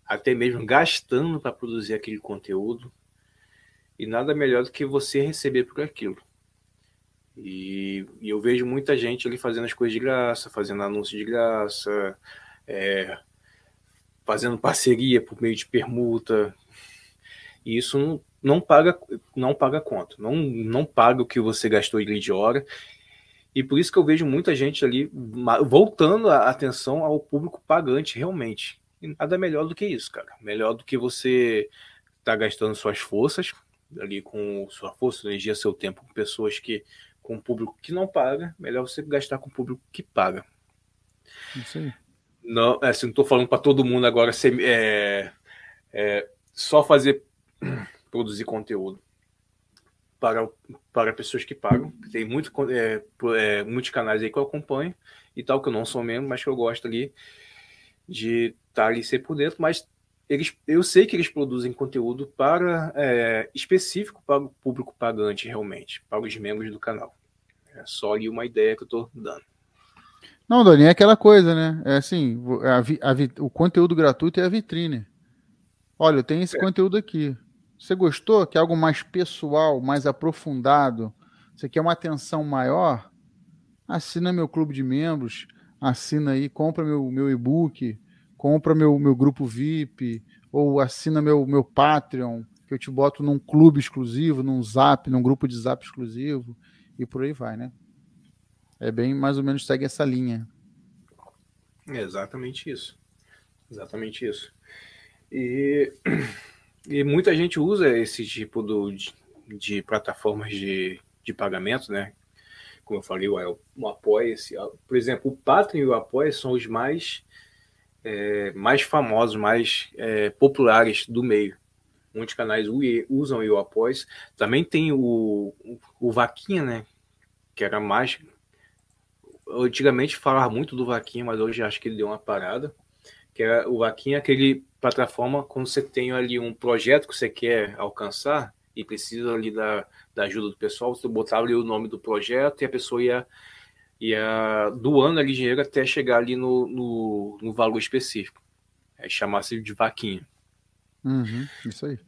até mesmo gastando para produzir aquele conteúdo. E nada melhor do que você receber por aquilo. E, e eu vejo muita gente ali fazendo as coisas de graça, fazendo anúncios de graça, é, fazendo parceria por meio de permuta. E isso não, não paga não paga conta, não, não paga o que você gastou de hora. E por isso que eu vejo muita gente ali voltando a atenção ao público pagante realmente. E nada melhor do que isso, cara. Melhor do que você estar tá gastando suas forças ali com sua força, energia, seu tempo com pessoas que com público que não paga, melhor você gastar com público que paga. Isso aí. Não, é, assim, não estou falando para todo mundo agora ser, é, é, só fazer produzir conteúdo para, para pessoas que pagam. Tem muito, é, é, muitos canais aí que eu acompanho e tal, que eu não sou membro, mas que eu gosto ali de tá ali ser por dentro, mas eles, eu sei que eles produzem conteúdo para é, específico para o público pagante realmente, para os membros do canal. É só ali uma ideia que eu estou dando. Não, Doni, é aquela coisa, né? É assim, a, a, o conteúdo gratuito é a vitrine. Olha, eu tenho esse é. conteúdo aqui. Você gostou? Quer algo mais pessoal, mais aprofundado? Você quer uma atenção maior? Assina meu clube de membros, assina aí, compra meu, meu e-book, compra meu, meu grupo VIP, ou assina meu, meu Patreon, que eu te boto num clube exclusivo, num zap, num grupo de zap exclusivo, e por aí vai, né? É bem mais ou menos segue essa linha. É exatamente isso. Exatamente isso. E, e muita gente usa esse tipo do, de, de plataformas de, de pagamento, né? Como eu falei, o, o Apoia, por exemplo, o Patreon e o Apoia são os mais é, mais famosos, mais é, populares do meio. Muitos canais usam o Após. Também tem o, o, o Vaquinha, né? Que era mais. Antigamente falava muito do Vaquinha, mas hoje acho que ele deu uma parada. Que era o Vaquinha, aquele plataforma quando você tem ali um projeto que você quer alcançar e precisa ali da, da ajuda do pessoal, você botava ali o nome do projeto e a pessoa ia ia doando ali dinheiro até chegar ali no, no, no valor específico. É chamar-se de vaquinha. Uhum, isso aí.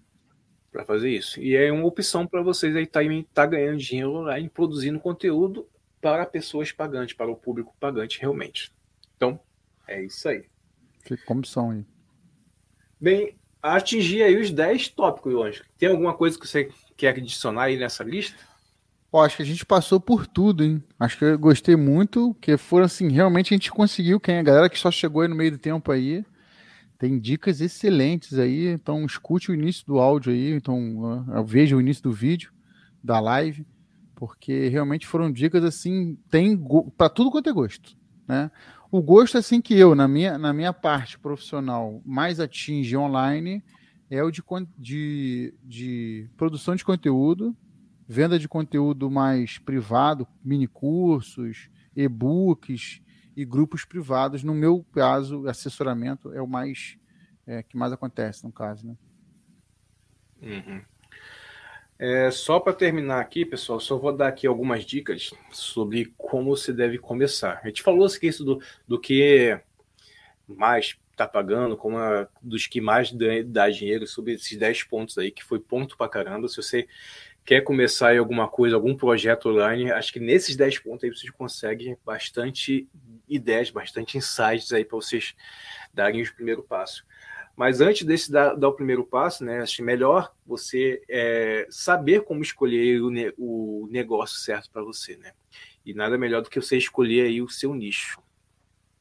Para fazer isso. E é uma opção para vocês aí estar tá, tá ganhando dinheiro online, produzindo conteúdo para pessoas pagantes, para o público pagante realmente. Então, é isso aí. Fica como são aí. Bem, atingir aí os 10 tópicos, hoje. Tem alguma coisa que você quer adicionar aí nessa lista? Pô, acho que a gente passou por tudo, hein? Acho que eu gostei muito, que foram assim, realmente a gente conseguiu, quem é a galera que só chegou aí no meio do tempo aí, tem dicas excelentes aí, então escute o início do áudio aí, então veja o início do vídeo, da live, porque realmente foram dicas assim, tem para tudo quanto é gosto, né? O gosto assim que eu, na minha, na minha parte profissional, mais atinge online é o de, de, de produção de conteúdo, venda de conteúdo mais privado, mini cursos, e-books e grupos privados. No meu caso, assessoramento é o mais é, que mais acontece no caso, né? Uhum. É, só para terminar aqui, pessoal, só vou dar aqui algumas dicas sobre como você deve começar. A gente falou aqui isso do, do que mais está pagando, como a, dos que mais dá, dá dinheiro, sobre esses 10 pontos aí, que foi ponto para caramba. Se você quer começar em alguma coisa, algum projeto online, acho que nesses 10 pontos aí vocês conseguem bastante ideias, bastante insights aí para vocês darem o primeiro passo. Mas antes desse dar, dar o primeiro passo, né, acho melhor você é, saber como escolher o, ne o negócio certo para você, né? E nada melhor do que você escolher aí o seu nicho,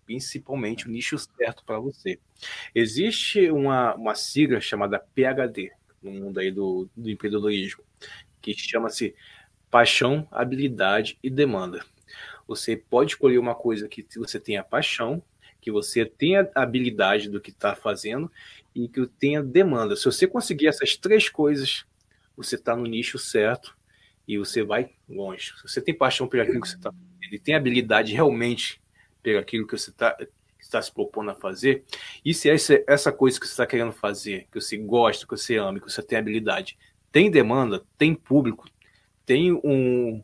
principalmente o nicho certo para você. Existe uma, uma sigla chamada PhD no mundo aí do, do empreendedorismo, que chama-se paixão, habilidade e demanda. Você pode escolher uma coisa que você tenha paixão, que você tenha habilidade do que está fazendo e que tenha demanda. Se você conseguir essas três coisas, você está no nicho certo e você vai longe. Se você tem paixão por aquilo que você está fazendo e tem habilidade realmente por aquilo que você está está se propondo a fazer, e se essa, essa coisa que você está querendo fazer, que você gosta, que você ama, que você tem habilidade, tem demanda, tem público, tem um,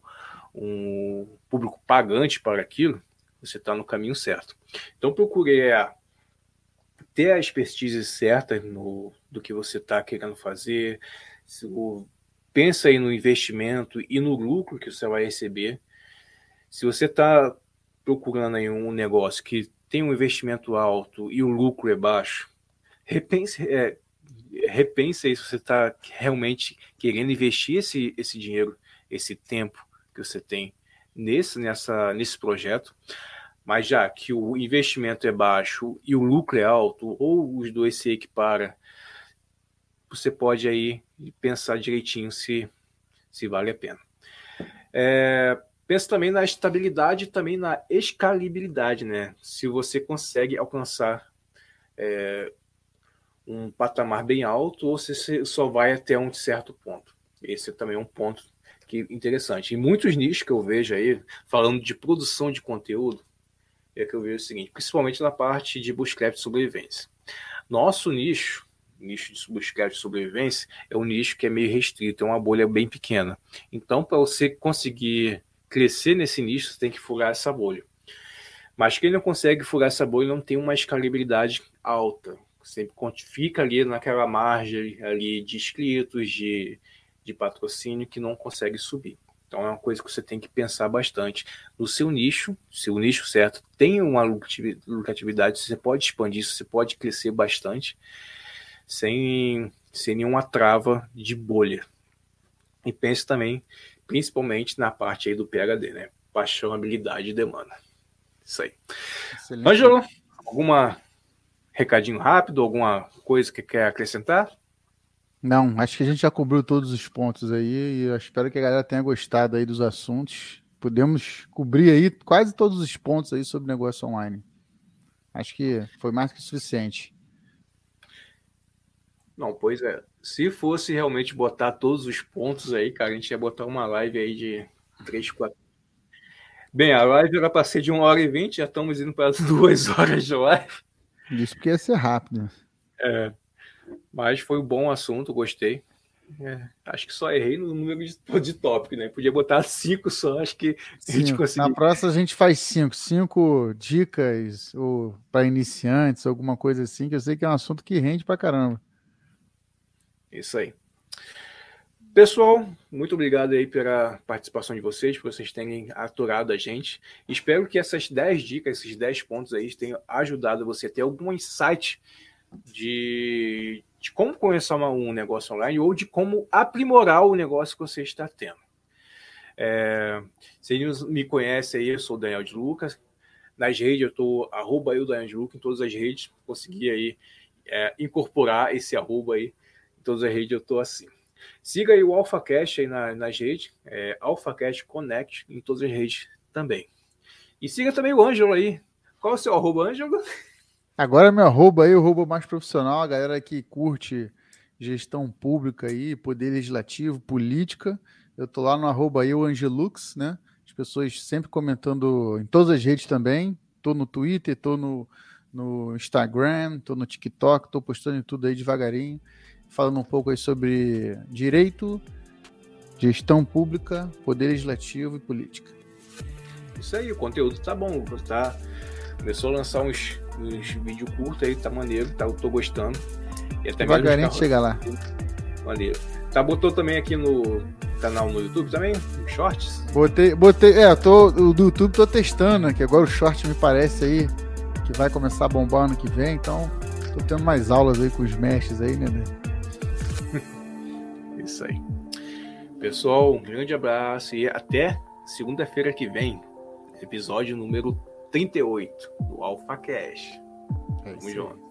um público pagante para aquilo, você está no caminho certo. Então procure ter a expertise certa no, do que você está querendo fazer, o, pensa aí no investimento e no lucro que você vai receber. Se você está procurando aí um negócio que tem um investimento alto e o lucro é baixo, repense, é, repense aí se você está realmente querendo investir esse, esse dinheiro, esse tempo que você tem nesse, nessa, nesse projeto. Mas já que o investimento é baixo e o lucro é alto, ou os dois se equiparam, você pode aí pensar direitinho se, se vale a pena. É, pensa também na estabilidade também na escalabilidade, né? Se você consegue alcançar é, um patamar bem alto ou se você só vai até um certo ponto. Esse também é um ponto que interessante. Em muitos nichos que eu vejo aí, falando de produção de conteúdo, é que eu vejo o seguinte, principalmente na parte de bootstrap de sobrevivência. Nosso nicho, nicho de bootstrap de sobrevivência, é um nicho que é meio restrito, é uma bolha bem pequena. Então, para você conseguir crescer nesse nicho, você tem que furar essa bolha. Mas quem não consegue furar essa bolha não tem uma escalabilidade alta. Sempre fica ali naquela margem ali de inscritos, de de patrocínio que não consegue subir. Então é uma coisa que você tem que pensar bastante no seu nicho, se o nicho certo tem uma lucratividade, você pode expandir, você pode crescer bastante sem, sem nenhuma trava de bolha. E pense também, principalmente na parte aí do PHD, né? Paixão, habilidade e demanda. Isso aí. Ângelo, alguma recadinho rápido, alguma coisa que quer acrescentar? Não, acho que a gente já cobriu todos os pontos aí e eu espero que a galera tenha gostado aí dos assuntos. Podemos cobrir aí quase todos os pontos aí sobre negócio online. Acho que foi mais que suficiente. Não, pois é. Se fosse realmente botar todos os pontos aí, cara, a gente ia botar uma live aí de 3, 4. Bem, a live era para ser de 1 hora e 20, já estamos indo para 2 horas de live. Isso porque ia ser rápido. É. Mas foi um bom assunto, gostei. É, acho que só errei no número de, de tópico, né? Podia botar cinco só, acho que a gente conseguiu. Na próxima a gente faz cinco, cinco dicas ou para iniciantes, alguma coisa assim, que eu sei que é um assunto que rende pra caramba. Isso aí. Pessoal, muito obrigado aí pela participação de vocês, por vocês terem aturado a gente. Espero que essas 10 dicas, esses 10 pontos aí tenham ajudado você a ter algum insight de, de como começar uma, um negócio online ou de como aprimorar o negócio que você está tendo. É, se me conhece aí, eu sou o Daniel de Lucas. Nas redes eu estou arroba eu, Daniel de Lucas, em todas as redes. Consegui aí é, incorporar esse arroba aí. Em todas as redes eu estou assim. Siga aí o AlphaCast aí na, nas redes, é, AlphaCast Connect em todas as redes também. E siga também o Ângelo aí. Qual é o seu arroba, Ângelo? Agora meu arroba aí, o arroba mais profissional, a galera que curte gestão pública aí, poder legislativo, política. Eu tô lá no arroba aí, o Angelux, né? As pessoas sempre comentando em todas as redes também. Tô no Twitter, tô no, no Instagram, tô no TikTok, tô postando em tudo aí devagarinho, falando um pouco aí sobre direito, gestão pública, poder legislativo e política. Isso aí, o conteúdo tá bom, tá? Começou a lançar uns nos vídeos curtos aí, tá maneiro, tá, eu tô gostando. E até Devagarinho chega lá. Maneiro. Tá, botou também aqui no canal no YouTube também? Shorts? Botei, botei, é, tô, o do YouTube tô testando, que agora o short me parece aí que vai começar a bombar ano que vem, então tô tendo mais aulas aí com os mestres aí, né? Isso aí. Pessoal, um grande abraço e até segunda-feira que vem, episódio número 38 do Alpha Cash. É Tamo junto.